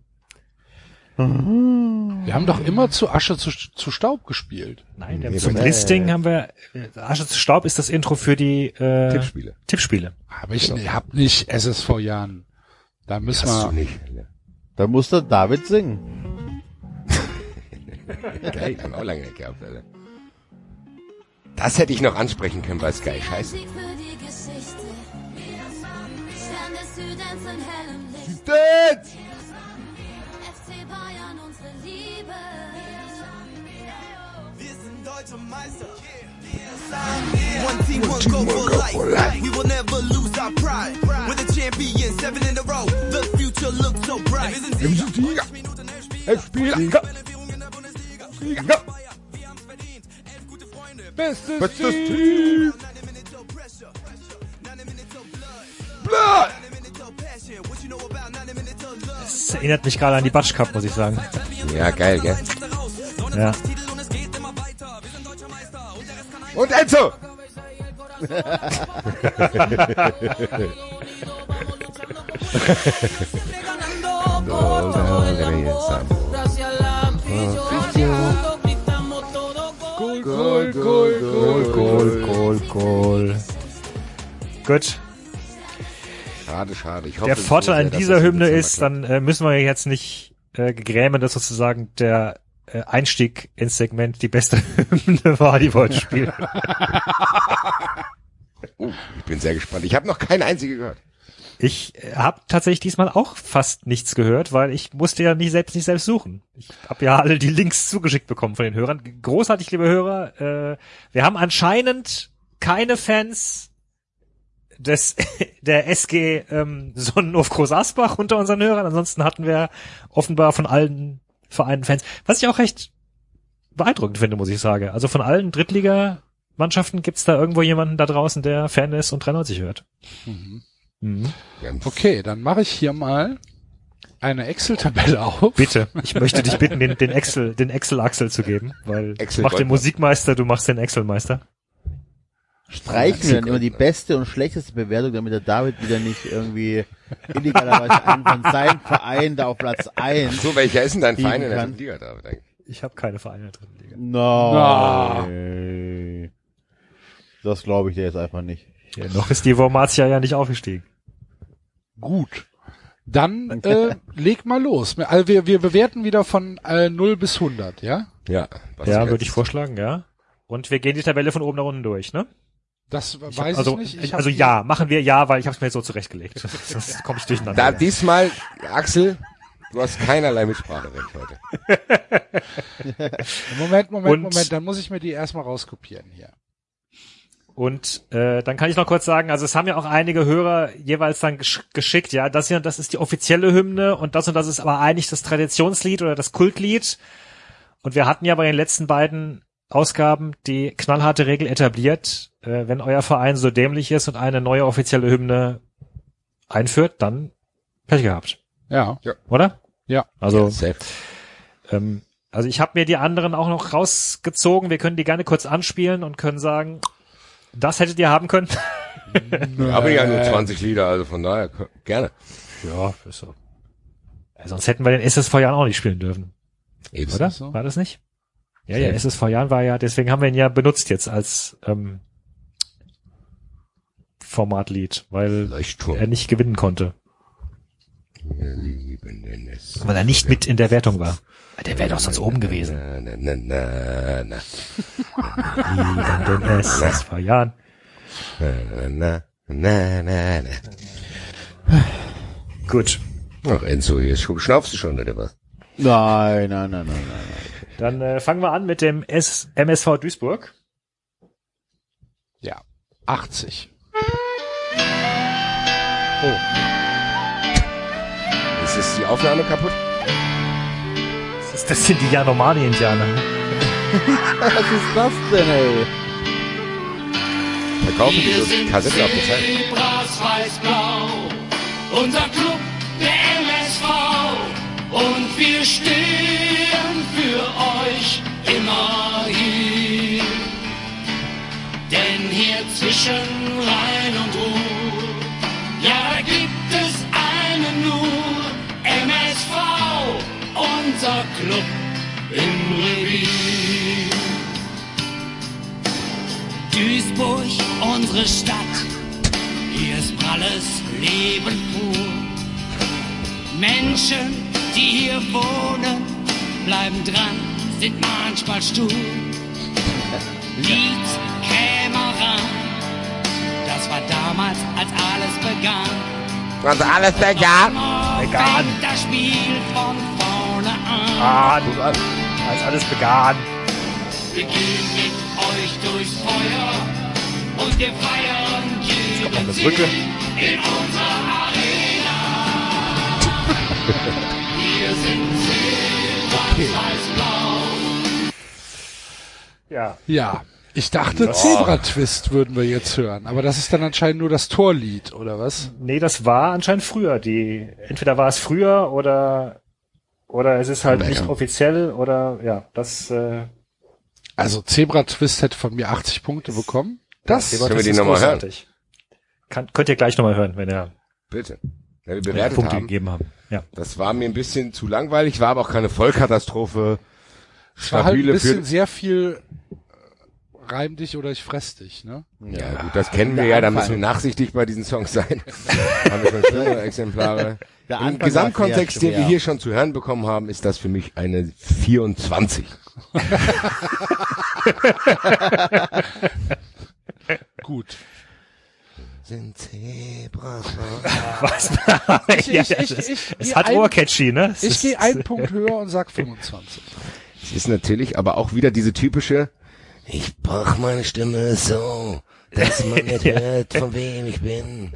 Wir haben doch immer zu Asche zu, zu Staub gespielt. Nein, wir Nee, zum Listing haben wir, äh, Asche zu Staub ist das Intro für die äh, Tippspiele. Tippspiele. Aber ich nee, hab nicht SSV Jahren. Da müssen Hast du wir. nicht. Da musste David singen. Geil, haben wir auch lange nicht gehabt, Alter. Das hätte ich noch ansprechen können bei Sky. Scheiße. Südens One team, one goal for life. We will never lose our pride. We're the champions, seven in a row. The future looks so bright. Wir sind Sieger. Bestes Team. Das erinnert mich gerade an die Batsch Cup, muss ich sagen. Ja, geil, gell? Ja. Und Enzo! Goal, Goal, Goal, Goal, Goal, Goal. Gut. Schade, schade. Ich hoffe, Der Vorteil an dieser Hymne ist, dann äh, müssen wir jetzt nicht äh, gegrämen, dass sozusagen der Einstieg ins Segment die beste Hymne war, die wir heute spielen. Uh, ich bin sehr gespannt. Ich habe noch keine einzige gehört. Ich äh, habe tatsächlich diesmal auch fast nichts gehört, weil ich musste ja nicht selbst nicht selbst suchen. Ich habe ja alle die Links zugeschickt bekommen von den Hörern. Großartig, liebe Hörer. Äh, wir haben anscheinend keine Fans des der SG ähm, Sonnenhof Groß Asbach unter unseren Hörern. Ansonsten hatten wir offenbar von allen Vereinen Fans, was ich auch recht beeindruckend finde, muss ich sagen. Also von allen Drittliga-Mannschaften gibt's da irgendwo jemanden da draußen, der Fan ist und 93 hört. Mhm. Haben Okay, dann mache ich hier mal eine Excel-Tabelle auf. Bitte, ich möchte dich bitten, den, den Excel, den Excel-Axel zu geben, weil Excel mach den. Musikmeister, du machst den Excel-Meister. Streichen wir dann immer die beste und schlechteste Bewertung, damit der David wieder nicht irgendwie illegalerweise einen von seinem Verein da auf Platz 1. So, welcher ist denn dein Verein in der dritten Liga, David? eigentlich? Ich habe keine Vereine drin. Liga. No. Das glaube ich dir jetzt einfach nicht. Ja, noch ist die Wormatia ja nicht aufgestiegen. Gut. Dann äh, leg mal los. Also wir, wir bewerten wieder von äh, 0 bis 100, ja? Ja, ja, würde ich vorschlagen, ja. Und wir gehen die Tabelle von oben nach unten durch, ne? Das Ich weiß hab, also, ich nicht. Ich also ja, machen wir ja, weil ich habe es mir jetzt so zurechtgelegt. Sonst komme ich durcheinander. Da diesmal, Axel, du hast keinerlei Mitspracherecht heute. Moment, Moment, Und- Moment. Dann muss ich mir die erstmal rauskopieren hier. Und äh, dann kann ich noch kurz sagen, also es haben ja auch einige Hörer jeweils dann gesch geschickt, ja, das hier und das ist die offizielle Hymne und das und das ist aber eigentlich das Traditionslied oder das Kultlied. Und wir hatten ja bei den letzten beiden Ausgaben die knallharte Regel etabliert, äh, wenn euer Verein so dämlich ist und eine neue offizielle Hymne einführt, dann Pech gehabt, Ja. oder? Ja. Also Safe. ähm, also ich habe mir die anderen auch noch rausgezogen. Wir können die gerne kurz anspielen und können sagen, das hättet ihr haben können. Aber ja nur 20 Lieder, also von daher gerne. Ja, ist so. Ja, sonst hätten wir den SSV Jahren auch nicht spielen dürfen, Eben. oder? so? War das nicht? Ja, ja, SSV Jahren war ja, deswegen haben wir ihn ja benutzt jetzt als ähm, Formatlied, weil Leuchtturm. er nicht gewinnen konnte. Weil er nicht mit in der Wertung war. Der wäre doch sonst oben gewesen. Na, na, na, na, In den SSV Jahren. na, na, na, na, na. Gut. Ach, Enzo, hier sch- schnaufst du schon, oder was? Nein, nein, nein, nein, nein. Dann äh, fangen wir an mit dem S MSV Duisburg. Ja. 80. die Aufnahme kaputt? Das, ist, sind die Yanomami-Indianer. Was ist das denn, ey? Verkaufen die so Kassetten auf der Zeit? Unser Club, der MSV. Und wir stehen für euch immer hier. Denn hier zwischen Rhein und Ruhr, Club im Revier. Duisburg, unsere Stadt. Hier ist pralles Leben pur. Menschen, die hier wohnen, bleiben dran, sind manchmal stur. Lied käme ran. Das war damals, als alles begann. Und alles. Fängt das Spiel von vorne an. Ah, du, als alles begann. Wir gehen mit euch durchs Feuer und wir feiern jeden das Sieg Rücke. in unserer Arena. wir sind Silber, weiß, blau. Ja. Ja. Ich dachte, Zebra-Twist würden wir jetzt hören, aber das ist dann anscheinend nur das Torlied, oder was? Nee, das war anscheinend früher. Die, entweder war es früher oder, oder es ist halt Ja, nicht ja. offiziell oder, ja, das, äh, Also Zebra-Twist hätte von mir 80 Punkte bekommen. Das, Thema, Können wir die ist noch mal hören? Kann, könnt ihr gleich nochmal hören, wenn ihr Bitte. Ja, wir wenn ihr bewertet Punkte haben. gegeben haben. Ja. Das war mir ein bisschen zu langweilig, war aber auch keine Vollkatastrophe. es war halt ein Stabile bisschen sehr viel reim dich oder ich fress dich, ne? ja, gut, das kennen wir ja, da müssen wir nachsichtig bei diesen Songs sein. haben wir schon schlimmere Exemplare. Der Im Anfang Gesamtkontext, den wir hier schon zu hören bekommen haben, ist das für mich eine 24. Gut. Sind Zebras. Was? Ich- ja, ich- ja, ich- es, ich es hat ein- Ohrcatchy, ne? Es Ich gehe einen Punkt höher und sag 25. Es ist natürlich aber auch wieder diese typische, ich brauch meine Stimme so, dass man nicht hört, von wem ich bin.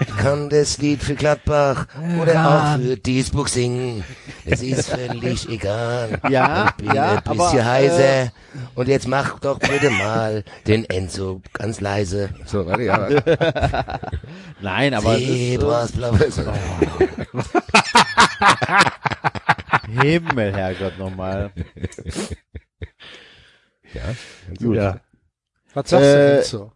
Ich kann das Lied für Gladbach oder auch für Duisburg singen. Es ist völlig egal. Ja, ich bin ja, ein bisschen aber, heiser. äh, Und jetzt mach doch bitte mal den Enzo ganz leise. So, warte, ja. Nein, aber es ist, Zebras, bla, bla, so. äh, Himmel, Herrgott, nochmal. Gut. ja. Was sagst du Äh, denn so?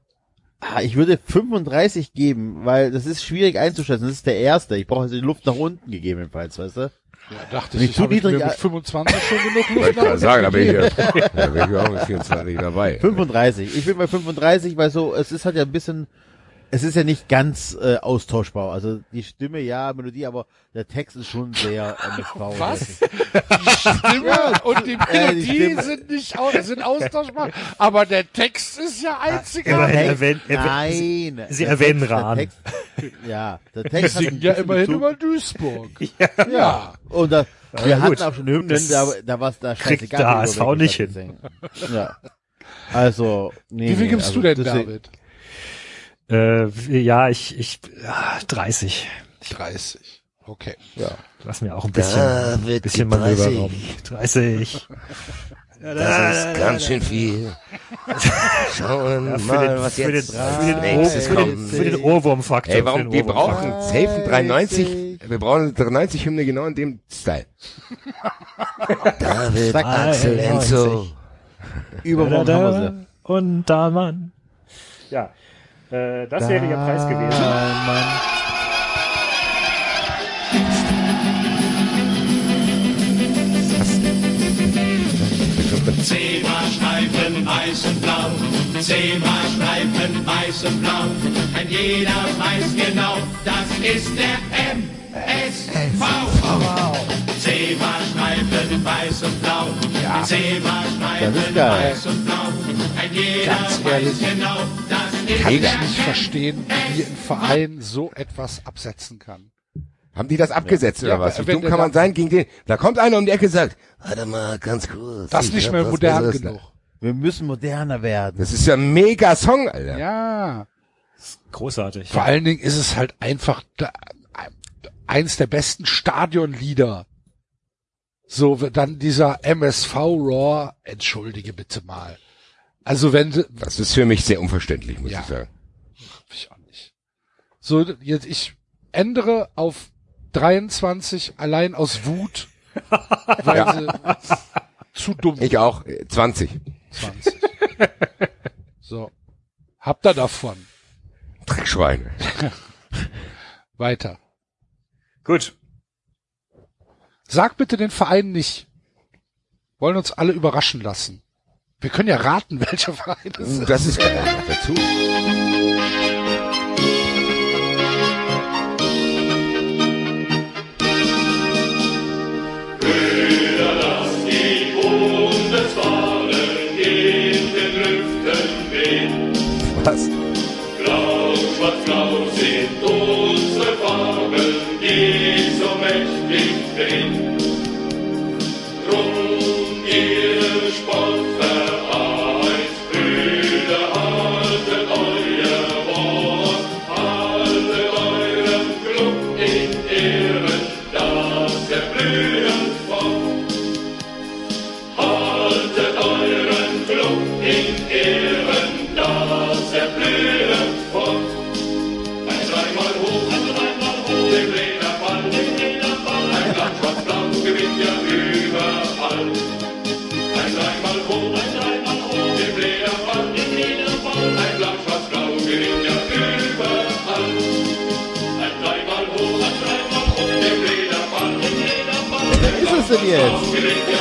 Ah, Ich würde 35 geben, weil das ist schwierig einzuschätzen. Das ist der erste. Ich brauche also die Luft nach unten gegebenenfalls, weißt du? Ja, dachte ich, ich ich zu mir niedrig- mit 25 schon genug Luft ich unten sagen, da bin ich, ja- da bin ich auch mit 24 dabei. 35. Ich bin bei 35, weil so, es ist halt ja ein bisschen, es ist ja nicht ganz äh, austauschbar. Also die Stimme, ja, Melodie, aber der Text ist schon sehr MSV. Was? Stimme und die Äh, die Melodie Stimme- sind nicht au sind austauschbar, aber der Text ist ja Immerhin einzigartig. erwähnt, erwähnt, Nein. Sie der erwähnen Text- der Rahn. Text, ja, der Wir Text hat singen ja immerhin Bezug- über Duisburg. Ja. Und da, wir Ja, hatten gut. auch schon Hymnen, da, da war es da scheißegal. über HSV welche nicht hin. wir. Ja. Also, nee. Wie viel gibst also du denn, David? Äh, ja, ich, ich, ah, 30. 30. Okay. Lass mir auch ein Da bisschen, wird bisschen Manöverraum. 30. 30. Das ist ganz schön viel. Schauen Ja, für mal, den, was für den, jetzt für den, nächstes für den, kommt. für den Ohrwurmfaktor. Ey, warum, den wir brauchen safe 93, wir brauchen 93 Hymne genau in dem Style. David, Sag mal, Axel, 93. Enzo. Übermorgen haben wir sie. Und da, Mann. Ja, äh, das wäre Ihr Preis gewesen. Mann. Zebrastreifen weiß und blau, Zebrastreifen weiß und blau. Ein jeder weiß genau, das ist der MSV. Zebrastreifen weiß und blau, Das Zebrastreifen ist geil. Ganz ehrlich, genau, das ist Kann ich nicht verstehen, wie ein Verein so etwas absetzen kann. Haben die das abgesetzt Ja, oder was? Wie wenn dumm kann man sein gegen den? Da kommt einer um die Ecke und sagt, warte mal, ganz kurz. Das ich nicht mehr modern genug. Wir müssen moderner werden. Das ist ja ein mega Song, Alter. Ja. Großartig. Vor allen Dingen ist es halt einfach, da, eins der besten Stadionlieder. So, dann dieser MSV Raw, entschuldige bitte mal. Also wenn, sie- Das ist für mich sehr unverständlich, muss Ja. ich sagen. ich auch nicht. So, jetzt, ich ändere auf 23 allein aus Wut, weil sie zu dumm Ich auch. äh, 20. 20. So. Habt ihr davon? Dreckschweine. Weiter. Gut. Sag bitte den Verein nicht. Wollen uns alle überraschen lassen. Wir können ja raten, welcher Verein es ist. Das ist dazu. Es denn jetzt? gewinnt ja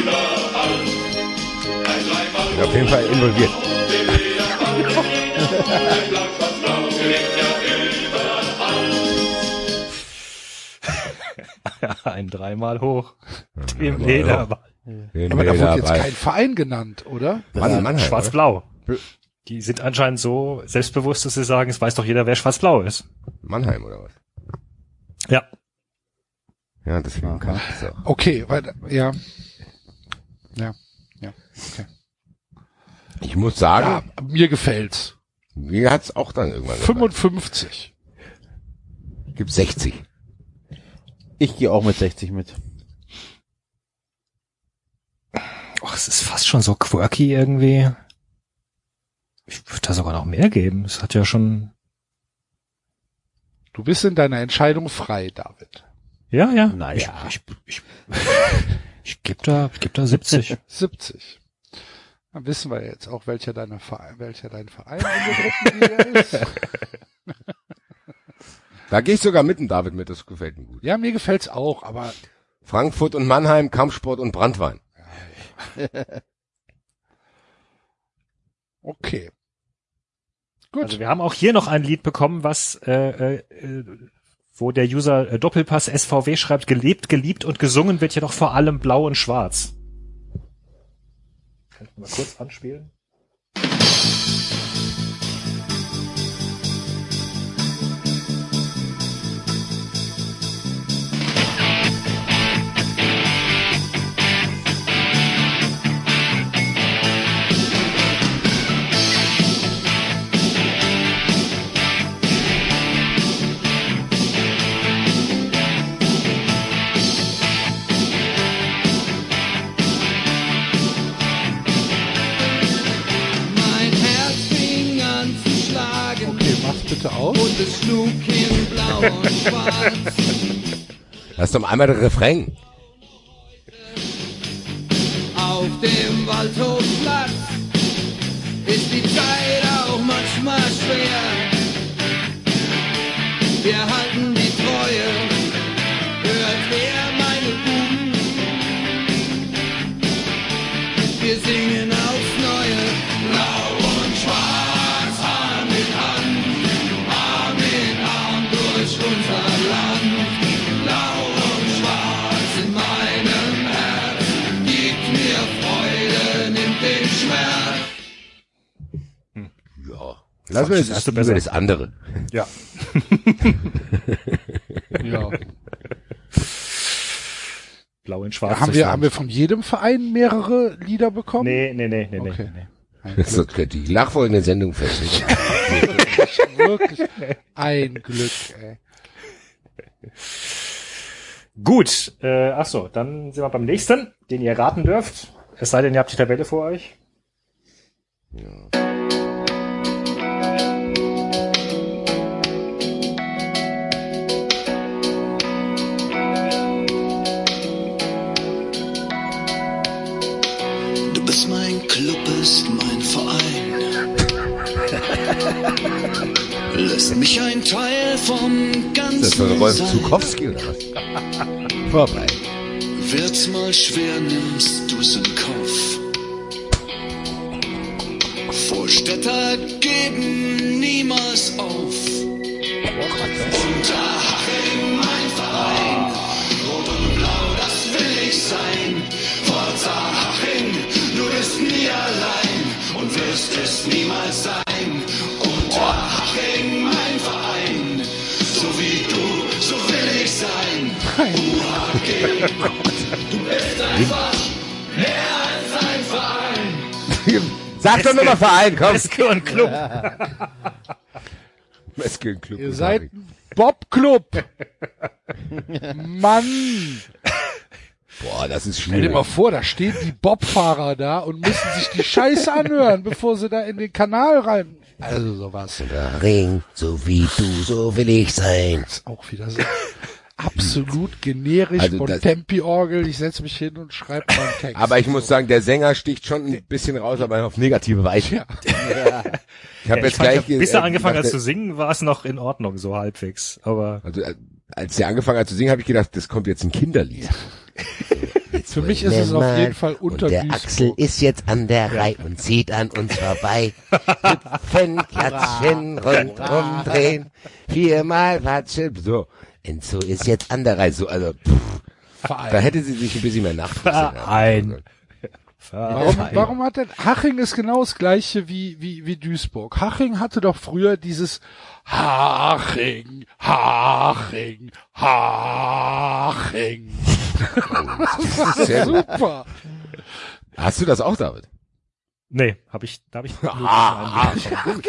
überall. Ein dreimal Bin auf jeden Fall involviert. Ein dreimal hoch. Dem Lederball. Aber da wurde jetzt kein Verein genannt, oder? Mann, Mannheim, oder? Schwarz-Blau. Die sind anscheinend so selbstbewusst, dass sie sagen, es weiß doch jeder, wer Schwarz-Blau ist. Mannheim oder was? Ja. Ja, deswegen kam es auch. Okay, weil, ja. Ja, ja, okay. Ich muss sagen, Ja, mir gefällt's. mir hat's auch dann irgendwann gefallen. 55. Gibt 60. Ich gehe auch mit 60 mit. Och, es ist fast schon so quirky irgendwie. Ich würde da sogar noch mehr geben. Es hat ja schon, Du bist in deiner Entscheidung frei, David. Ja, ja. Naja. Ich, ich, ich, ich gebe da, ich geb da 70. 70. Dann wissen wir jetzt auch, welcher deiner Verein, welcher dein Verein in der Gruppenliga ist. Da gehe ich sogar mit dem David mit, das gefällt mir gut. Ja, mir gefällt's auch, aber Frankfurt und Mannheim, Kampfsport und Brandwein. okay. Gut. Also wir haben auch hier noch ein Lied bekommen, was, äh, äh, wo der User äh, Doppelpass SVW schreibt, gelebt, geliebt und gesungen wird jedoch vor allem blau und schwarz. Kann ich mal kurz anspielen? Bitte aus. und es schlug in blau und schwarz. Lass doch mal einmal der Refrain. Auf dem Waldhofplatz ist die Zeit auch manchmal schwer. Wir halten Lass mir das besser. das andere. Ja. Ja. Blau in schwarz. haben durchs wir, haben wir von jedem Verein mehrere Lieder bekommen? Nee, nee, nee, nee, Okay. nee. nee. Das ist die nachfolgende Sendung fest. Wirklich ein Glück, ey. Gut, äh, ach so, dann sind wir beim nächsten, den ihr raten dürft. Es sei denn, ihr habt die Tabelle vor euch. Du Bist mein Verein. Lässt mich ein Teil vom Ist das ganzen von Rolf. Zukowski oder was? Vorbei. Wird's mal schwer, nimmst du's in Kauf. Vorstädter geben niemals auf. Unterhaching, Unterhaching, mein Verein. So wie du, so will ich sein. Haching, du bist einfach mehr als ein Verein. Sag doch nochmal Verein, komm. Meske und Club. Meske Club. Ihr seid ein Bobclub. Mann. Boah, das ist Stell dir schwierig. mal vor, da stehen die Bobfahrer da und müssen sich die Scheiße anhören, bevor sie da in den Kanal rein. Also sowas. Ring, so wie du, so will ich sein. Ist auch wieder so absolut generisch Also von das- Tempi-Orgel. Ich setze mich hin und schreibe mal einen Text. Aber ich muss sagen, der Sänger sticht schon ein bisschen raus, aber auf negative Weise. Ja. Ich habe Ja, ich jetzt fand, gleich bis er angefangen hat der- zu singen, war es noch in Ordnung, so halbwegs. Aber Also äh, als er angefangen hat zu singen, habe ich gedacht, das kommt jetzt ein Kinderlied. Für mich ist es auf jeden Fall unter Und der Axel ist jetzt an der Reihe und zieht an uns vorbei. Hüpfen, klatschen, rundum drehen. Viermal watschen. So, Enzo ist jetzt an der Reihe. So, also, pff, da hätte sie sich ein bisschen mehr Verein. Warum, warum hat denn Haching ist genau das gleiche wie, wie, wie Duisburg. Haching hatte doch früher dieses Haching, Haching, Haching. Sehr. Super. Hast du das auch, David? nee, habe ich, da habe ich Axel, google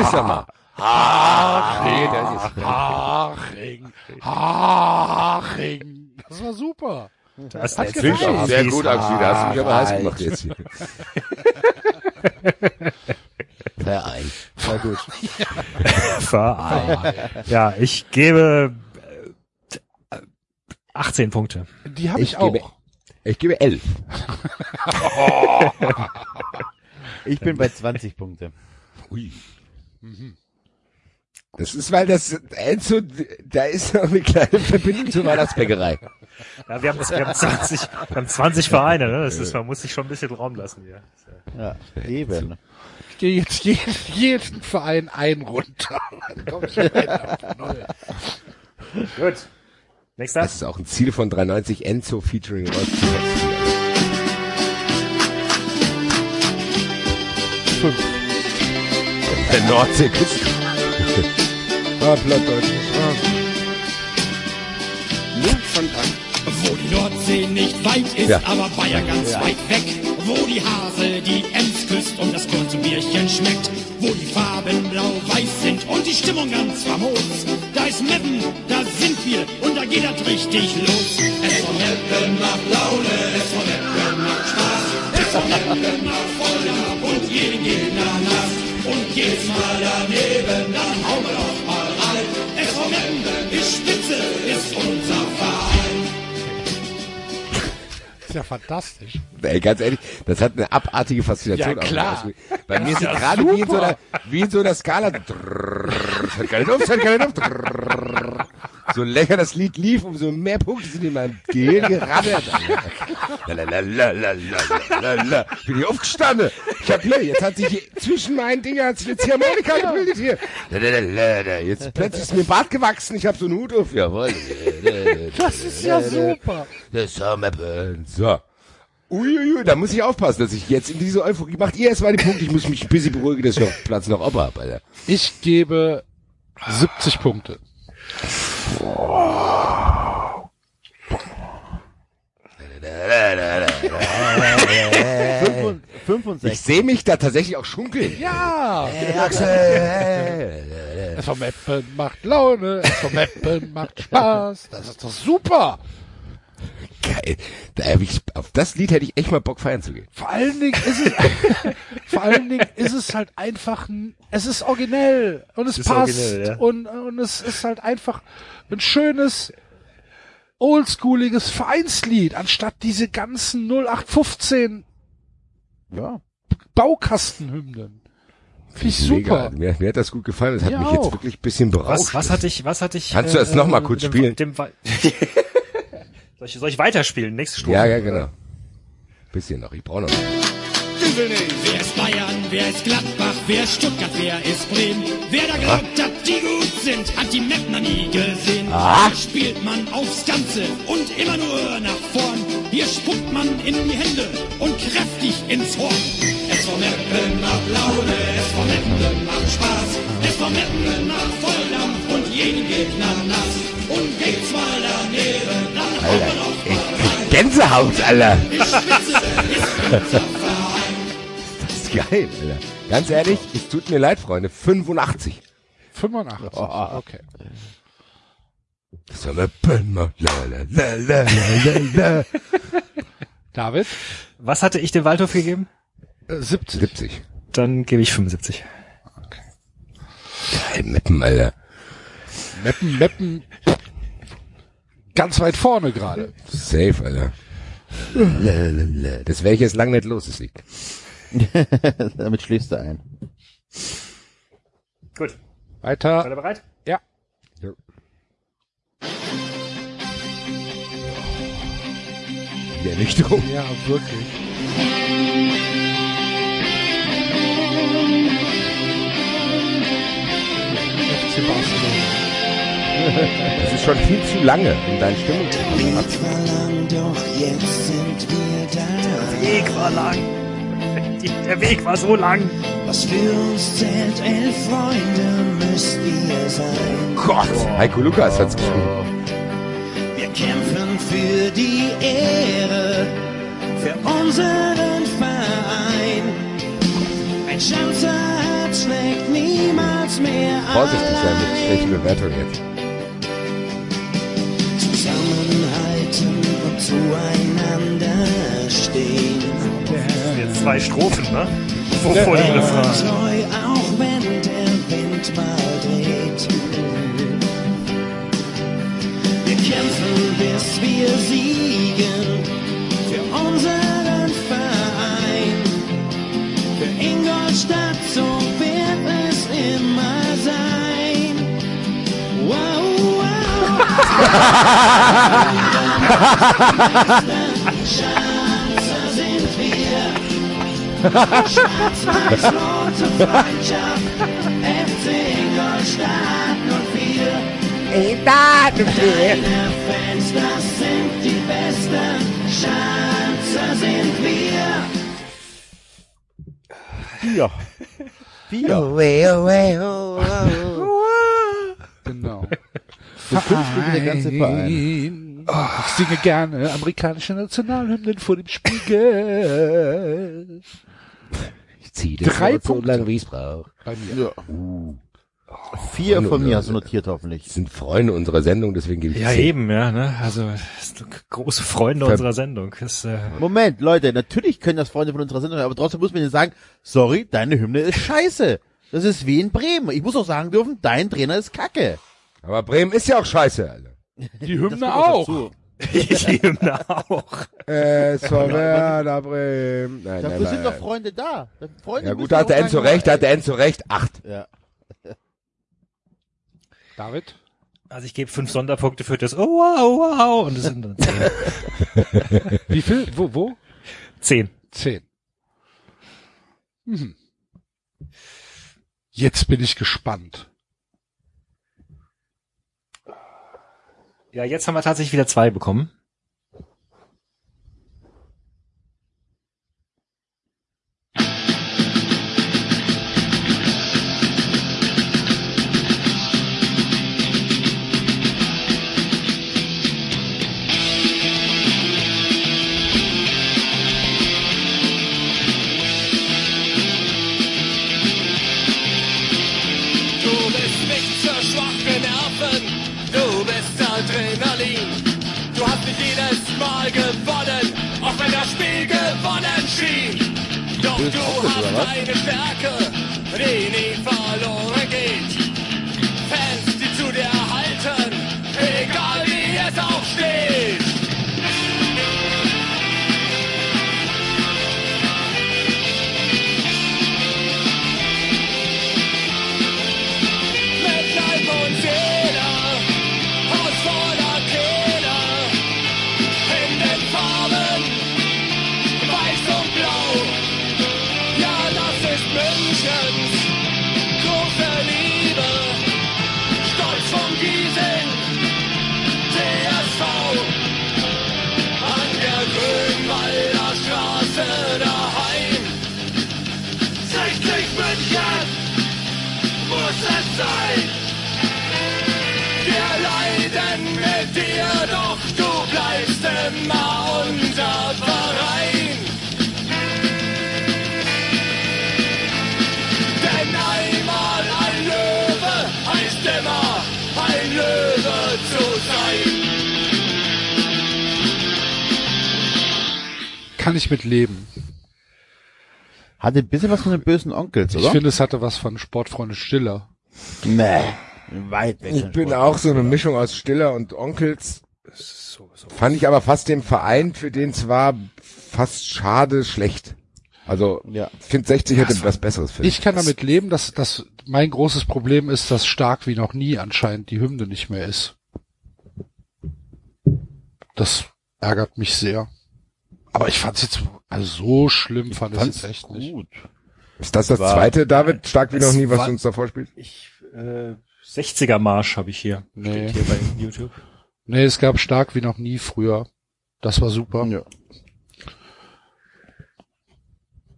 es doch mal. Das ist- Haching, Haching. Das war super. Da ist Hat Sehr gut, Axel, da hast du mich aber heiß gemacht jetzt hier. Verein. War gut. Verein. Ja, ich gebe äh, 18 Punkte. Die habe ich, Ich auch. gebe- Ich gebe elf. Ich bin bei 20 Punkte. Ui. Das ist, weil das Enzo, da ist noch eine kleine Verbindung zur Weihnachtsbäckerei. Ja, wir haben, das, wir haben 20, wir haben 20 Vereine, ne? Das ist, man muss sich schon ein bisschen Raum lassen hier. Ja, eben. Ich gehe jetzt jeden, jeden Verein ein runter. Dann komm ich weiter auf null. Gut. Nächster. Das ist auch ein Ziel von 390 Enzo featuring Rolf. Der Nordseeküste. ah, Plattdeutsch. Wo die Nordsee nicht weit ist, Ja. aber Bayern ganz weit weg. Wo die Hase die Ems küsst und das Korn Bierchen schmeckt. Wo die Farben blau-weiß sind und die Stimmung ganz famos. Da ist Meppen, da sind wir und da geht das richtig los. Es von Meppen macht Laune, es von Meppen macht Spaß. Es von Meppen macht Freude und jeden geht nach nass. Und geht's mal daneben, dann hauen wir doch mal rein. Es von Meppen ist Spitze, ist unser ist ja fantastisch. Ey, ganz ehrlich, das hat eine abartige Faszination. Ja, klar. mich. Bei mir ist Ja, es gerade wie in so einer, wie in so einer Skala. Es hat keine Luft, es hat keine Luft. So länger das Lied lief, umso mehr Punkte sind in meinem Gehirn gerattert. Lalalala. Bin ich aufgestanden. Ich hab Play. Jetzt hat sich hier, zwischen meinen Dingen hat sich eine Ziehharmonika gebildet hier. Lalalala. Jetzt plötzlich ist mir Bart gewachsen. Ich hab so einen Hut auf. Jawohl. Das ist ja super. Das Sommerburn. So. Uiuiui, da muss ich aufpassen, dass ich jetzt in diese Euphorie macht ihr erstmal die Punkte, ich muss mich ein bisschen beruhigen, dass ich noch Platz noch Opa habe, Alter. Ich gebe 70 Punkte. Fünfund- Ich 65. sehe mich da tatsächlich auch schunkeln. Ja. Axel! SV Meppen macht Laune, SV Meppen macht Spaß. Das ist doch super. Geil. Da hab ich, auf das Lied hätte ich echt mal Bock feiern zu gehen. Vor allen Dingen ist es, vor allen Dingen ist es halt einfach ein, es ist originell und es Ist passt originell, ja. und, und es ist halt einfach ein schönes, oldschooliges Vereinslied, anstatt diese ganzen 0815 Ja. Baukastenhymnen. Finde ich super. Mir, mir hat das gut gefallen. Das hat Mir mich auch. jetzt wirklich ein bisschen berauscht. Was, was hatte ich, was hatte ich? Kannst du das noch mal kurz dem, spielen? Dem, soll, ich, soll ich weiterspielen? Nächste Strophe. ja, ja, genau. Bisschen noch. Ich brauche noch. Wer ist Bayern, wer ist Gladbach, wer ist Stuttgart, wer ist Bremen? Wer da glaubt, dass die gut sind, hat die Mapner nie gesehen. Hier spielt man aufs Ganze und immer nur nach vorn. Hier spuckt man in die Hände und kräftig ins Horn. Es vom Meppen macht Laune, es vom Meppen macht Spaß. Es vom Meppen macht Volldampf und jeden Gegner nass. Und geht's mal daneben, dann haut man auf rein. Gänsehaut, Alter. geil, Alter. Ganz ehrlich, es tut mir leid, Freunde. 85. 85. Oh. Okay. David? Was hatte ich dem Waldhof gegeben? Äh, 70. 70. Dann gebe ich 75. Geil, Meppen, Alter. Meppen, Meppen. Ganz weit vorne gerade. Safe, Alter. Das wäre ich jetzt lang nicht los, das Lied. Damit schläfst du ein. Gut. Weiter. Seid ihr bereit? Ja. Die Ernüchterung. Ja, wirklich. Das ist schon viel zu lange, um deine Stimmung zu bekommen. war lang, doch jetzt sind wir da. Der Weg war lang. Die- Der Weg war so lang. Was für uns zählt, elf Freunde müsst ihr sein. Gott, Heiko Lukas hat's geschrieben. Wir kämpfen für die Ehre, für unseren Verein. Ein Schanzerherz schlägt niemals mehr Vorsichtig sein mit schlechten Bewertungen jetzt. Zusammenhalten und zueinander stehen. Zwei Strophen, ne? Vor, vor dem Refrain. Treu, auch wenn der Wind mal dreht. Wir kämpfen, bis wir siegen. Für unseren Verein. Für Ingolstadt, so wird es immer sein. Wow, wow. Schanzer sind wir. Schwarz-Weiß-Rote Freundschaft, FC Ingolstadt 04. Deine Fans, das sind die Besten, Schanzer sind wir. Vier. Vier. Genau. Für fünf Stücke der ganze Verein. Oh, ich singe gerne amerikanische Nationalhymnen vor dem Spiegel. Ich zieh Drei Wort so Punkte. lange, wie es braucht. Bei mir. Ja. Vier Freunde von mir hast du notiert hoffentlich. Das sind Freunde unserer Sendung, deswegen gebe ich Ja, zehn. eben, ja, ne? Also, das sind große Freunde Ver- unserer Sendung. Das, äh, Moment, Leute, natürlich können das Freunde von unserer Sendung, aber trotzdem muss man ihnen sagen, sorry, deine Hymne ist scheiße. Das ist wie in Bremen. Ich muss auch sagen dürfen, dein Trainer ist kacke. Aber Bremen ist ja auch scheiße, Alter. Die Das Hymne auch. Die Hymne auch. Äh, so Werder Bremen. Nein, Dafür nein, sind doch nein. Freunde da. Freunde Ja gut, da hat der Enzo recht, da hat der. Enzo recht. Acht. Ja. David? Also ich gebe fünf Sonderpunkte für das Oh wow, wow. Und das sind dann zehn. Wie viel? Wo, wo? zehn. Zehn. Mhm. Jetzt bin ich gespannt. Ja, jetzt haben wir tatsächlich wieder zwei bekommen. Du Onkel, oder hast was? Kann ich mit leben. Hatte ein bisschen was von den bösen Onkels, Ich oder? finde, es hatte was von Sportfreunde Stiller. nee, weit weg. Ich bin auch so eine Mischung aus Stiller und Onkels. Fand ich aber fast den Verein, für den es war, fast schade schlecht. Also, Ja. finde 60 hätte was Besseres für Ich kann damit leben, dass, dass mein großes Problem ist, dass stark wie noch nie anscheinend die Hymne nicht mehr ist. Das ärgert mich sehr. Aber ich fand es jetzt, also so schlimm fand ich es jetzt echt nicht. gut. Ist das das War- zweite, David? Stark wie noch nie, was war- du uns da vorspielst? Ich, äh, 60er Marsch habe ich hier. Nee. Steht hier bei YouTube. Nee, es gab stark wie noch nie früher. Das war super. Ja.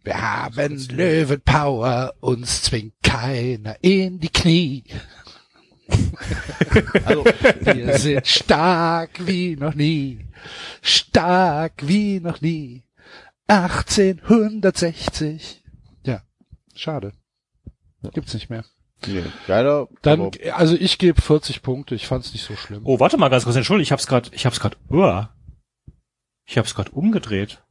Wir haben Löwenpower, uns zwingt keiner in die Knie. Also, Wir sind stark wie noch nie. Stark wie noch nie. 1860. Ja, schade. Gibt's nicht mehr. nee, geiler. Dann, also ich gebe 40 Punkte. Ich fand's nicht so schlimm. Oh, warte mal ganz kurz, Entschuldigung, ich hab's grad, ich hab's grad, uah. ich hab's grad umgedreht.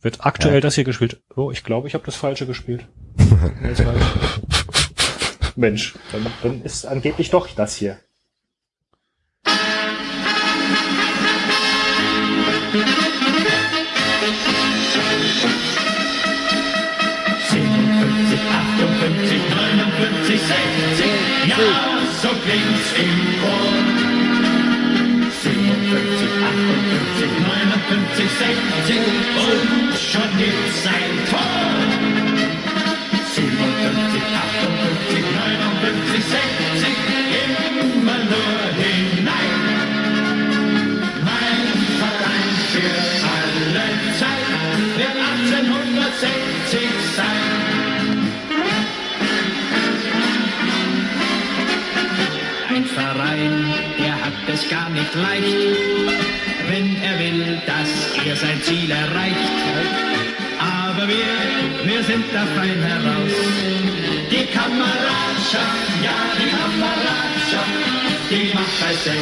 Wird aktuell das hier gespielt? Oh, ich glaube, ich habe das Falsche gespielt. Mensch, dann, dann ist angeblich doch das hier. Ja, so klingt's im Chor. 57, 58, 59, 60 und schon gibt's ein Tor. 59, 60, immer nur hinein. Mein Verein für alle Zeit wird 1860 sein. Ein Verein, der hat es gar nicht leicht, wenn er will, dass er sein Ziel erreicht. Aber wir, wir sind da fein heraus. Die Kameradschaft, ja, die Kameradschaft, die macht bei 60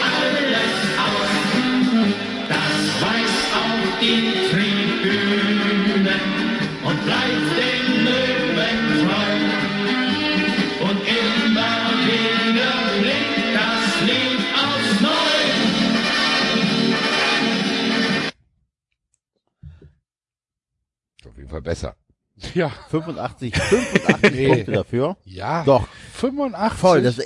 alles aus. Das weiß auch die Tribüne und bleibt Besser. Ja. 85, 85 Nee. Punkte dafür. Ja. Doch, 85. voll. Das,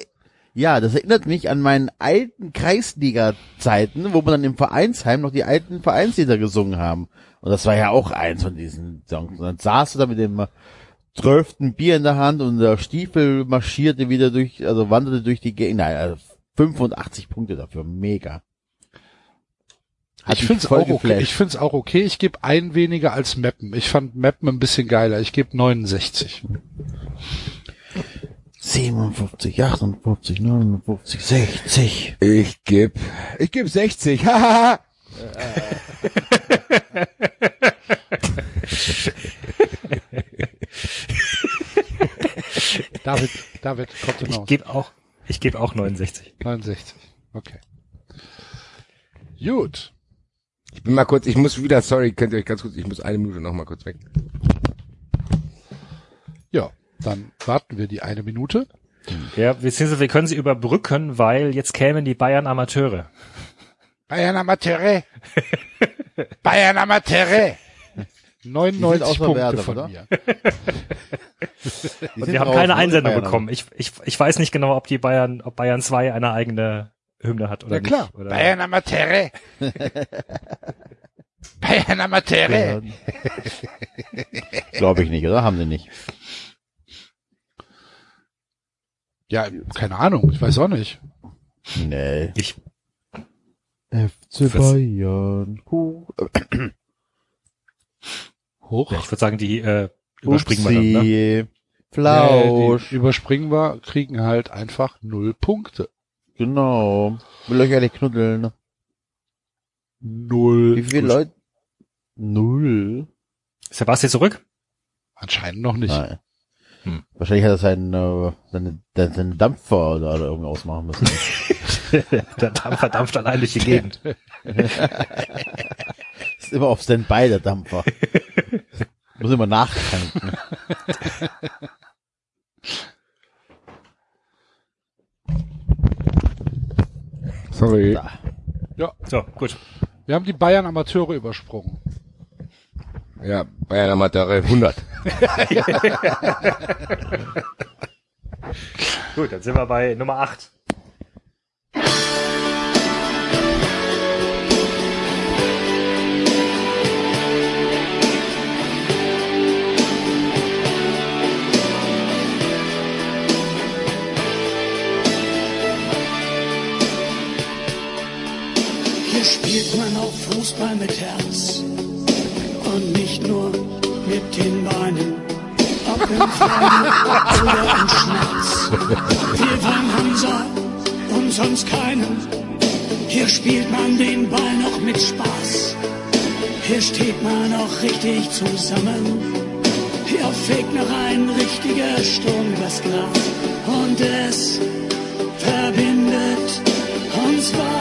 ja, das erinnert mich an meinen alten Kreisliga-Zeiten, wo wir dann im Vereinsheim noch die alten Vereinslieder gesungen haben. Und das war ja auch eins von diesen Songs. Und dann saß du da mit dem zwölften Bier in der Hand und der Stiefel marschierte wieder durch, also wanderte durch die Gegend. Nein, also 85 Punkte dafür. Mega. Hat ich find's voll auch okay. Ich find's auch okay. Ich gebe ein weniger als Mappen. Ich fand Mappen ein bisschen geiler. Ich gebe 69. 57, 58, 59, 60. Ich geb, ich geb 60. Hahaha. David, David, kommt Ich hinaus. gebe auch, Ich gebe auch 69. 69. Okay. Gut. Ich bin mal kurz, ich muss wieder, sorry, könnt ihr euch ganz kurz, ich muss eine Minute noch mal kurz weg. Ja, dann warten wir die eine Minute. Ja, beziehungsweise wir können sie überbrücken, weil jetzt kämen die Bayern Amateure. Bayern Amateure. Bayern Amateure. 99 außer Punkte Werder, von oder? mir. Wir haben keine ne? Einsendung bekommen. Ich, ich, ich weiß nicht genau, ob die Bayern, ob Bayern 2 eine eigene Hymne hat oder Ja klar. nicht. Oder Bayern Amateure. Bayern Amateure. Glaube ich nicht, oder? Haben sie nicht. Ja, keine Ahnung. Ich weiß auch nicht. Nee. Ich, FC Bayern. Hoch. ja, ich würde sagen, die äh, überspringen wir dann. Ne? Upsi. Äh, Flausch. die überspringen wir, kriegen halt einfach null Punkte. Genau. Will euch alle knuddeln. Null. Wie viele. Leute? Null. Sebastian zurück? Anscheinend noch nicht. Nein. Hm. Wahrscheinlich hat er seinen, äh, seine, seinen Dampfer oder, oder irgendwie ausmachen müssen. Der Dampfer dampft allein durch die Gegend. Ist immer auf Standby, der Dampfer. Muss immer nachtanken. Sorry. Da. So, gut. Wir haben die Bayern Amateure übersprungen. Ja, Bayern Amateure 100. Gut, dann sind wir bei Nummer 8. Hier spielt man auch Fußball mit Herz und nicht nur mit den Beinen. Ob im oder im Schmerz. Wir wollen Hansa und sonst keinen. Hier spielt man den Ball noch mit Spaß. Hier steht man auch richtig zusammen. Hier fegt noch ein richtiger Sturm übers Glas. Und es verbindet uns was.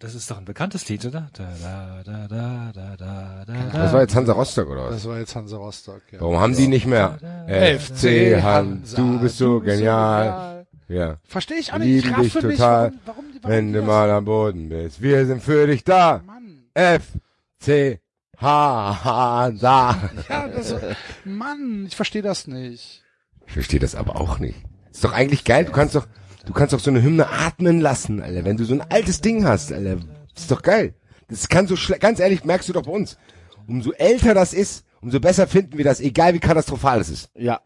Das ist doch ein, bekanntes Lied, oder? Da, da, da, da, da, da, da, da. Das war jetzt Hansa Rostock oder was? Das war jetzt Hansa Rostock. Ja. Warum haben die nicht mehr? FC Hans, du bist so genial. Ja. Verstehe ich auch nicht. Ich Lieben dich total, warum, wenn du mal am Boden bist. Wir sind für dich da. Mann. FC Hansa. Ja, das, Mann, ich verstehe das nicht. Ich verstehe das aber auch nicht. Ist doch eigentlich geil. Du kannst doch, du kannst doch so eine Hymne atmen lassen, Alter. Wenn du so ein altes Ding hast, Alter. Ist doch geil. Das kann so schle ganz ehrlich, merkst du doch bei uns. Umso älter das ist, umso besser finden wir das, egal wie katastrophal es ist. Ja,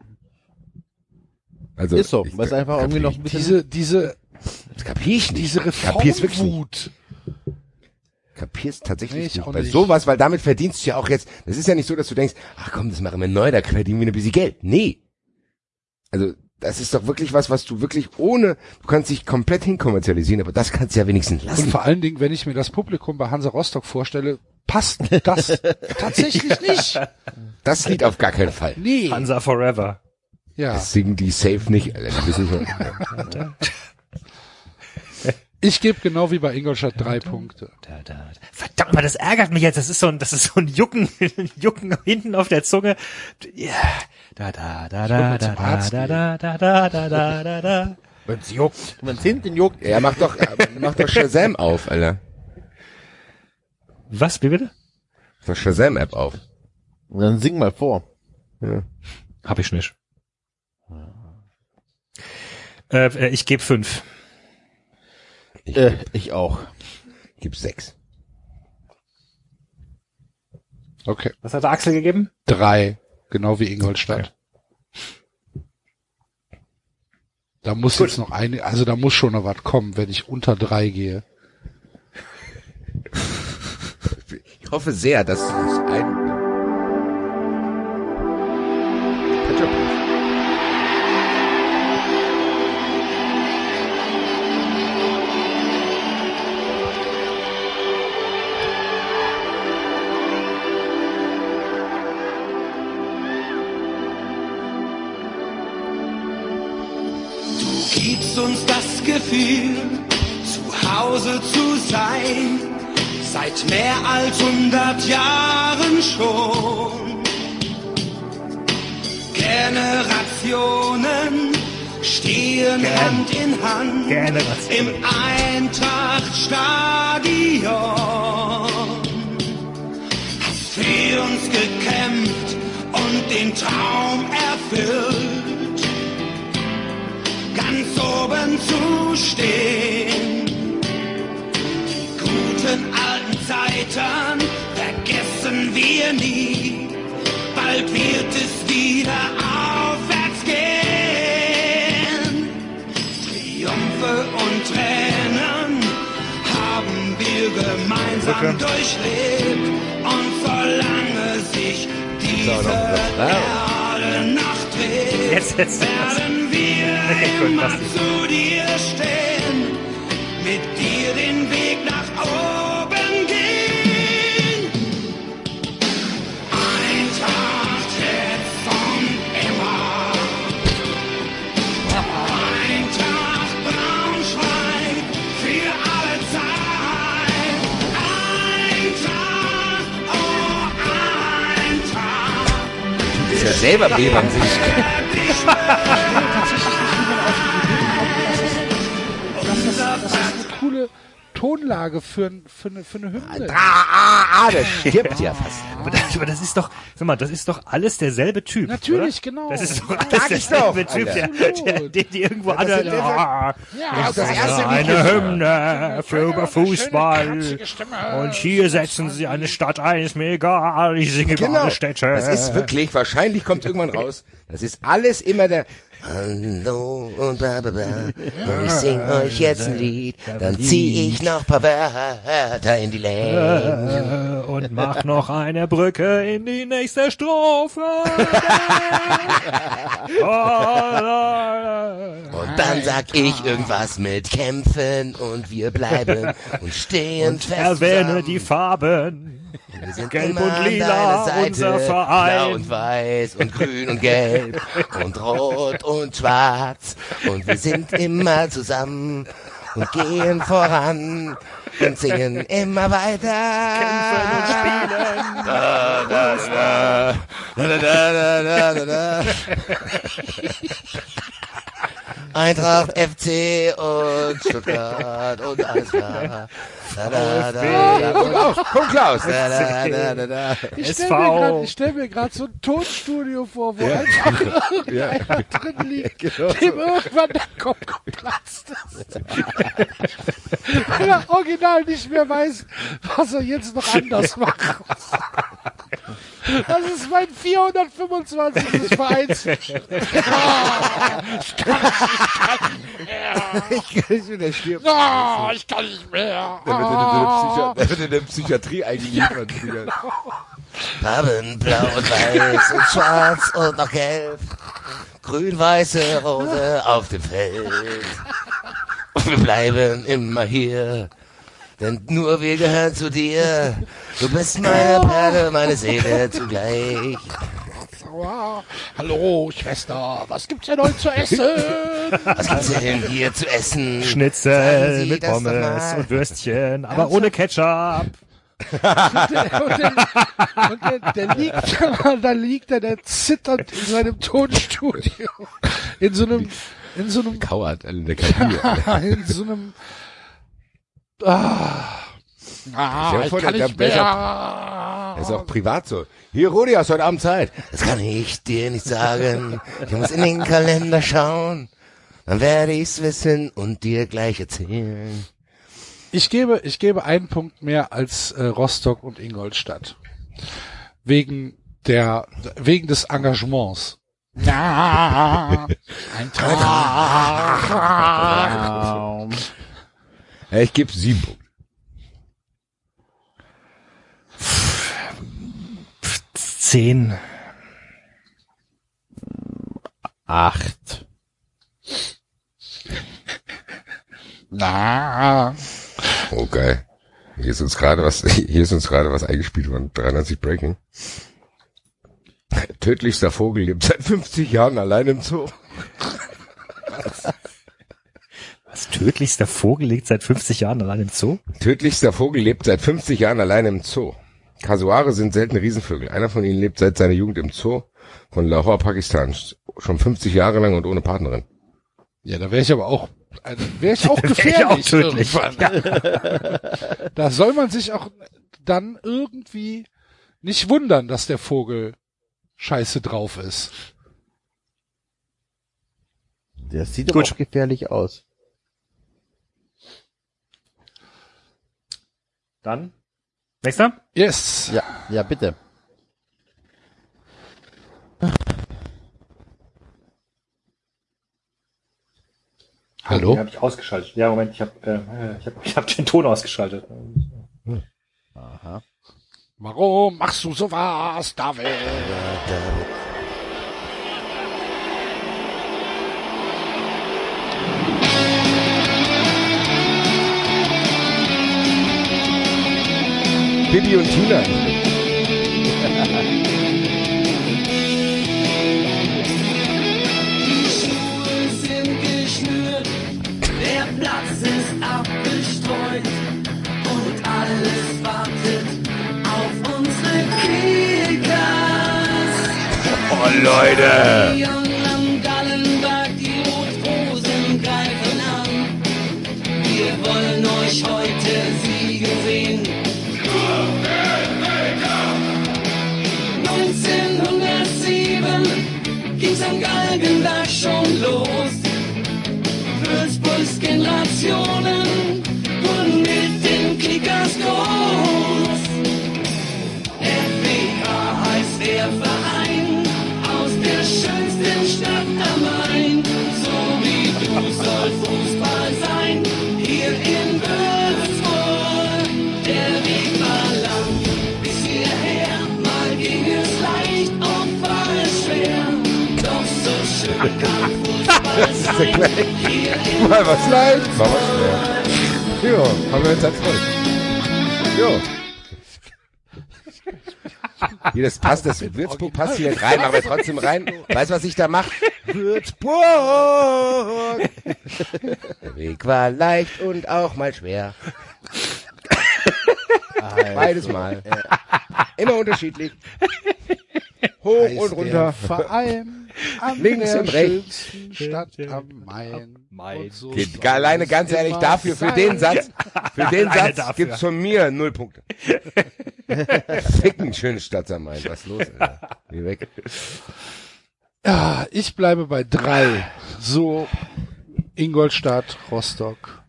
Also, ist so. Weil es einfach irgendwie noch ein bisschen... Diese, diese, Das kapier ich nicht. diese. Reformwut. Kapierst tatsächlich Nee, ich nicht. auch Bei nicht. sowas, weil damit verdienst du ja auch jetzt, das ist ja nicht so, dass du denkst, ach komm, das machen wir neu, da verdienen wir ein bisschen Geld. Nee. Also, das ist doch wirklich was, was du wirklich ohne, du kannst dich komplett hinkommerzialisieren, aber das kannst du ja wenigstens Und lassen. vor allen Dingen, wenn ich mir das Publikum bei Hansa Rostock vorstelle, passt das tatsächlich nicht. Das Lied auf gar keinen Fall. Nee. Hansa Forever. Ja. Das singen die safe nicht, Alter. Ich gebe genau wie bei Ingolstadt drei Punkte. Da, da, da. Verdammt mal, das ärgert mich jetzt. Das ist so ein, das ist so ein Jucken, ein Jucken hinten auf der Zunge. Ja. Da, da, da, da, da, da, da, da, da, da, da, da, da, da. Wenn's juckt. Wenn's hinten juckt. Ja, mach doch, mach doch Shazam auf, Alter. Was, wie bitte? Mach doch Shazam-App auf. Und dann sing mal vor. Ja. Hab ich nicht. Äh, äh, ich gebe fünf. Ich Äh, ich auch. gib sechs. Okay. Was hat der Axel gegeben? Drei. Genau wie Ingolstadt. Okay. Da muss Gut. jetzt noch eine, also da muss schon noch was kommen, wenn ich unter drei gehe. Ich hoffe sehr, dass es ein Gefühl, zu Hause zu sein, seit mehr als 100 Jahren schon. Generationen stehen Gen- Hand in Hand im Eintrachtstadion. Hast für uns gekämpft und den Traum erfüllt ganz oben zu stehen. Die guten alten Zeiten vergessen wir nie. Bald wird es wieder aufwärts gehen. Triumphe und Tränen haben wir gemeinsam Brücke. durchlebt. Und solange sich diese. Erde noch dreht, Jetzt, jetzt, jetzt. werden immer Basti. zu dir stehen, mit dir den Weg nach oben gehen. Eintracht jetzt und immer. Eintracht Braunschweig für alle Zeit. Eintracht, oh Eintracht. Ist ja selber Bebern sich. Tonlage für, für, eine, für eine Hymne. Ah, ah, ah, das stirbt ja fast. Aber das, aber das ist doch, sag mal, das ist doch alles derselbe Typ. Natürlich, oder? genau. Das ist doch Sag alles ich derselbe doch, Typ, der, der, der, die irgendwo das alle, sind der- ah, Ja, das erste eine. Hymne für über Fußball. Und hier setzen sie eine Stadt ein, ist mir egal, ich singe über Genau. alle Städte. Das ist wirklich, wahrscheinlich kommt irgendwann raus. Das ist alles immer der, Hallo und bla bla bla. Und ich sing euch jetzt ein Lied. Dann zieh ich noch paar Wörter in die Länge. Und mach noch eine Brücke in die nächste Strophe. Und dann sag ich irgendwas mit kämpfen und wir bleiben und stehen fest Erwähne zusammen. die Farben. Wir sind Gelb immer und lila, unser Verein. Blau und weiß und grün und gelb und rot und schwarz. Und wir sind immer zusammen und gehen voran und singen immer weiter. Kämpfen und spielen. Da, da, da, da, da, da, da, da. Eintracht, FC und Stuttgart und alles klar. Da, da, da, da. komm Klaus, komm Klaus. Da, da, da, da, da. Ich stell SV. mir stell gerade so ein Tonstudio vor, wo einfach irgendeiner drin liegt, genau dem irgendwann der Kopf geplatzt ist. Weil er original nicht mehr weiß, was er jetzt noch anders macht. Das ist mein 425. Vereins. Ich bin der stirbt. Oh, ich kann nicht mehr. Der wird in Psychi der wird in eine Psychiatrie eingeliefert. Farben blau und weiß und schwarz und noch gelb. Grün-weiße Rose auf dem Feld. Und wir bleiben immer hier. Denn nur wir gehören zu dir. Du bist meine Perle, meine Seele zugleich. Hallo, Schwester, was gibt's denn heute zu essen? Was gibt's denn hier zu essen? Schnitzel Sie mit Pommes und Würstchen, aber ohne Ketchup. und der, und der, der liegt da, da liegt er, der zittert in seinem Tonstudio. In so einem, in so einem, Kauert in der Kabine. in so einem, ah, ah ich kann nicht mehr. Das ist auch privat so. Hier, Rudi, hast heute Abend Zeit. Das kann ich dir nicht sagen. Ich muss in den Kalender schauen. Dann werde ich's wissen und dir gleich erzählen. Ich gebe, ich gebe einen Punkt mehr als äh, Rostock und Ingolstadt. Wegen der, wegen des Engagements. Ein Traum. Ja, ich gebe sieben Punkte. Zehn. Acht. Na, Oh geil. Hier ist uns gerade was, hier ist uns gerade was eingespielt worden. 93 Breaking. Tödlichster Vogel lebt seit 50 Jahren allein im Zoo. Was tödlichster Vogel liegt seit 50 Jahren allein im Zoo? Tödlichster Vogel lebt seit 50 Jahren allein im Zoo. Kasuare sind seltene Riesenvögel. Einer von ihnen lebt seit seiner Jugend im Zoo von Lahore, Pakistan. Schon 50 Jahre lang und ohne Partnerin. ja, da wäre ich aber auch, also wäre ich auch Wär ich gefährlich. auch tödlich. irgendwann. da soll man sich auch dann irgendwie nicht wundern, dass der Vogel scheiße drauf ist. Das sieht Gut. auch gefährlich aus. Dann. Nächster? Yes. Ja, ja, bitte. Den Hallo? habe ich ausgeschaltet. Ja, Moment, ich habe äh, ich hab, ich hab den Ton ausgeschaltet. Aha. Warum machst du sowas, David? Bibi und Tina. Die Galgenberg schon los. Würzburgs Generationen wurden Sein, hier in Mal was leicht, mal was schwer. Jo, haben wir uns erfreut. Jo. Hier, das passt, das Würzburg passt hier rein, aber trotzdem rein. Weißt du, was ich da mache? Würzburg! Der Weg war leicht und auch mal schwer. Beides mal. Immer unterschiedlich. Hoch und runter. Verein an Links der und rechts. Stadt am Main. Main. So Geht alleine ganz ehrlich dafür, für sein. den Satz, für den Satz dafür. gibt's von mir null Punkte. Ficken schöne Stadt am Main. Was ist los, Alter? Geh weg. Ja, ich bleibe bei drei. So, Ingolstadt, Rostock,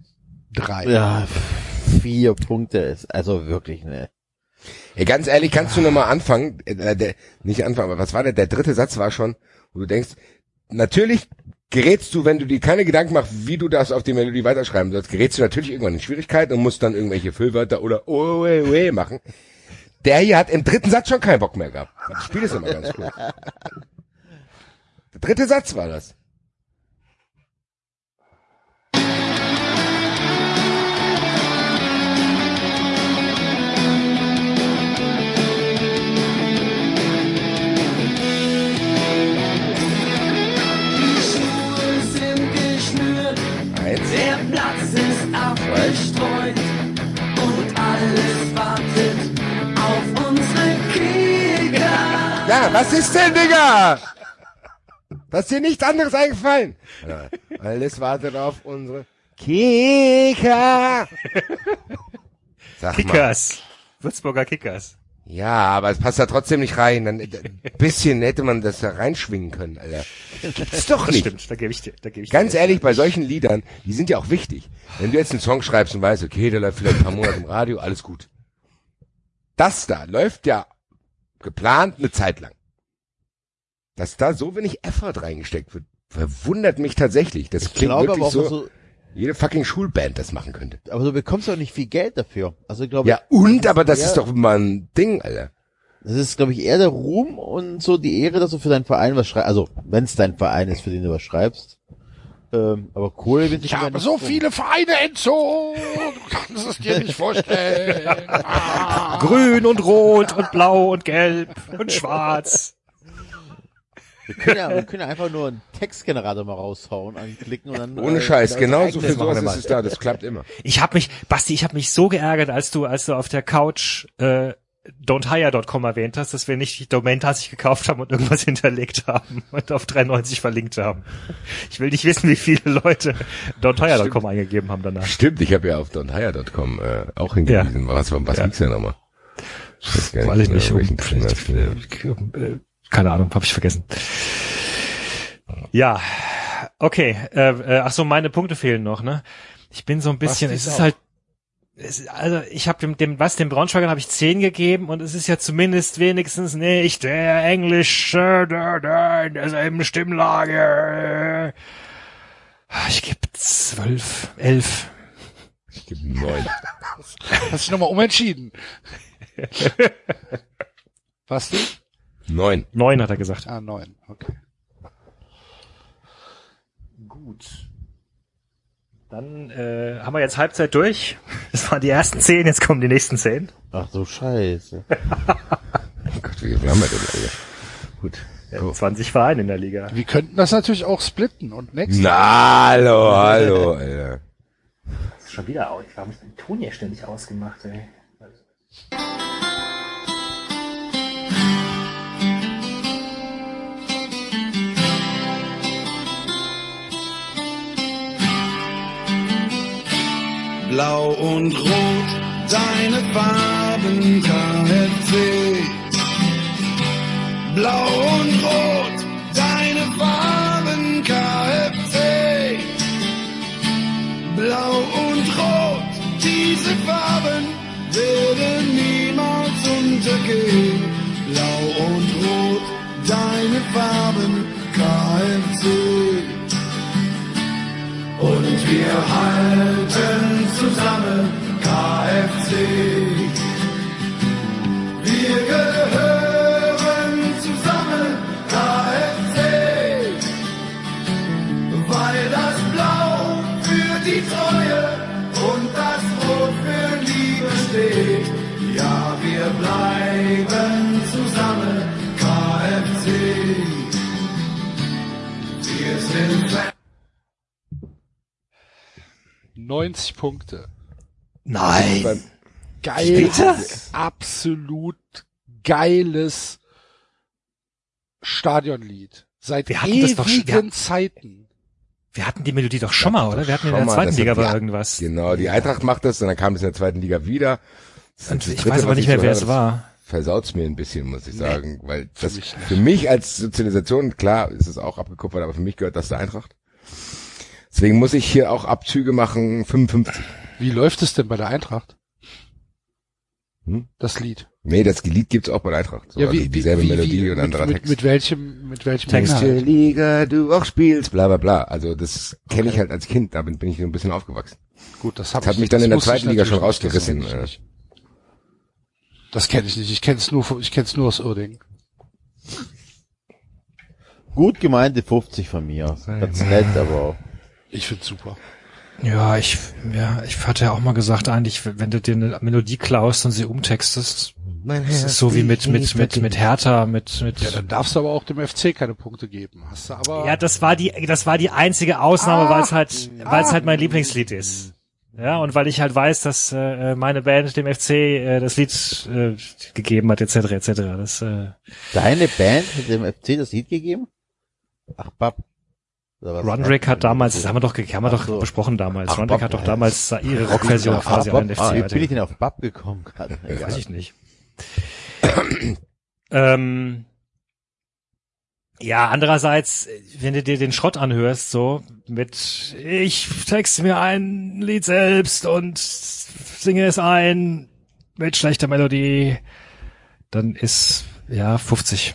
drei. Ja, vier Punkte ist also wirklich ne. Ey, ganz ehrlich, kannst du nochmal anfangen? Äh, der, nicht anfangen, aber was war der? Der dritte Satz war schon, wo du denkst, natürlich gerätst du, wenn du dir keine Gedanken machst, wie du das auf die Melodie weiterschreiben sollst, gerätst du natürlich irgendwann in Schwierigkeiten und musst dann irgendwelche Füllwörter oder oe, oe machen. Der hier hat im dritten Satz schon keinen Bock mehr gehabt. Das Spiel ist immer ganz cool. Der dritte Satz war das. Eins, der Platz ist abgestreut und alles wartet auf unsere Kicker. Ja, was ist denn, Digga? Was ist dir nichts anderes eingefallen? Ja, Alles wartet auf unsere Kicker. Sag mal. Kickers. Würzburger Kickers. Ja, aber es passt da trotzdem nicht rein. Dann, ein bisschen hätte man das da reinschwingen können, Alter. Gibt's doch Das nicht. stimmt, da gebe ich dir, da gebe ich Ganz dir. ehrlich, bei solchen Liedern, die sind ja auch wichtig. Wenn du jetzt einen Song schreibst und weißt, okay, der läuft vielleicht ein paar Monate im Radio, alles gut. Das da läuft ja geplant eine Zeit lang. Dass da so wenig Effort reingesteckt wird, verwundert mich tatsächlich. Das Ich klingt glaube wirklich aber auch, so, so, jede fucking Schulband das machen könnte. aber du bekommst auch nicht viel Geld dafür. Also ich glaube, Ja, und, aber das eher- ist doch mal ein Ding, Alter. Das ist, glaube ich, eher der Ruhm und so die Ehre, dass du für deinen Verein was schreibst. Also, wenn es dein Verein ist, für den du was schreibst. Ähm, aber Kohle wird Ich habe so viele Vereine entzogen. Du kannst es dir nicht vorstellen. Ah. Grün und rot und blau und gelb und schwarz. Wir können ja, wir können ja einfach nur einen Textgenerator mal raushauen, anklicken und dann. Ohne äh, Scheiß, genau so viel sowas ist es da, das klappt immer. Ich habe mich, Basti, ich habe mich so geärgert, als du, als du auf der Couch äh, don'thire.com erwähnt hast, dass wir nicht die Domain tatsächlich gekauft haben und irgendwas hinterlegt haben und auf 93 verlinkt haben. Ich will nicht wissen, wie viele Leute don'thire.com eingegeben haben danach. Stimmt, ich habe ja auf donhire.com äh, auch hingewiesen. Was, was Ja. ging's denn nochmal? Ich weiß gar Weiß ich nicht, um, keine Ahnung, habe ich vergessen. Ja, okay. Äh, äh, ach so, meine Punkte fehlen noch, ne? Ich bin so ein bisschen, es ist auch. halt, es, also ich habe dem, dem, was dem Braunschweigern habe ich 10 gegeben und es ist ja zumindest wenigstens nicht der englische, der, der in derselben Stimmlage. Ich gebe zwölf, elf. Ich gebe neun. Hast dich nochmal umentschieden. Was du? Neun. Neun hat er gesagt. Ah, neun. Okay. Gut. Dann äh, haben wir jetzt Halbzeit durch. Das waren die ersten zehn, jetzt kommen die nächsten zehn. Ach so, scheiße. Oh Gott, wie viel haben wir denn, Alter? Gut. Ja, 20 Vereine in der Liga. Wir könnten das natürlich auch splitten und next. Na, hallo, hallo, Alter. Schon wieder aus. Warum ist mein Ton hier ständig ausgemacht, ey? Blau und Rot, deine Farben KFC. Blau und Rot, deine Farben KFC. Blau und Rot, diese Farben werden niemals untergehen. Blau und Rot, deine Farben KFC. Und wir halten zusammen KFC. Wir gehören 90 Punkte. Nein. Geil. Absolut geiles Stadionlied. Seit Wir hatten das doch schon- ewigen wir- Zeiten. Wir hatten die Melodie doch schon mal, oder? Wir hatten in der zweiten Liga die- irgendwas. Genau, die Eintracht macht das und dann kam es in der zweiten Liga wieder. Und ich Dritte, weiß aber nicht mehr, wer es war. Versaut's mir ein bisschen, muss ich sagen, weil das mich nicht. für mich als Sozialisation, klar, ist es auch abgekupfert, aber für mich gehört das der Eintracht. Deswegen muss ich hier auch Abzüge machen, 55. Wie läuft es denn bei der Eintracht? Hm? Das Lied. Nee, das Lied gibt's auch bei der Eintracht. So, ja, also wie, wie, dieselbe wie, Melodie wie, und mit, anderer mit, Text. mit welchem, mit welchem Text. Welche? Liga du auch spielst, bla bla bla. Also das kenne ich halt als Kind, damit bin ich so ein bisschen aufgewachsen. Gut, das, hab Das hat ich, mich dann in der zweiten Liga schon das rausgerissen, kenn ich äh. nicht. Das kenne ich nicht. Ich kenne es nur, ich kenne es nur aus Uerdingen. Gut gemeinte 50 von mir. Ganz nett, aber auch. Ich find's super. Ja, ich, ja, ich hatte ja auch mal gesagt, eigentlich, wenn du dir eine Melodie klaust und sie umtextest, Mein das ist so wie mit, mit, mit, mit Hertha, mit, mit, Ja, dann darfst du aber auch dem FC keine Punkte geben. Hast du aber. Ja, das war die, das war die einzige Ausnahme, Ah, weil es halt, weil es ah. halt mein Lieblingslied ist. Ja, und weil ich halt weiß, dass äh, meine Band dem FC äh, das Lied äh, gegeben hat, etc., etc. Das, äh, Deine Band hat dem FC das Lied gegeben? Ach, Bab. Runrick hat damals, das haben wir doch, haben wir doch so. besprochen damals. Ach, Bob, hat doch ja. damals ihre Rockversion quasi an den FC ah, wie bin ich denn auf Bab gekommen gerade? Weiß ich nicht. ähm, ja, andererseits, wenn du dir den Schrott anhörst, so mit ich texte mir ein Lied selbst und singe es ein mit schlechter Melodie, dann ist ja 50.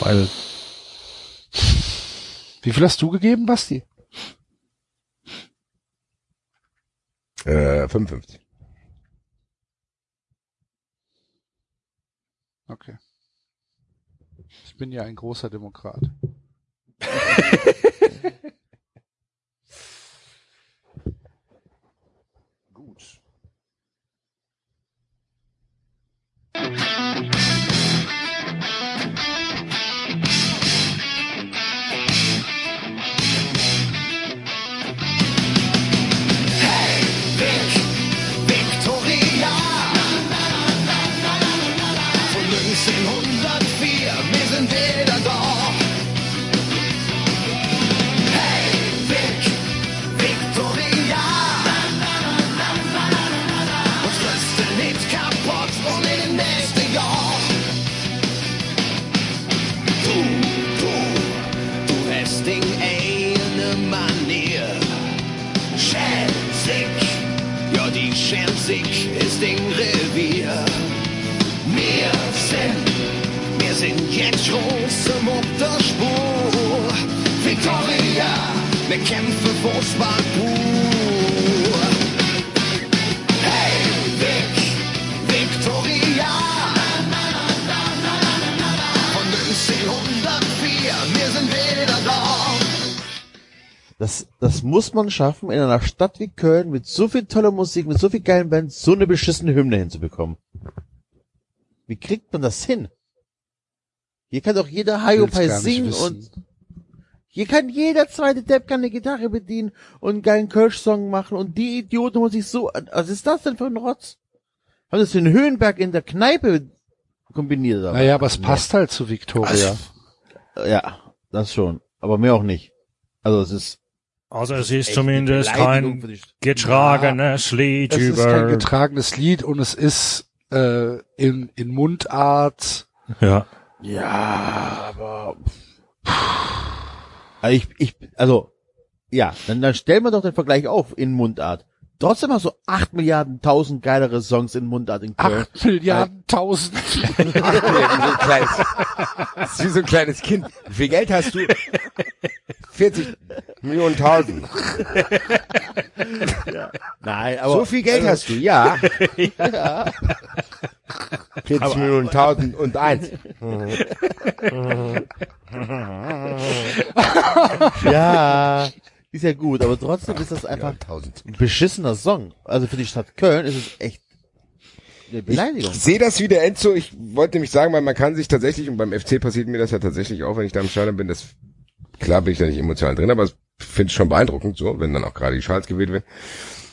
Weil Wie viel hast du gegeben, Basti? Äh, 55. Okay. Ich bin ja ein großer Demokrat. Gut. Schenzig ist im Revier. Wir sind, wir sind jetzt große Mutterspur. Victoria, wir kämpfen Fußball pur. Das, das muss man schaffen, in einer Stadt wie Köln mit so viel toller Musik, mit so viel geilen Bands, so eine beschissene Hymne hinzubekommen. Wie kriegt man das hin? Hier kann doch jeder nicht singen und hier kann jeder zweite Depp kann eine Gitarre bedienen und einen geilen Kölsch-Song machen und die Idioten muss sich so, was ist das denn für ein Rotz? Haben das den Höhenberg in der Kneipe kombiniert? oder Naja, aber es passt halt zu Victoria. Ja, das schon. Aber mir auch nicht. Also es ist Also es ist zumindest kein getragenes Lied Es ist kein über. getragenes Lied und es ist äh, in, in Mundart. Ja. Ja, aber also ich, ich, also ja, dann, dann stellen wir doch den Vergleich auf in Mundart. Trotzdem hast du acht Milliarden tausend geilere Songs in Mundart in Köln. Acht Milliarden tausend. Ach, wie so ein kleines, das ist wie so ein kleines Kind. Wie viel Geld hast du? 40 Millionen tausend. Nein, aber So viel Geld hast du, ja. 40 Millionen tausend und eins. ja, ist ja gut, aber trotzdem ist das einfach ein beschissener Song. Also für die Stadt Köln ist es echt eine Beleidigung. Ich sehe das wie der Enzo. Ich wollte nämlich sagen, weil man kann sich tatsächlich, und beim FC passiert mir das ja tatsächlich auch, wenn ich da im Stadion bin, das, klar bin ich da nicht emotional drin, aber ich finde es schon beeindruckend, so, wenn dann auch gerade die Schals gewählt werden.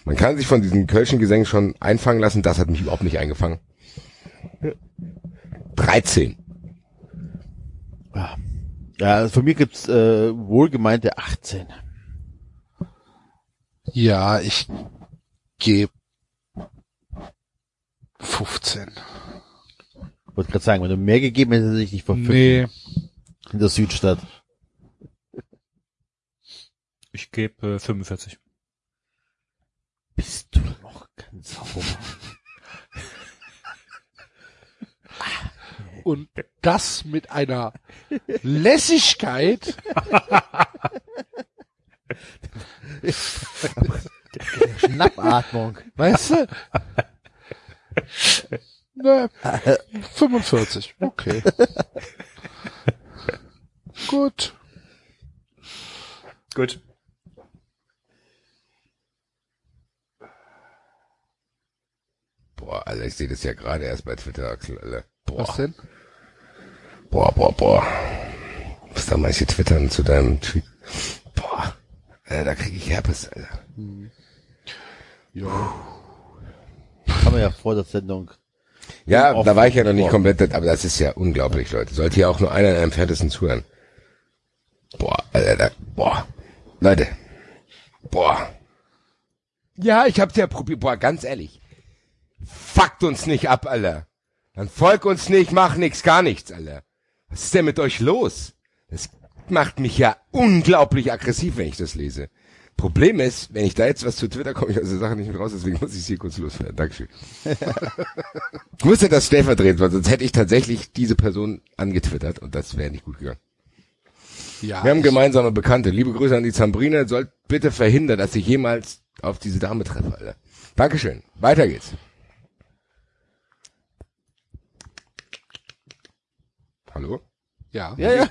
Man kann sich von diesen Kölschen Gesängen schon einfangen lassen, das hat mich überhaupt nicht eingefangen. 13. Ja, also von mir gibt's äh, wohlgemeinte 18. Ja, ich gebe 15. Wollte gerade sagen, wenn du mehr gegeben hättest, hätte ich dich verpfiffen. Nee, In der Südstadt. Ich gebe äh, 45. Bist du noch ganz sauber? und das mit einer Lässigkeit. Schnappatmung. Weißt du? Ne, 45. Okay. Gut. Gut. Boah, Alter, ich sehe das ja gerade erst bei Twitter, Axel, Alter. Boah, Was denn? boah, boah, boah. Was da manche twittern zu deinem Tweet. Boah, Alter, da kriege ich Herpes, Alter. Ja. Haben wir ja vor der Sendung. Ja, da war ich ja noch nicht komplett, aber das ist ja unglaublich, Leute. Sollte hier auch nur einer in einem Ferntesten zuhören. Boah, Alter, da, boah. Leute. Boah. Ja, ich hab's ja probiert. Boah, ganz ehrlich. Fuckt uns nicht ab, Alter. Dann folg uns nicht, mach nix, gar nichts, Alter. Was ist denn mit euch los? Das macht mich ja unglaublich aggressiv, wenn ich das lese. Problem ist, wenn ich da jetzt was zu Twitter komme, ich aus der Sache nicht mehr raus, deswegen muss ich es hier kurz loswerden. Dankeschön. ich musste das stellvertretend, weil sonst hätte ich tatsächlich diese Person angetwittert und das wäre nicht gut gegangen. Ja, Wir haben gemeinsame Bekannte. Liebe Grüße an die Zambrine. Sollt bitte verhindern, dass ich jemals auf diese Dame treffe, Alter. Dankeschön. Weiter geht's. Hallo? Ja. Ja, ja.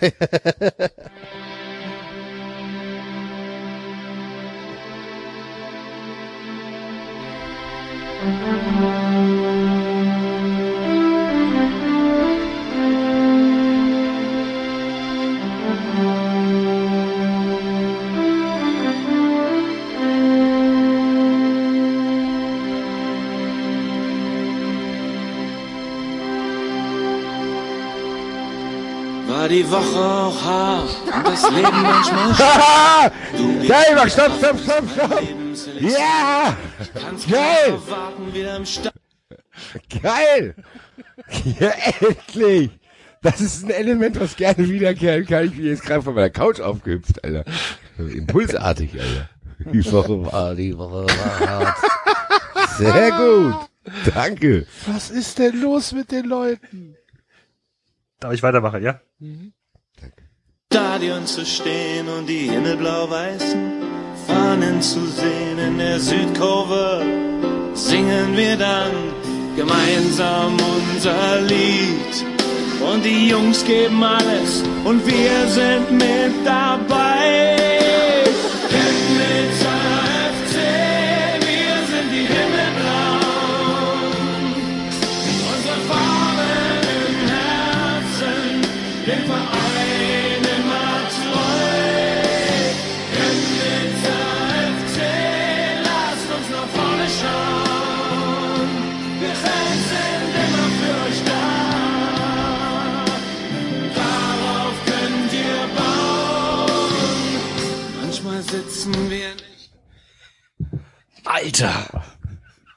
Die Woche auch hart und das Leben manchmal Geil, Max, stopp, stopp, stopp, stopp! Ja! Geil! Geil! Ja, endlich! Das ist ein Element, was gerne wiederkehren kann. Ich bin jetzt gerade von meiner Couch aufgehüpft, Alter. Impulsartig, Alter. Die Woche war, die Woche war hart. Sehr gut. Danke. Was ist denn los mit den Leuten? Darf ich weitermachen, ja? Stadion zu stehen und die himmelblau-weißen Fahnen zu sehen in der Südkurve, singen wir dann gemeinsam unser Lied. Und die Jungs geben alles und wir sind mit dabei. Alter!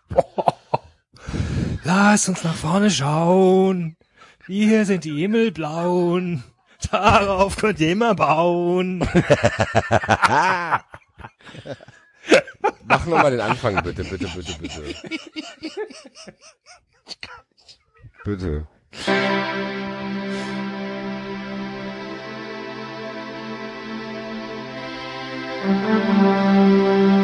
Lass uns nach vorne schauen. Wir sind die Himmelblauen. Darauf könnt ihr immer bauen. Mach nochmal den Anfang, bitte, bitte, bitte, bitte. Bitte.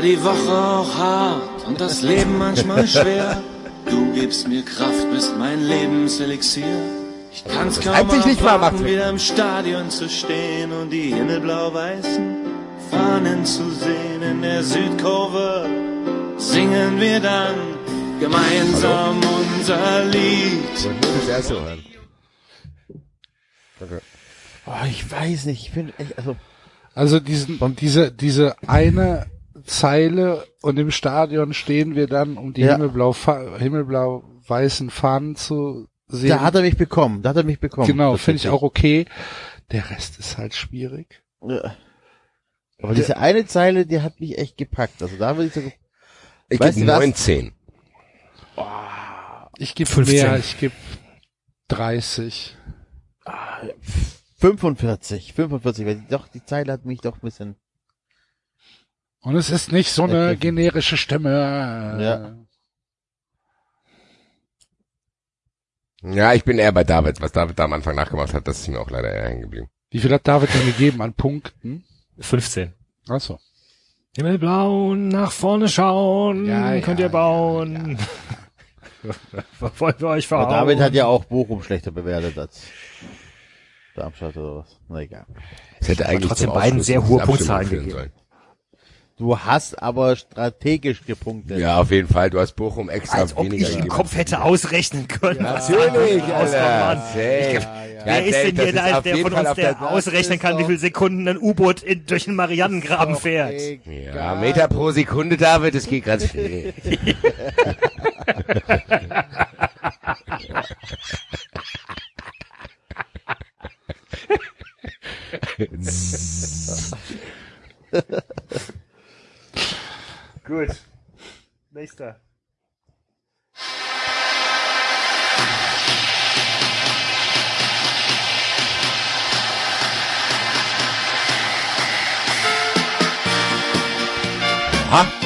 War die Woche auch hart und das Leben manchmal schwer. Du gibst mir Kraft, bist mein Lebenselixier. Ich kann's kaum reibt sich nicht erwarten, Max. wieder im Stadion zu stehen und die himmelblau-weißen Fahnen zu sehen in der Südkurve. Singen wir dann gemeinsam unser Lied. Ich das erste hören. Danke. Oh, ich weiß nicht, ich finde echt, also, Also diesen, diese, diese eine Zeile und im Stadion stehen wir dann, um die Ja. himmelblau, himmelblau-weißen Fahnen zu sehen. da hat er mich bekommen, da hat er mich bekommen. genau, finde ich auch okay. Der Rest ist halt schwierig. Ja. Aber diese eine Zeile, die hat mich echt gepackt. Also da würde ich sagen, Ich gebe du was? 19. Ich gebe 15. mehr, ich gebe 30. 45, 45, weil die, doch, die Zeile hat mich doch ein bisschen, Und es ist nicht so eine generische Stimme. Ja. Ja, ich bin eher bei David. Was David da am Anfang nachgemacht hat, das ist mir auch leider eher hängen geblieben. Wie viel hat David denn gegeben an Punkten? 15. Achso. Himmelblauen, nach vorne schauen, Ja, ja, könnt ihr bauen. Wollen wir euch aber verhauen? David hat ja auch Bochum schlechter bewertet als Darmstadt oder was. Na egal. Es hätte eigentlich trotzdem beiden sehr hohe Punktzahlen gegeben. sollen. Du hast aber strategisch gepunktet. Ja, auf jeden Fall. Du hast Bochum extra Als ob weniger ich im. Kopf hätte ausrechnen können. was Natürlich, Alter. Safe. Wer ist denn hier der, auf der jeden von Fall uns, der der- ausrechnen kann, wie viele Sekunden ein U-Boot durch den Marianengraben fährt? Ja, Meter pro Sekunde, David, das geht ganz schnell. Gut. Nächster. Ha? Wenn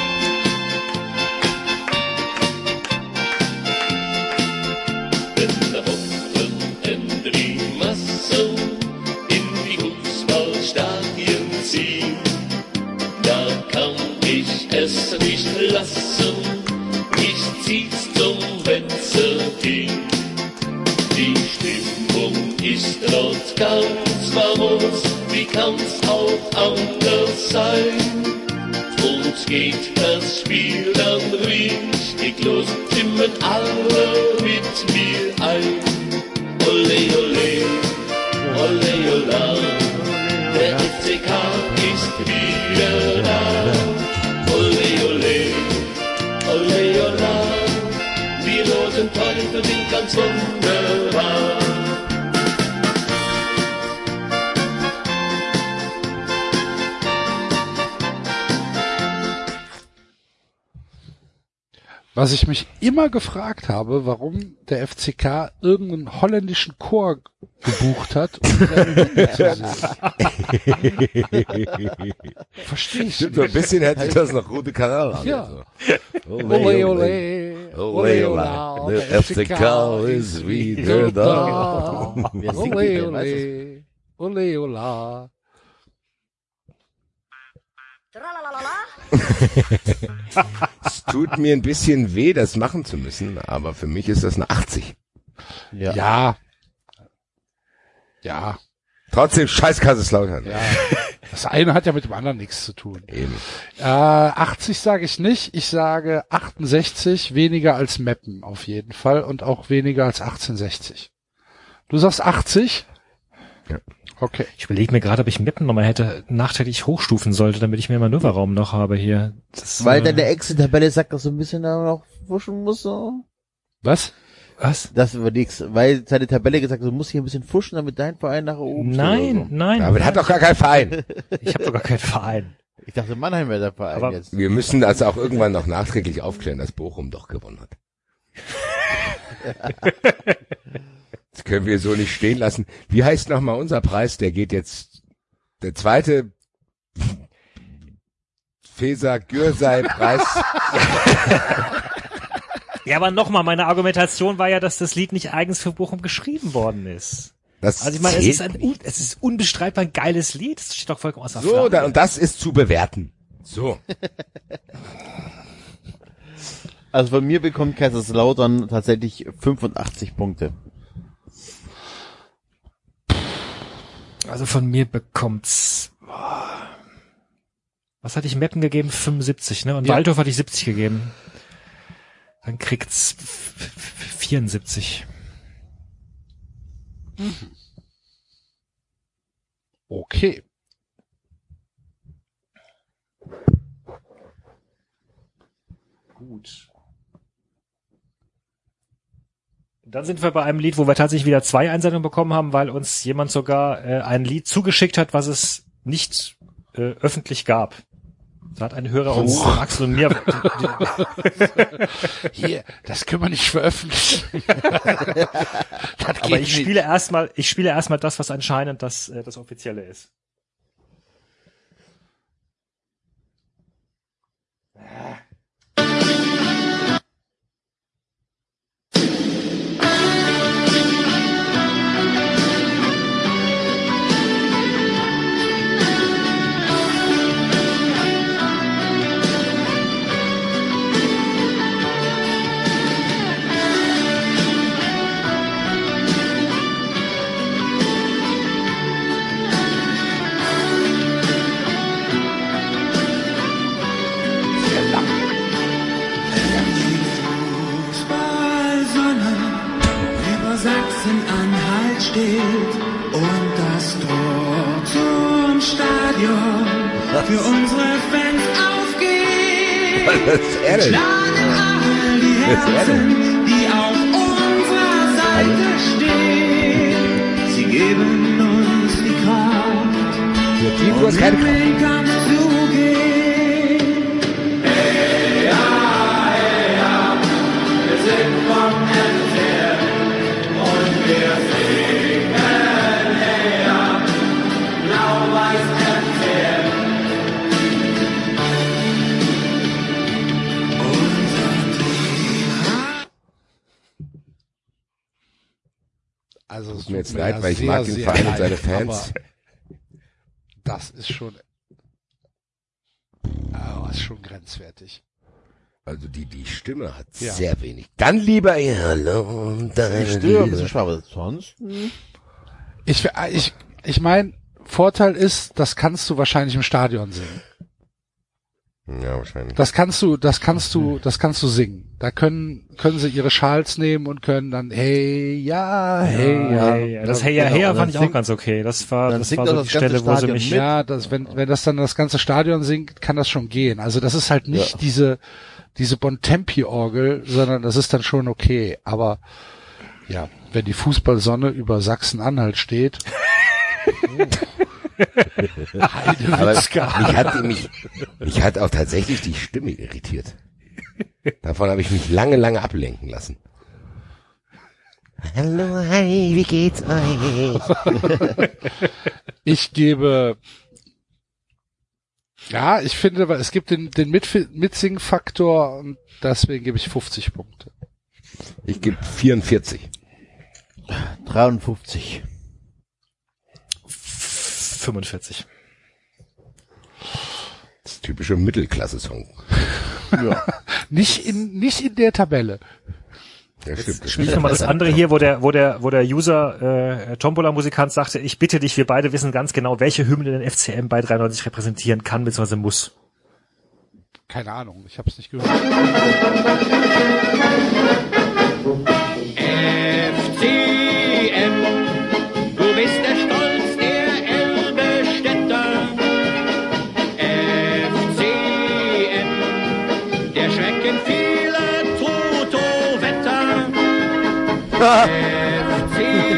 lassen, mich zum Benzin. Die Stimmung ist dort ganz famos, wie kann's auch anders sein? Und geht das Spiel dann richtig los, stimmen alle mit mir ein. Ole, ole, ole, ola, der FCK ist wieder da. Teufel sind ganz wunderbar. Was ich mich immer gefragt habe, warum der FCK irgendeinen holländischen Chor gebucht hat, um. Verstehe ich Stimmt, so ein bisschen hört sich das nach Rote Kanal an. Ja. Also. Ole, ole, ole, ola, Der FCK ist wieder da. Ole, du? ole, ole, ola. Es tut mir ein bisschen weh, das machen zu müssen, aber für mich ist das eine 80. Ja. Ja. Ja. Trotzdem scheiß Kaiserslautern. Ja. Das eine hat ja mit dem anderen nichts zu tun. Eben. Äh, 80 sage ich nicht. Ich sage 68, weniger als Meppen auf jeden Fall und auch weniger als 1860. Du sagst 80? Ja. Okay. Ich überlege mir gerade, ob ich Meppen nochmal hätte nachträglich hochstufen sollte, damit ich mehr Manöverraum noch habe hier. Das, Weil äh, deine Exit-Tabelle sagt, dass du ein bisschen da noch fuschen musst, so. Was? Was? Das war nix. Weil seine Tabelle gesagt, hat, du musst hier ein bisschen fuschen, damit dein Verein nach oben steht Nein, oder nein. Aber der hat doch gar keinen Verein. Ich habe doch gar keinen Verein. so. Ich dachte, Mannheim wäre der Verein Aber- jetzt. Wir müssen das auch irgendwann noch nachträglich aufklären, dass Bochum doch gewonnen hat. Das können wir so nicht stehen lassen. Wie heißt nochmal unser Preis? Der geht jetzt, der zweite Feser Gürsei Preis. Ja, aber nochmal, meine Argumentation war ja, dass das Lied nicht eigens für Bochum geschrieben worden ist. Das Also ich meine, es ist, ein, es ist unbestreitbar ein geiles Lied. Das steht doch vollkommen außer So, Frage. da, und das ist zu bewerten. So. Also von mir bekommt Kaiserslautern tatsächlich 85 Punkte. Also von mir bekommt's. boah. Was hatte ich Meppen gegeben? 75, ne? Und Ja. Waldorf hatte ich 70 gegeben. Dann kriegt's f- f- 74. Okay. Gut. Dann sind wir bei einem Lied, wo wir tatsächlich wieder zwei Einsendungen bekommen haben, weil uns jemand sogar äh, ein Lied zugeschickt hat, was es nicht äh, öffentlich gab. Da hat ein Hörer uns, Oh. Axel und mir, Hier, das können wir nicht veröffentlichen. aber ich spiele erstmal, ich spiele erstmal das, was anscheinend das, äh, das offizielle ist. Fußballsonne steht und das Tor zum Stadion für unsere Fans aufgeht. Was ist denn? Schlagen all die Was er Herzen, die auf unserer Seite stehen. Sie geben uns die Kraft ist keine Kraft. Also es Tut mir jetzt leid, ja weil ich sehr, mag den Verein und leid, seine Fans. Das ist schon, oh, ist schon grenzwertig. Also die, die Stimme hat Ja. sehr wenig. Dann lieber ihr Hallo und deine Stimme ein bisschen Liebe. schwach, aber sonst? Ich, ich, ich mein, Vorteil ist, das kannst du wahrscheinlich im Stadion singen. Ja, wahrscheinlich. Das kannst du, das kannst du, das kannst du singen. Da können, können sie ihre Schals nehmen und können dann, hey, ja, hey, ja. Hey, ja. Das Hey ja, hey ja fand ich auch ganz okay. Das war, dann das war so das die ganze Stelle, wo sie Stadion mich, mit. Ja, das, wenn, wenn das dann das ganze Stadion singt, kann das schon gehen. Also das ist halt nicht Ja. diese, diese Bontempi-Orgel, sondern das ist dann schon okay. Aber, ja, wenn die Fußballsonne über Sachsen-Anhalt steht. Aber mich hat, mich, mich hat auch tatsächlich die Stimme irritiert. Davon habe ich mich lange, lange ablenken lassen. Hallo, hi, wie geht's euch? Ich gebe, ja, ich finde, es gibt den, den Mitsing-Faktor und deswegen gebe ich 50 Punkte. Ich gebe 44. 53. 45. Das typische Mittelklasse-Song. Ja. Nicht in, nicht in der Tabelle. Ja, stimmt. Spiel ich nochmal das andere hier, wo der, wo der, wo der User äh, Tombola-Musikant sagte, ich bitte dich, wir beide wissen ganz genau, welche Hymne den FCM bei 93 repräsentieren kann bzw. muss. Keine Ahnung, ich habe es nicht gehört. Se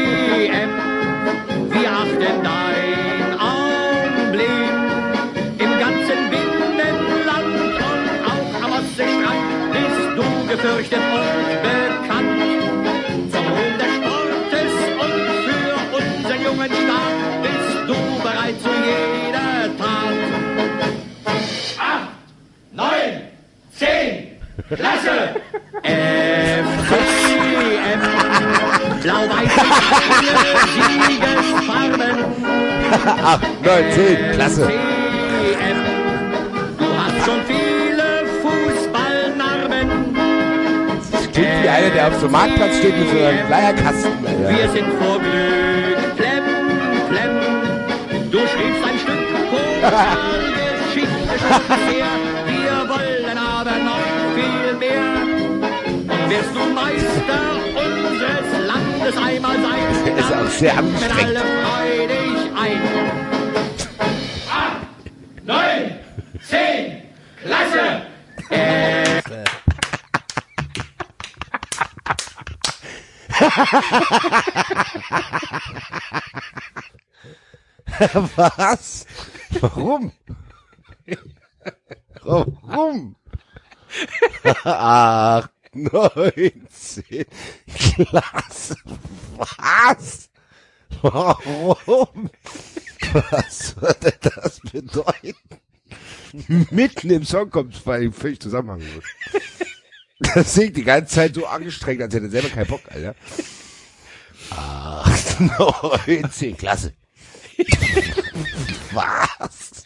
Ach, 19, klasse. Du hast schon viele Fußballnarben. Klingt wie einer, der auf so einem Marktplatz steht mit so einem Leierkasten. Wir sind vor Glück, Plem, Plem. Du schriebst ein Stück Pokalgeschichte schon bisher. Wir wollen aber noch viel mehr. Und wirst du Meister Landes einmal sein, Der ist auch sehr ein. Acht, neun, zehn, Klasse! Was? Warum? Warum? Ach, 19. Klasse. Was? Warum? Was denn das bedeuten? Mitten im Song kommt es völlig völlig zusammenhanglos. Das singt die ganze Zeit so angestrengt, als hätte er selber keinen Bock, Alter. Ach, 19, klasse. Was?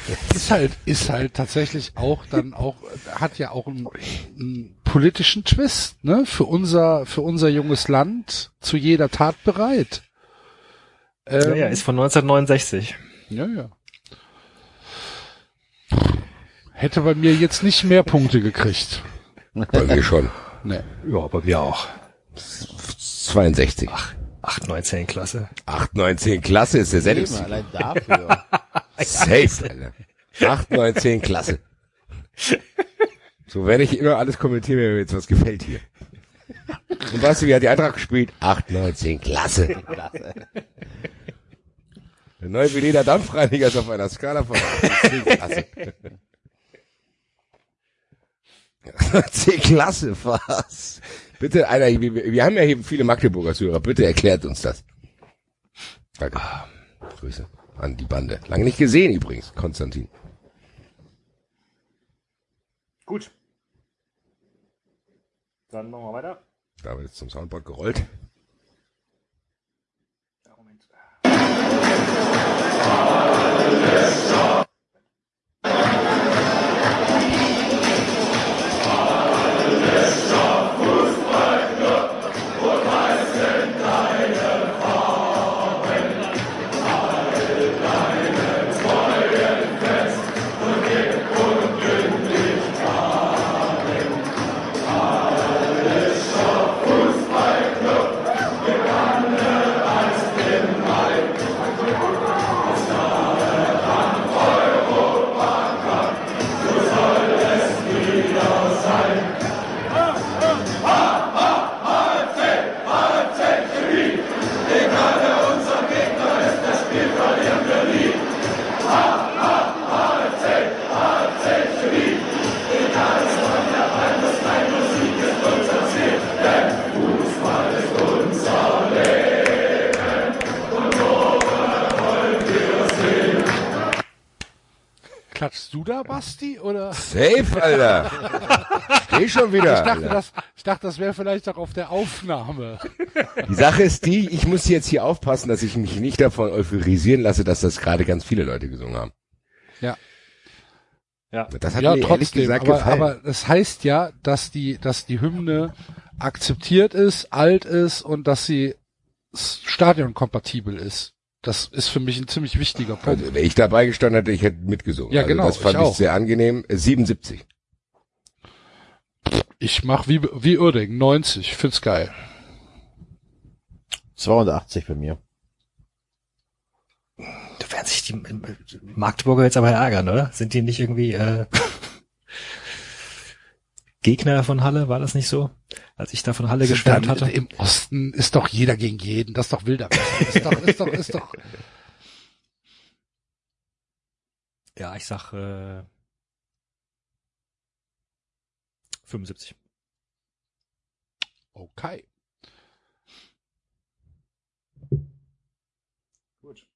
Ist halt, ist halt tatsächlich auch dann auch, hat ja auch einen, einen politischen Twist, ne? Für unser, für unser junges Land zu jeder Tat bereit. Ähm, Ja, ja, ist von 1969. ja, ja. Hätte bei mir jetzt nicht mehr Punkte gekriegt. Bei mir schon. Nee. Ja, bei mir auch. 62. 8, 19 Klasse. 8, 19, klasse ist der Sendungstitel. allein dafür. Safe, Alter. 8, 19, klasse. So werde ich immer alles kommentieren, wenn mir jetzt was gefällt hier. Und weißt du, wie hat die Eintracht gespielt? 8, 19, klasse. Klasse. Der neue Veleda Dampfreiniger ist auf einer Skala von C-Klasse. C-Klasse, was? Bitte, einer, wir, wir haben ja hier viele Magdeburger Zuhörer, bitte erklärt uns das. Danke. Grüße an die Bande. Lange nicht gesehen übrigens, Konstantin. Gut. Dann machen wir weiter. Da wird jetzt zum Soundboard gerollt. Du da, Basti, oder? Safe, Alter. Steh schon wieder. Ich dachte, Alter. das, ich dachte, das wäre vielleicht auch auf der Aufnahme. Die Sache ist die, ich muss jetzt hier aufpassen, dass ich mich nicht davon euphorisieren lasse, dass das gerade ganz viele Leute gesungen haben. Ja. Ja. Das hat ja, mir ehrlich trotzdem, gesagt aber, gefallen. aber das heißt ja, dass die, dass die Hymne akzeptiert ist, alt ist und dass sie stadionkompatibel ist. Das ist für mich ein ziemlich wichtiger Punkt. also, wenn ich dabei gestanden hätte, ich hätte mitgesungen. Ja, also genau, Das fand ich ich, sehr angenehm. Äh, 77. Ich mach wie, wie Uerding, 90, find's geil. 82 bei mir. Da werden sich die äh, Magdeburger jetzt aber ärgern, oder? Sind die nicht irgendwie äh, Gegner von Halle? War das nicht so? Als ich da von Halle geschwärmt hatte. Im Osten ist doch jeder gegen jeden, das ist doch wilder. Ist doch, ist doch, ist doch. Ja, ich sag äh, 75. Okay. Gut.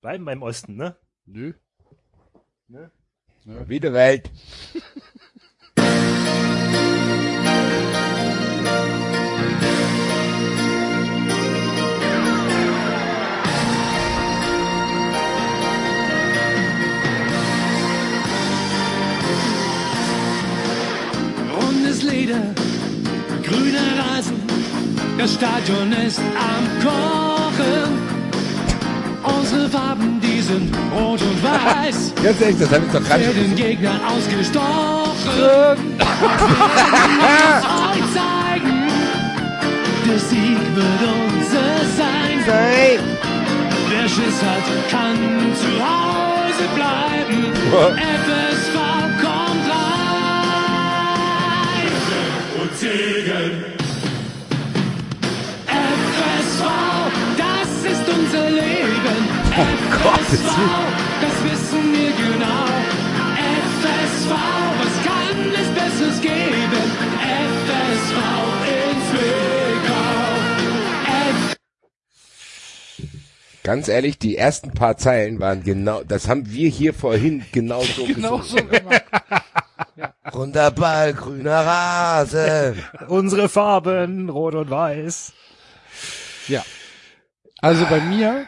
Bleiben wir im Osten, ne? Nö. Ne? Wieder Welt. Rundes Leder, grüner Rasen, das Stadion ist am Kochen. Unsere Farben, die sind rot und weiß, Ganz ehrlich, das habe ich doch gerade schon werden gesungen. Gegnern ausgestochen. Wir euch zeigen, der Sieg wird unser sein. Wer Schiss hat, kann zu Hause bleiben. FSV kommt rein. Und Segen. FSV, FSV, das wissen wir genau. FSV, was kann es Besseres geben? FSV in Zwickau. Ganz ehrlich, die ersten paar Zeilen waren genau, das haben wir hier vorhin genau so Genau so gemacht. Runder Ball, grüner Rasen. Unsere Farben, rot und weiß. Ja. Also bei mir,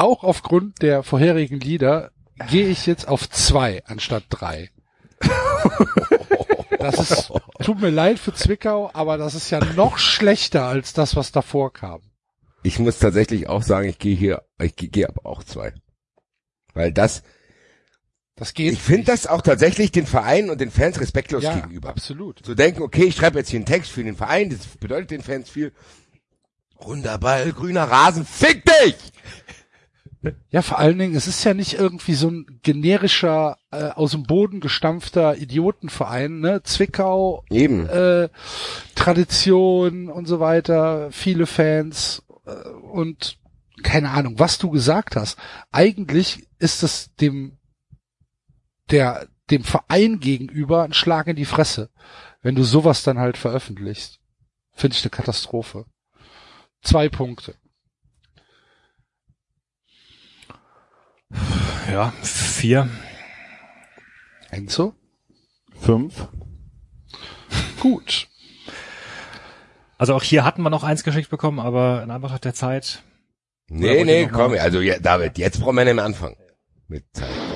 auch aufgrund der vorherigen Lieder, gehe ich jetzt auf zwei anstatt drei. Das ist, tut mir leid für Zwickau, aber das ist ja noch schlechter als das, was davor kam. Ich muss tatsächlich auch sagen, ich gehe hier, ich gehe aber auch zwei. Weil das, Das geht. ich finde das auch tatsächlich den Vereinen und den Fans respektlos ja, gegenüber. absolut. Zu denken, okay, ich schreibe jetzt hier einen Text für den Verein, das bedeutet den Fans viel. Runder Ball, grüner Rasen, fick dich! Ja, vor allen Dingen, es ist ja nicht irgendwie so ein generischer äh, aus dem Boden gestampfter Idiotenverein, ne? Zwickau, Eben. äh, Tradition und so weiter, viele Fans äh, und keine Ahnung, was du gesagt hast. Eigentlich ist es dem der dem Verein gegenüber ein Schlag in die Fresse, wenn du sowas dann halt veröffentlichst. Finde ich eine Katastrophe. Zwei Punkte. Ja, vier. Enzo? Fünf. Gut. Also auch hier hatten wir noch eins geschickt bekommen, aber in Anbetracht der Zeit. Nee, nee, komm, also ja, David, jetzt brauchen wir mehr anfangen. Mit Zeit.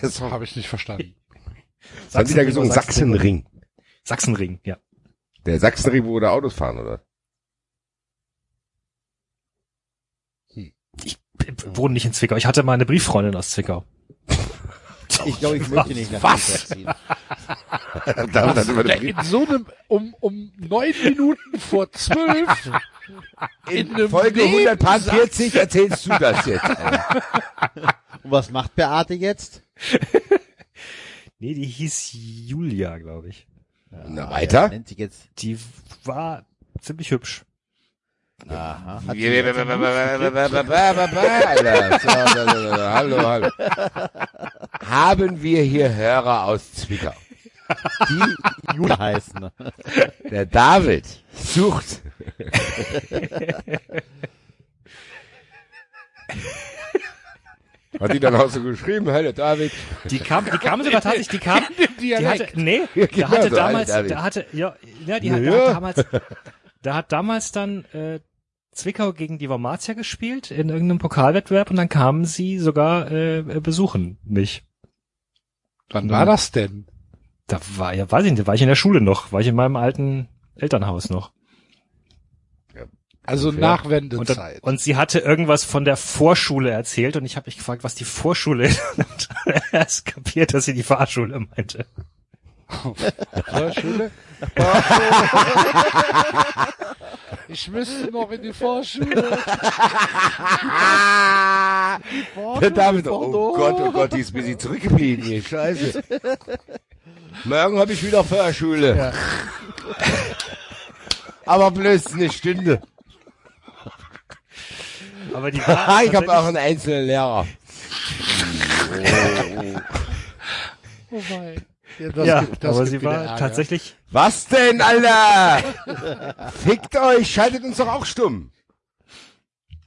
Das. Habe ich nicht verstanden. Was haben die da gesungen? Sachsenring. Sachsenring. Ja. Der Sachsenring, wo da Autos fahren, oder? Ich b- wohne nicht in Zwickau. Ich hatte mal eine Brieffreundin aus Zwickau. ich glaube, ich möchte nicht nach Was? Ziehen. Ja, eine in so einem, um, um neun Minuten vor zwölf, in einem Folge Nebensatz. 140 erzählst du das jetzt. Und was macht Beate jetzt? Nee, die hieß Julia, glaube ich. Na, weiter? Nennt sich jetzt. Die war ziemlich hübsch. Aha. Hallo, hallo. Haben wir hier Hörer aus Zwickau? die Julia heißen. Der David sucht. Hat die dann auch so geschrieben, hallo David. Die kam, die kam sogar tatsächlich, die kam, die hatte, nee, da genau hatte damals, da hatte, ja, ja, die hat, da hat damals, da hat damals dann, äh, Zwickau gegen die Wormatia gespielt in irgendeinem Pokalwettbewerb und dann kamen sie sogar äh, besuchen mich. Wann war das denn? Da war ja, weiß ich nicht, da war ich in der Schule noch, war ich in meinem alten Elternhaus noch. Also Fair. nach Und, und sie hatte irgendwas von der Vorschule erzählt und ich habe mich gefragt, was die Vorschule ist. Und erst kapiert, dass sie die Fahrschule meinte. Vorschule? ich müsste noch in die Vorschule. Der David, oh Gott, oh Gott, die ist busy zurückgeblieben hier, scheiße. Morgen habe ich wieder Förschule. Aber bloß eine Stunde. Aber die war Ah, ich habe auch einen einzelnen Lehrer. Wobei. Ja, das ja, gibt, das aber gibt sie war Ärger. tatsächlich, Was denn, Alter? Fickt euch, schaltet uns doch auch stumm.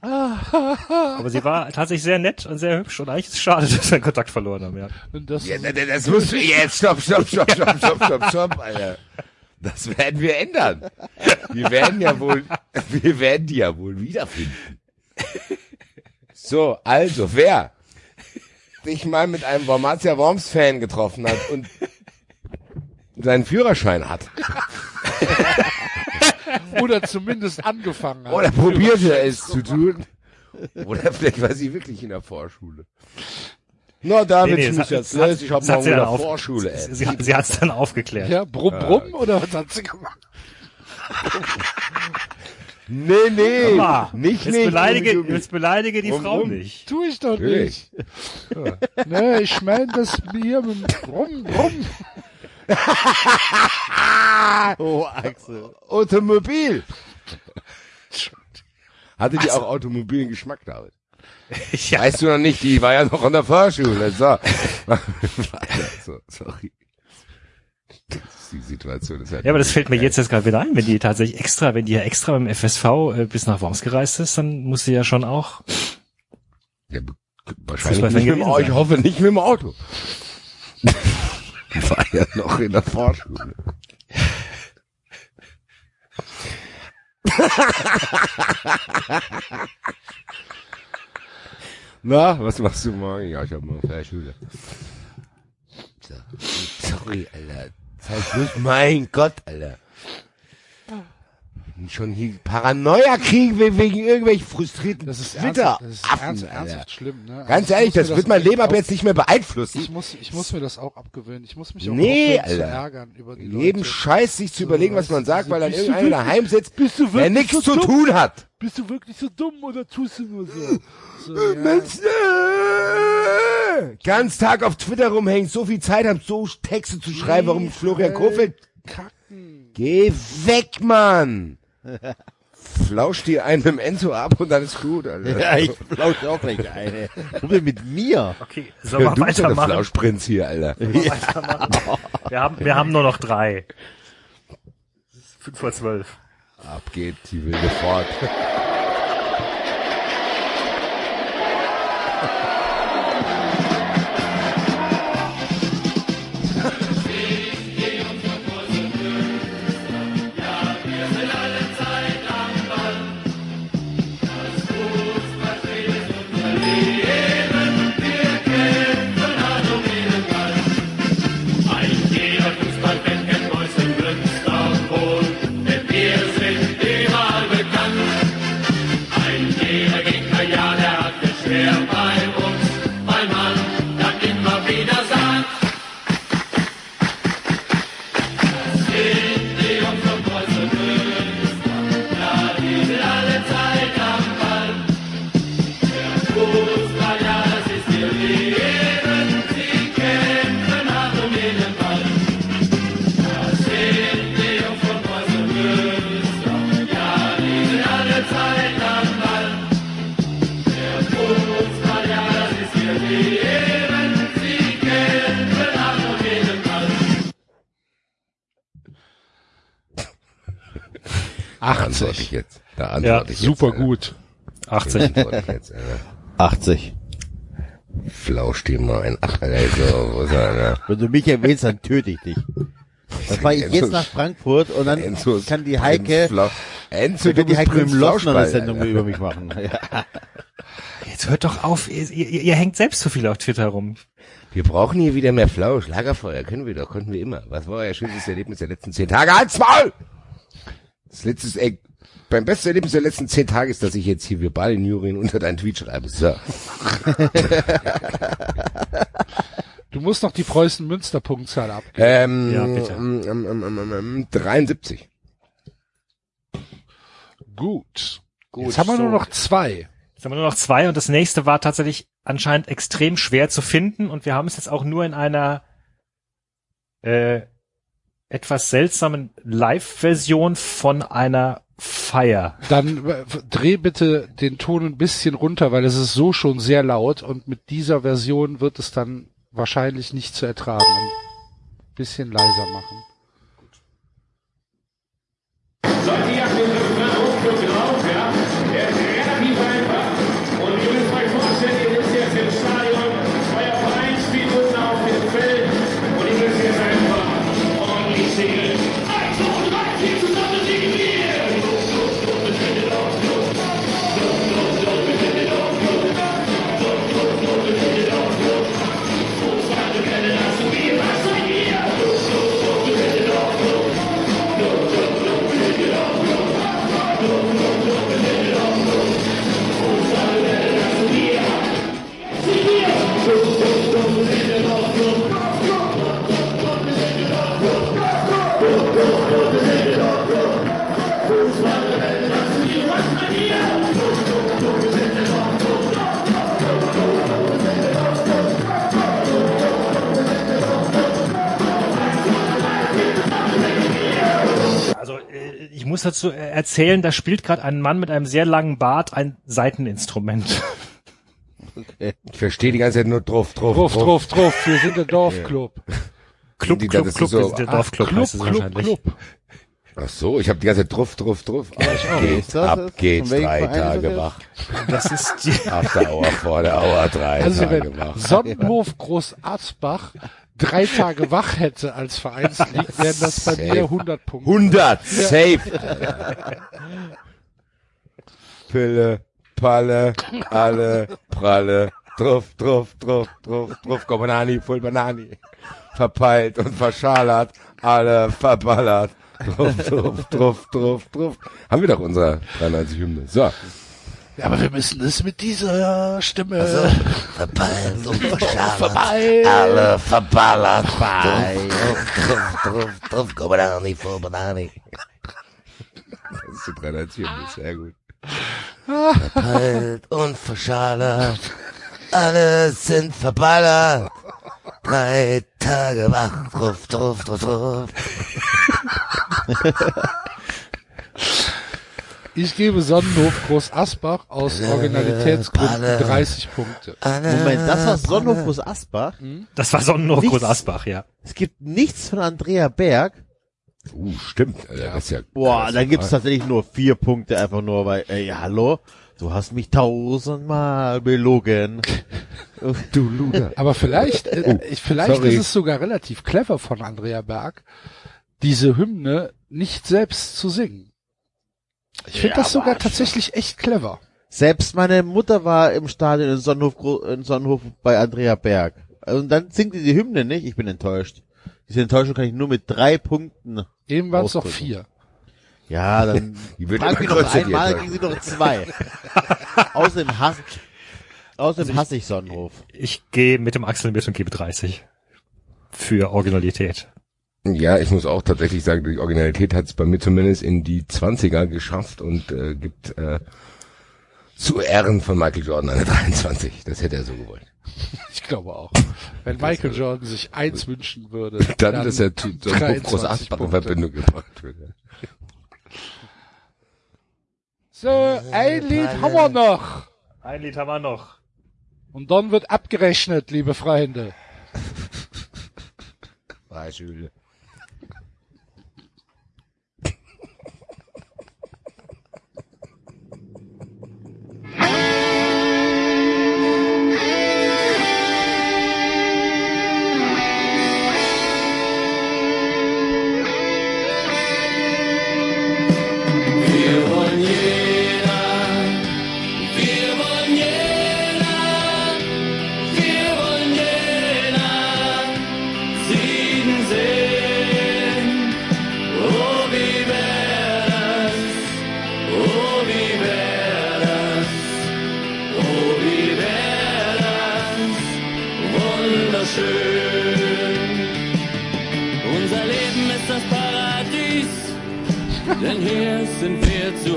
aber sie war tatsächlich sehr nett und sehr hübsch und eigentlich ist es schade, dass wir den Kontakt verloren haben, ja. Das, Ja, das, das musst du jetzt. Stopp, stopp, stopp, stopp, stopp, stopp, stopp, Alter. Das werden wir ändern. Wir werden ja wohl, wir werden die ja wohl wiederfinden. So, also, wer sich mal mit einem Wormatia Worms Fan getroffen hat und seinen Führerschein hat oder zumindest angefangen hat. oder probierte es zu tun oder vielleicht war sie wirklich in der Vorschule. Na, David, Nee, nee, ich es muss hat- jetzt es hat- ich hab dann wieder auf- Vorschule, ey. Sie, sie hat es dann aufgeklärt. Ja, brumm, brumm, oder was hat sie gemacht? Nee, nee, Ma, nicht, jetzt, nicht. beleidige, Gummi, Gummi. jetzt beleidige die Rum, Frau rum. nicht. Tu ich doch Natürlich. nicht. Nee, ich meine das Bier mit dem Brumm, Brumm. Oh, Axel. Automobil. Hatte die auch automobilen Geschmack, David? Ja. Weißt du noch nicht, die war ja noch an der Fahrschule. So. so sorry. Die Situation. Ist halt Ja, aber das fällt mir jetzt jetzt gerade wieder ein, wenn die tatsächlich extra, wenn die ja extra beim FSV äh, bis nach Worms gereist ist, dann muss sie ja schon auch. Ja, wahrscheinlich nicht mit dem Auto. Ich hoffe nicht mit dem Auto. Die war ja noch in der Fahrschule. Na, was machst du morgen? Ja, ich habe morgen Fahrschule. So. Sorry, Alter. Sei bloß, mein Gott, Alter. Und Schon hier Paranoia kriegen wir wegen irgendwelchen frustrierten Das ist Twitter. ernsthaft, das ist Affen, ernst, Alter. ernsthaft schlimm. Ne? Also Ganz ich ehrlich, mir das wird mein Leben ab jetzt nicht mehr beeinflussen. Ich muss, ich muss mir das auch abgewöhnen. Ich muss mich auch Nee, aufhören zu Alter. ärgern über die Jeden Leute. Scheiß sich zu überlegen, was man sagt, so, weil dann irgendeiner daheim sitzt, der nichts so zu tun hat. Bist du wirklich so dumm oder tust du nur so? so ja. Mensch, äh, ganz Tag auf Twitter rumhängen, so viel Zeit haben, so Texte zu schreiben, warum Florian Kofeld... Kacken. Geh weg, Mann! Flausch dir einen mit dem Enzo ab und dann ist gut, Alter. Ja, ich flausche auch gleich eine. Denn mit mir? Okay, sollen wir du bist doch der weitermachen? Flauschprinz hier, Alter. Wir haben, wir haben nur noch drei. Fünf vor zwölf. Ab geht die wilde Fahrt. Da antworte ich 80. jetzt. Da antworte Ja, ich jetzt, Super Alter. gut. 80. Antworte ich jetzt, Alter. 80. Flausch dir mal ein ab, Alter. So, wo ist er, Alter? Wenn du mich erwähnst, dann töte ich dich. Dann fahre ich Enzo jetzt nach Frankfurt und dann Enzo kann die Heike, Enzo, kann die Heike mit dem Loschen eine Sendung Alter. über mich machen. Ja. Jetzt hört doch auf, ihr, ihr, ihr hängt selbst so viel auf Twitter rum. Wir brauchen hier wieder mehr Flausch. Lagerfeuer können wir doch, konnten wir immer. Was war euer schönstes Erlebnis der letzten zehn Tage? Halt's Maul! Das letzte, ey, beim besten Erlebnis der letzten zehn Tage ist, dass ich jetzt hier verbal in Jurien unter deinen Tweet schreibe. So. Du musst noch die Preußen-Münster-Punktzahl abgeben. Ähm, Ja, bitte. ähm, ähm, ähm, ähm, ähm, 73. Gut. Gut, Jetzt haben wir so. nur noch zwei. Jetzt haben wir nur noch zwei und das nächste war tatsächlich anscheinend extrem schwer zu finden und wir haben es jetzt auch nur in einer äh, etwas seltsamen Live-Version von einer Feier. Dann äh, dreh bitte den Ton ein bisschen runter, weil es ist so schon sehr laut und mit dieser Version wird es dann wahrscheinlich nicht zu ertragen. Ein bisschen leiser machen. Sollte dazu erzählen, da spielt gerade ein Mann mit einem sehr langen Bart ein Seiteninstrument. Ich verstehe die ganze Zeit nur drauf, drauf, Drauf, drauf, drauf. Wir sind der Dorfclub. Club, Die- Club, das ist Club, so- das ist der Ach, Dorfclub Club, heißt es Club, wahrscheinlich. Club. Ach so, ich habe die ganze Zeit drauf, drauf, drauf. Ab geht's, das ab ist- geht's, drei Tage das wach. Das ist die, After Hour, vor der Hour, drei Also Tage wach. Sonnenhof Groß Asbach drei Tage wach hätte als Vereinslied, wären das bei Safe. mir 100 Punkte. 100, safe. Pille, Palle, alle, Pralle, drauf, drauf, drauf, drauf, drauf, Banani, voll Banani. Verpeilt und verschalert, alle verballert. Drauf, drauf, drauf, drauf, drauf. Haben wir doch unsere 93 Hymne. So. Ja, aber wir müssen es mit dieser Stimme. Also, verpeilt und verschallert. Verpeilt. Alle verballert. Drauf, drauf, drauf, drauf, go banani. Das ist die 93 Hymne, sehr gut. Verpeilt und verschallert. Alle sind verballert. Drei Tage wach, drauf, drauf, drauf, drauf. Ich gebe Sonnenhof Groß Asbach aus Originalitätsgründen Palle. 30 Punkte. Moment, das war Sonnenhof Groß Asbach. das war Sonnenhof Nichts. Groß Asbach, ja. Es gibt nichts von Andrea Berg. Uh, stimmt. Alter, Das ist ja, Boah, da gibt's ja- tatsächlich nur vier Punkte, einfach nur, weil, ey, hallo, du hast mich tausendmal belogen. Du Luder. Aber vielleicht, äh, ich, vielleicht sorry. ist es sogar relativ clever von Andrea Berg, diese Hymne nicht selbst zu singen. Ich finde Ja, das sogar tatsächlich echt clever. Selbst meine Mutter war im Stadion in Sonnenhof, in Sonnenhof bei Andrea Berg. Und dann singt die die Hymne nicht. Ich bin enttäuscht. Diese Enttäuschung kann ich nur mit drei Punkten. Eben waren es noch vier. Ja, dann Die wird frag mich noch einmal, kriegen sie noch zwei. Außerdem hasse, außerdem hasse ich Sonnenhof. Ich gehe mit dem Axel mit und gebe 30. Für Originalität. Ja, ich muss auch tatsächlich sagen, die Originalität hat es bei mir zumindest in die 20er geschafft und äh, gibt äh, zu Ehren von Michael Jordan eine 23. Das hätte er so gewollt. Ich glaube auch. Wenn Michael Jordan sich eins wünschen würde, Dann, dass er zu so ein groß 23 Asbach in Punkte. Verbindung gebracht wird. So, ein Lied haben wir noch. Ein Lied haben wir noch. Und dann wird abgerechnet, liebe Freunde. Beispiel. Wir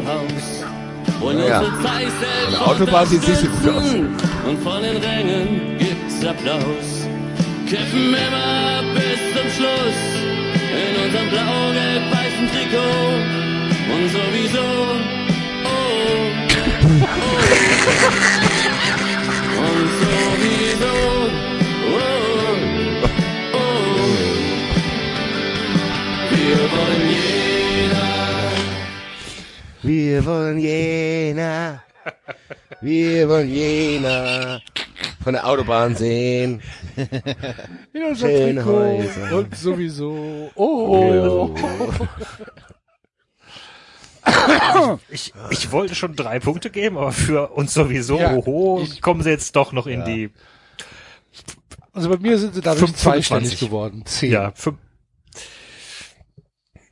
Haus. Und Ja. unsere der Autobahn sieht's nicht so gut aus. Und von den Rängen gibt's Applaus. Kämpfen immer bis zum Schluss. In unserem blau-gelb-weißen Trikot. Und sowieso. Oh. Oh. Und sowieso. Oh. Oh. Wir wollen jeder. Wir wollen jener, wir wollen jener von der Autobahn sehen. In unserem Schöne Trikot Häuser. und sowieso. Oh. Ich, ich wollte schon drei Punkte geben, aber für uns sowieso, Ja, oho, ich- kommen sie jetzt doch noch in die, Also bei mir sind sie dadurch 25. zweistellig geworden. Zehn. ja, fünf,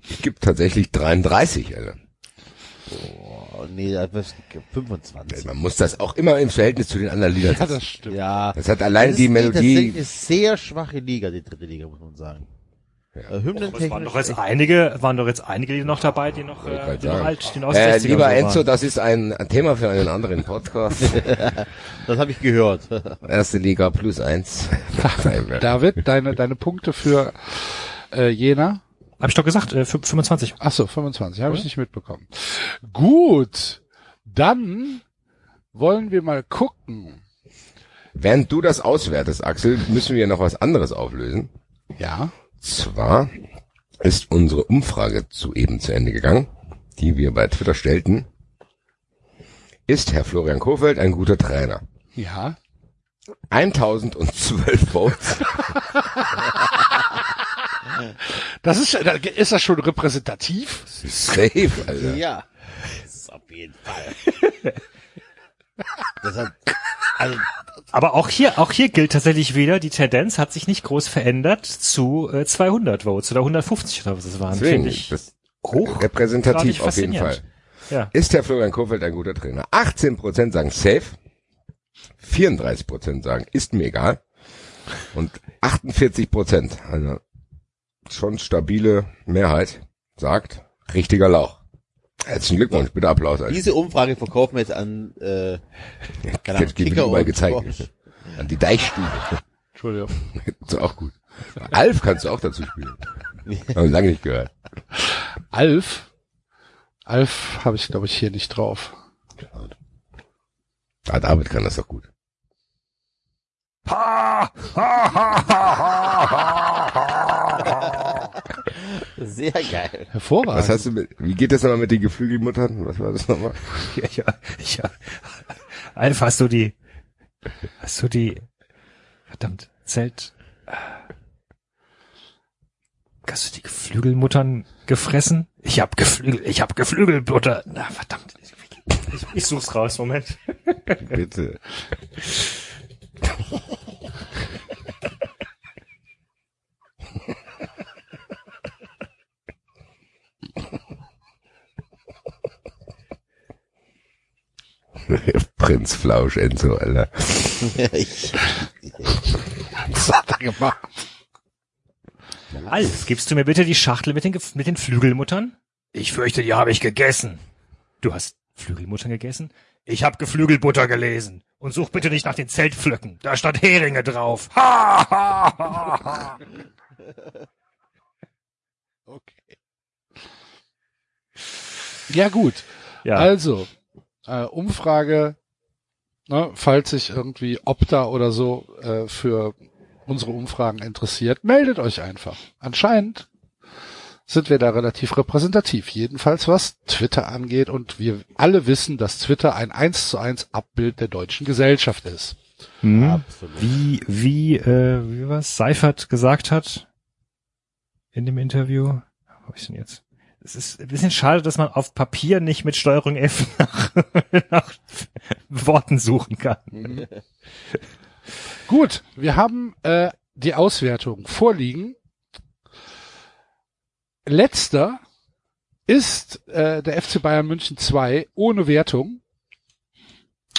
Es gibt tatsächlich 33, Alter. Oh, nee, das ist 25. Man muss das auch immer im Verhältnis zu den anderen Liedern Ja, setzen. das stimmt. Ja. Das hat allein Das die ist Melodie. tatsächlich eine sehr schwache Liga, die dritte Liga, muss man sagen. Äh, es waren Hymnentechnisch. doch jetzt einige, waren doch jetzt einige, die noch dabei, die noch, äh, die noch alt, die noch aus Äh, 60er lieber so Enzo, waren. das ist ein, ein Thema für einen anderen Podcast. Das habe ich gehört. Erste Liga plus eins. David, deine, deine Punkte für äh, Jena? Hab ich doch gesagt, äh, fü- 25. Ach so, 25, habe ich nicht mitbekommen. Gut, dann wollen wir mal gucken. Während du das auswertest, Axel, müssen wir noch was anderes auflösen. Ja, Zwar ist unsere Umfrage zu eben zu Ende gegangen, die wir bei Twitter stellten. Ist Herr Florian Kofeld ein guter Trainer? ja. 1012 Votes. Das ist, da- ist das schon repräsentativ? Safe, Alter. Ja. Das ist auf jeden Fall. Deshalb, also, Aber auch hier, auch hier gilt tatsächlich wieder, die Tendenz hat sich nicht groß verändert zu äh, 200 Votes oder 150 oder was es waren. Deswegen, Finde ich das hoch. repräsentativ auf jeden Fall. Ja. Ist Herr Florian Kofeld ein guter Trainer? 18% sagen safe, 34% sagen ist mir egal und 48%, also schon stabile Mehrheit, sagt richtiger Lauch. Herzlichen Glückwunsch, bitte Applaus. Alter. diese Umfrage verkaufen wir jetzt an, äh, keine Ahnung, Kicker überall und gezeigt. Sport. An die Deichstube. Entschuldigung. Das ist auch gut. Alf kannst du auch dazu spielen. Haben wir lange nicht gehört. Alf. Alf habe ich, glaube ich, hier nicht drauf. Ah, David kann das doch gut. Sehr geil. Hervorragend. Was hast du mit, wie geht das nochmal mit den Geflügelmuttern? Was war das nochmal? Ja, ja, ja. Alf, hast du die, hast du die, verdammt, Zelt, hast du die Geflügelmuttern gefressen? Ich hab Geflügel, ich hab Geflügelbutter. Na, verdammt. Ich, ich such's raus, Moment. Bitte. Prinz Flausch, Enzo, Alter. ich, Was hat er gemacht? Alf, gibst du mir bitte die Schachtel mit den, Gef- mit den Flügelmuttern? Ich fürchte, die habe ich gegessen. Du hast Flügelmuttern gegessen? Ich hab Geflügelbutter gelesen. Und such bitte nicht nach den Zeltpflöcken. Da stand Heringe drauf. Ha, ha, ha, ha. Okay. Ja, gut. Ja, Also, äh, Umfrage, ne, falls sich irgendwie Opta oder so äh, für unsere Umfragen interessiert, meldet euch einfach. Anscheinend sind wir da relativ repräsentativ, jedenfalls was Twitter angeht und wir alle wissen, dass Twitter ein eins zu eins Abbild der deutschen Gesellschaft ist. hm. absolut. wie, wie, äh, wie was Seifert gesagt hat in dem Interview. Wo ich denn jetzt? Es ist ein bisschen schade, dass man auf Papier nicht mit Steuerung F nach, nach Worten suchen kann. Gut, wir haben äh, die Auswertung vorliegen. Letzter ist äh, der FC Bayern München 2 ohne Wertung,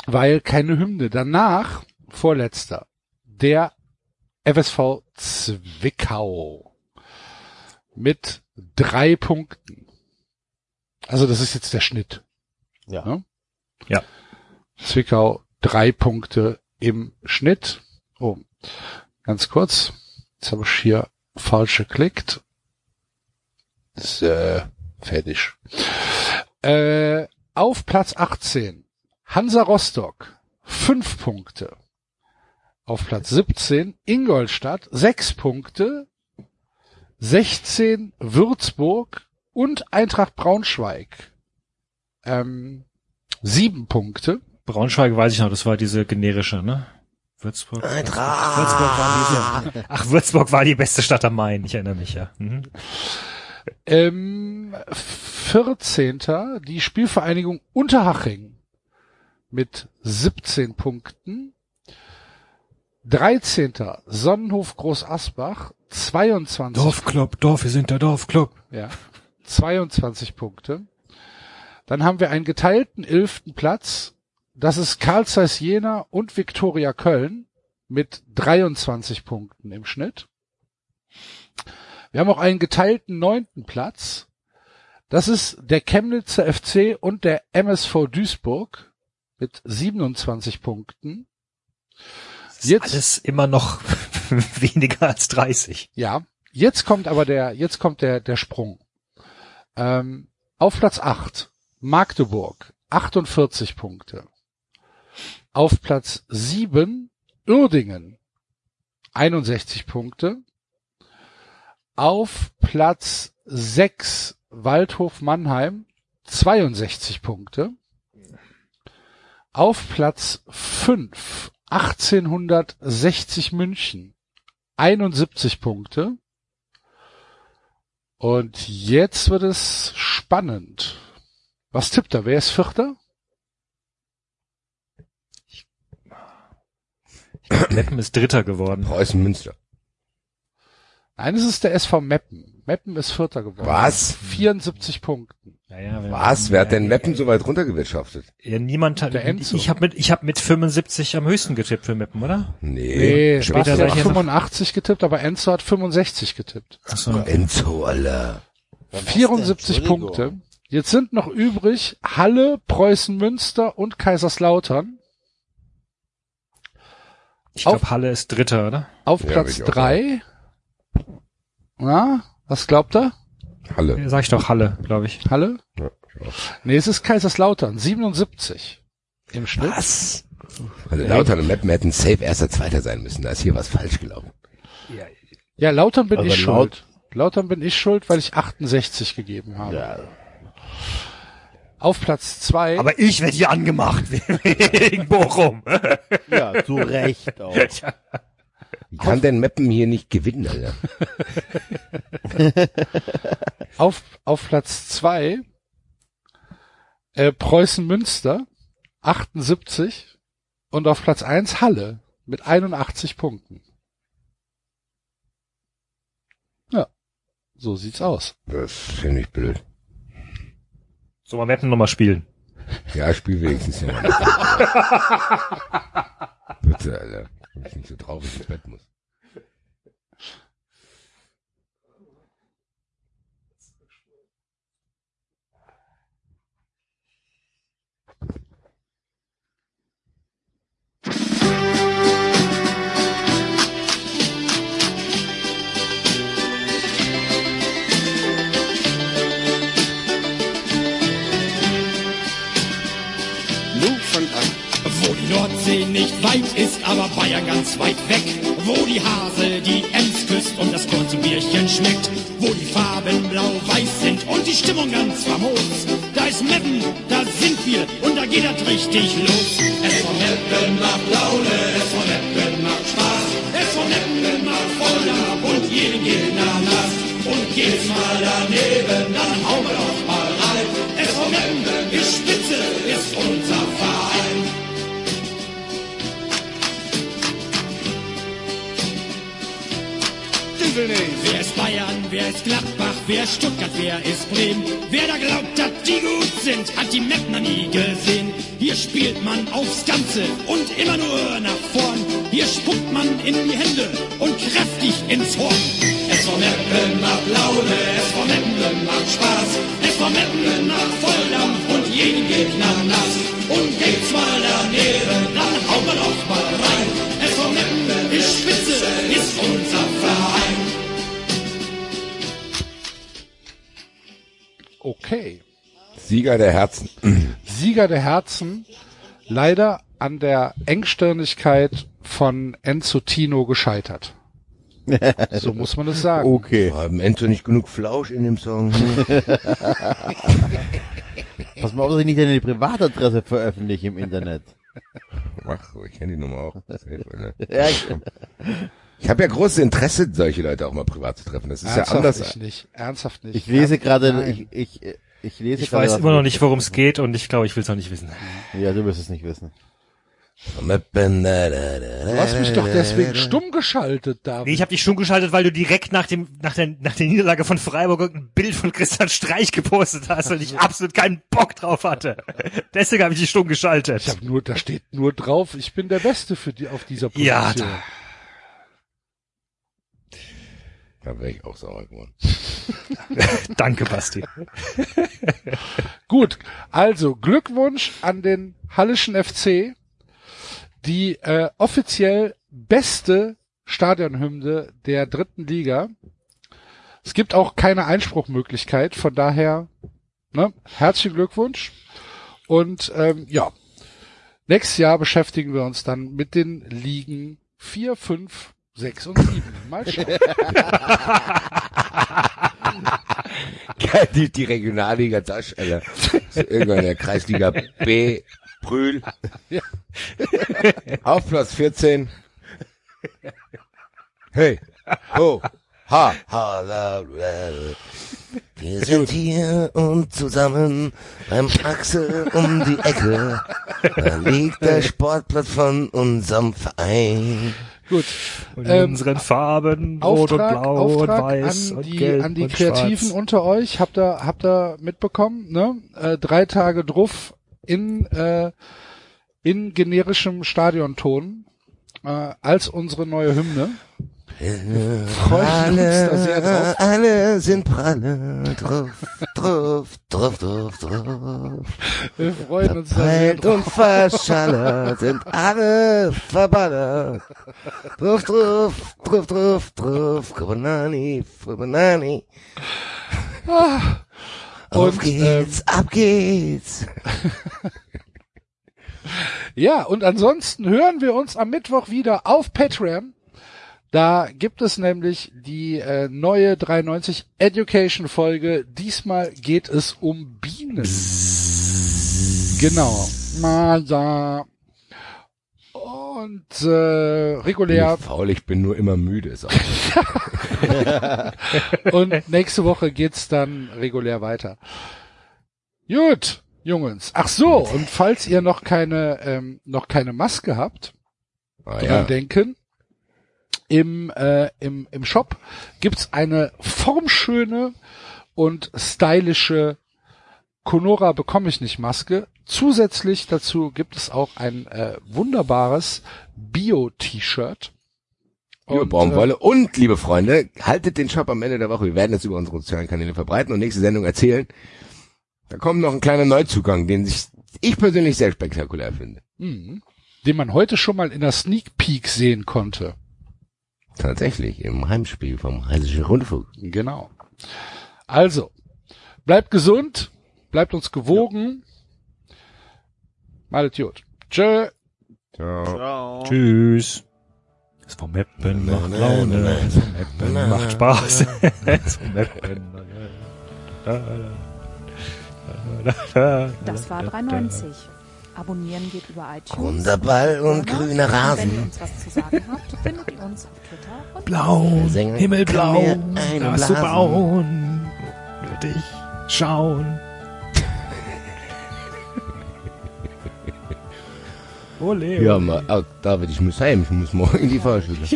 weil keine Hymne. Danach, vorletzter, der FSV Zwickau mit drei Punkten. Also das ist jetzt der Schnitt. Ja. Ne? Ja. Zwickau drei Punkte im Schnitt. Oh, ganz kurz. Jetzt habe ich hier falsch geklickt. So, fertig. Äh, auf Platz 18 Hansa Rostock fünf Punkte. Auf Platz 17 Ingolstadt sechs Punkte. 16 Würzburg und Eintracht Braunschweig ähm, sieben Punkte. Braunschweig weiß ich noch, das war diese generische, ne? Würzburg. Eintracht. Würzburg war diese, ach, Würzburg war die beste Stadt am Main, ich erinnere mich, ja. Mhm. Ähm, 14. die Spielvereinigung Unterhaching mit 17 Punkten. 13. Sonnenhof Groß Asbach 22 Dorfclub, Dorf, wir sind der Dorfclub. Ja. 22 Punkte. Dann haben wir einen geteilten elften Platz. Das ist Karl Zeiss Jena und Viktoria Köln mit 23 Punkten im Schnitt. Wir haben auch einen geteilten neunten Platz. Das ist der Chemnitzer FC und der MSV Duisburg mit 27 Punkten. Jetzt alles immer noch weniger als 30. Ja, Jetzt kommt aber der, jetzt kommt der, der Sprung. Ähm, auf Platz 8 Magdeburg 48 Punkte. Auf Platz 7 Uerdingen 61 Punkte. Auf Platz 6 Waldhof Mannheim 62 Punkte. Auf Platz 5 1860 München 71 Punkte. Und jetzt wird es spannend. Was tippt er? Wer ist Vierter? Meppen ist Dritter geworden. Preußen Münster. Nein, es ist der SV Meppen. Meppen ist Vierter geworden. Was? 74 Punkten. Naja, wenn- Was? Wer hat denn Meppen so weit runtergewirtschaftet? Ja, niemand hat, Der Enzo. ich habe mit, ich habe mit 75 am höchsten getippt für Meppen, oder? Nee. Nee, später Basti hat ich ja noch- 85 getippt, aber Enzo hat 65 getippt. Achso. Enzo, Alter. 74 Entschuldigung. Punkte. Jetzt sind noch übrig Halle, Preußen Münster und Kaiserslautern. Ich glaube, Halle ist Dritter, oder? Auf Ja, Platz drei. Na, was glaubt er? Halle. Ja, Sag ich doch Halle, glaube ich. Halle? Ja. Nee, es ist Kaiserslautern. 77 im Schnitt. Was? Also Lautern und Meppen hätten safe erster Zweiter sein müssen. Da ist hier was falsch gelaufen. Ja, Lautern bin Also ich laut- schuld. Lautern bin ich schuld, weil ich 68 gegeben habe. Ja. Auf Platz zwei. Aber ich werde hier angemacht wegen Bochum. ja, zu Recht auch. Wie kann denn Meppen hier nicht gewinnen, Alter? auf, auf Platz zwei äh, Preußen Münster 78 und auf Platz eins Halle mit 81 Punkten. Ja, so sieht's aus. Das finde ich blöd. So, mal Meppen nochmal spielen. Ja, spiel wenigstens hier mal. Bitte, Alter. Wenn ich nicht so traurig ins Bett muss. Weit ist, aber Bayern ganz weit weg. Wo die Hase die Ems küsst und das Korn Bierchen schmeckt. Wo die Farben blau-weiß sind und die Stimmung ganz famos. Da ist Meppen, da sind wir und da geht das richtig los. Es von Meppen macht Laune, es von Meppen macht Spaß. Es von Meppen macht Volldampf und jeden Gegner nass. Und geht's mal daneben, dann hauen wir doch mal rein. Es von Meppen Wer ist Bayern, wer ist Gladbach, wer ist Stuttgart, wer ist Bremen? Wer da glaubt, dass die gut sind, hat die Map noch nie gesehen. Hier spielt man aufs Ganze und immer nur nach vorn. Hier spuckt man in die Hände und kräftig ins Horn. Es von Meppen macht Laune, es von Meppen macht Spaß. Es von Meppen macht Volldampf und jeden Gegner nass. Und geht's mal daneben, dann hauen wir doch mal rein. Okay. Sieger der Herzen. Sieger der Herzen, leider an der Engstirnigkeit von Enzo Tino gescheitert. So muss man es sagen. Okay. Haben Enzo nicht genug Flausch in dem Song? Pass mal auf, dass ich nicht deine Privatadresse veröffentliche im Internet. Mach, ich kenne die Nummer auch. Safe. Ja, Ich habe ja großes Interesse, solche Leute auch mal privat zu treffen. Das ist ja Ernsthaft anders. ich nicht. Ernsthaft nicht. ich lese gerade, ich, ich, ich lese Ich weiß immer noch nicht, worum es geht und ich glaube, ich will es noch nicht wissen. Ja, du wirst es nicht wissen. Du hast mich doch deswegen stumm geschaltet, Nee, David. ich habe dich schon geschaltet, weil du direkt nach dem nach der nach der Niederlage von Freiburg ein Bild von Christian Streich gepostet hast und ich absolut keinen Bock drauf hatte. Deswegen habe ich dich stumm geschaltet. Ich hab nur, da steht nur drauf, ich bin der Beste für die, auf dieser Position. Ja, da- Da wäre ich auch sauer geworden. Danke, Basti. Gut, also Glückwunsch an den Hallischen FC, die äh, offiziell beste Stadionhymne der dritten Liga. Es gibt auch keine Einspruchmöglichkeit, von daher ne, herzlichen Glückwunsch. Und ähm, ja, nächstes Jahr beschäftigen wir uns dann mit den Ligen 4, 5, 6 und 7. Mal schauen. Die, die Regionalliga Tasch, Alter. Irgendwann in der Kreisliga B, Brühl. Ja. Auf Platz 14. Hey, ho, ha. Holla, well. Wir sind hier und zusammen beim Axel um die Ecke. Da liegt der Sportplatz von unserem Verein. Gut. Und in Ähm, unseren Farben, rot und Auftrag, blau Auftrag und weiß an und die, gelb an die und Kreativen schwarz. unter euch. Habt ihr, habt ihr mitbekommen, ne? Äh, drei Tage drauf in, äh, in generischem Stadionton, äh, als unsere neue Hymne. Uns da. Alle, alle sind pralle, drauf, drauf, drauf, drauf, drauf. Wir freuen uns Verpeilt und verschallert sind alle verballert. Drauf, drauf, drauf, drauf, drauf, Banani, Banani. Auf Und, geht's, ab geht's. Ja, und ansonsten hören wir uns am Mittwoch wieder auf Patreon. Da gibt es nämlich die äh, neue 93 Education Folge. Diesmal geht es um Bienen. Genau. Mal da. Und äh, regulär Bin faul, ich bin nur immer müde. Und nächste Woche geht's dann regulär weiter. Gut, Jungs. Ach so, und falls ihr noch keine ähm, noch keine Maske habt, ah, dran ja. denken. Im, äh, im, im Shop gibt's eine formschöne und stylische Conora bekomme ich nicht Maske. Zusätzlich dazu gibt es auch ein äh, wunderbares Bio-T-Shirt. Liebe Und, Baumwolle. Und, liebe Freunde, haltet den Shop am Ende der Woche. Wir werden es über unsere sozialen Kanäle verbreiten und nächste Sendung erzählen. Da kommt noch ein kleiner Neuzugang, den sich ich persönlich sehr spektakulär finde. Äh, mhm. den man heute schon mal in der Sneak Peek sehen konnte. Tatsächlich, im Heimspiel vom Hessischen Rundfunk. Genau. Also, bleibt gesund, bleibt uns gewogen. Malet gut. Tschö. Ciao. Tschüss. Das vom Mappen macht Laune. Das vom Mappen macht Spaß. Das vom Mappen. Das war 390. Abonnieren geht über iTunes. Runder Ball und grüner Wenn ihr Rasen. uns was zu sagen habt, findet ihr uns auf Twitter und Blau, Himmelblau, was zu bauen. Nötig schauen. Ole, Ja, mal, ah, David, ich muss heim, ich muss morgen in die Fahrschule.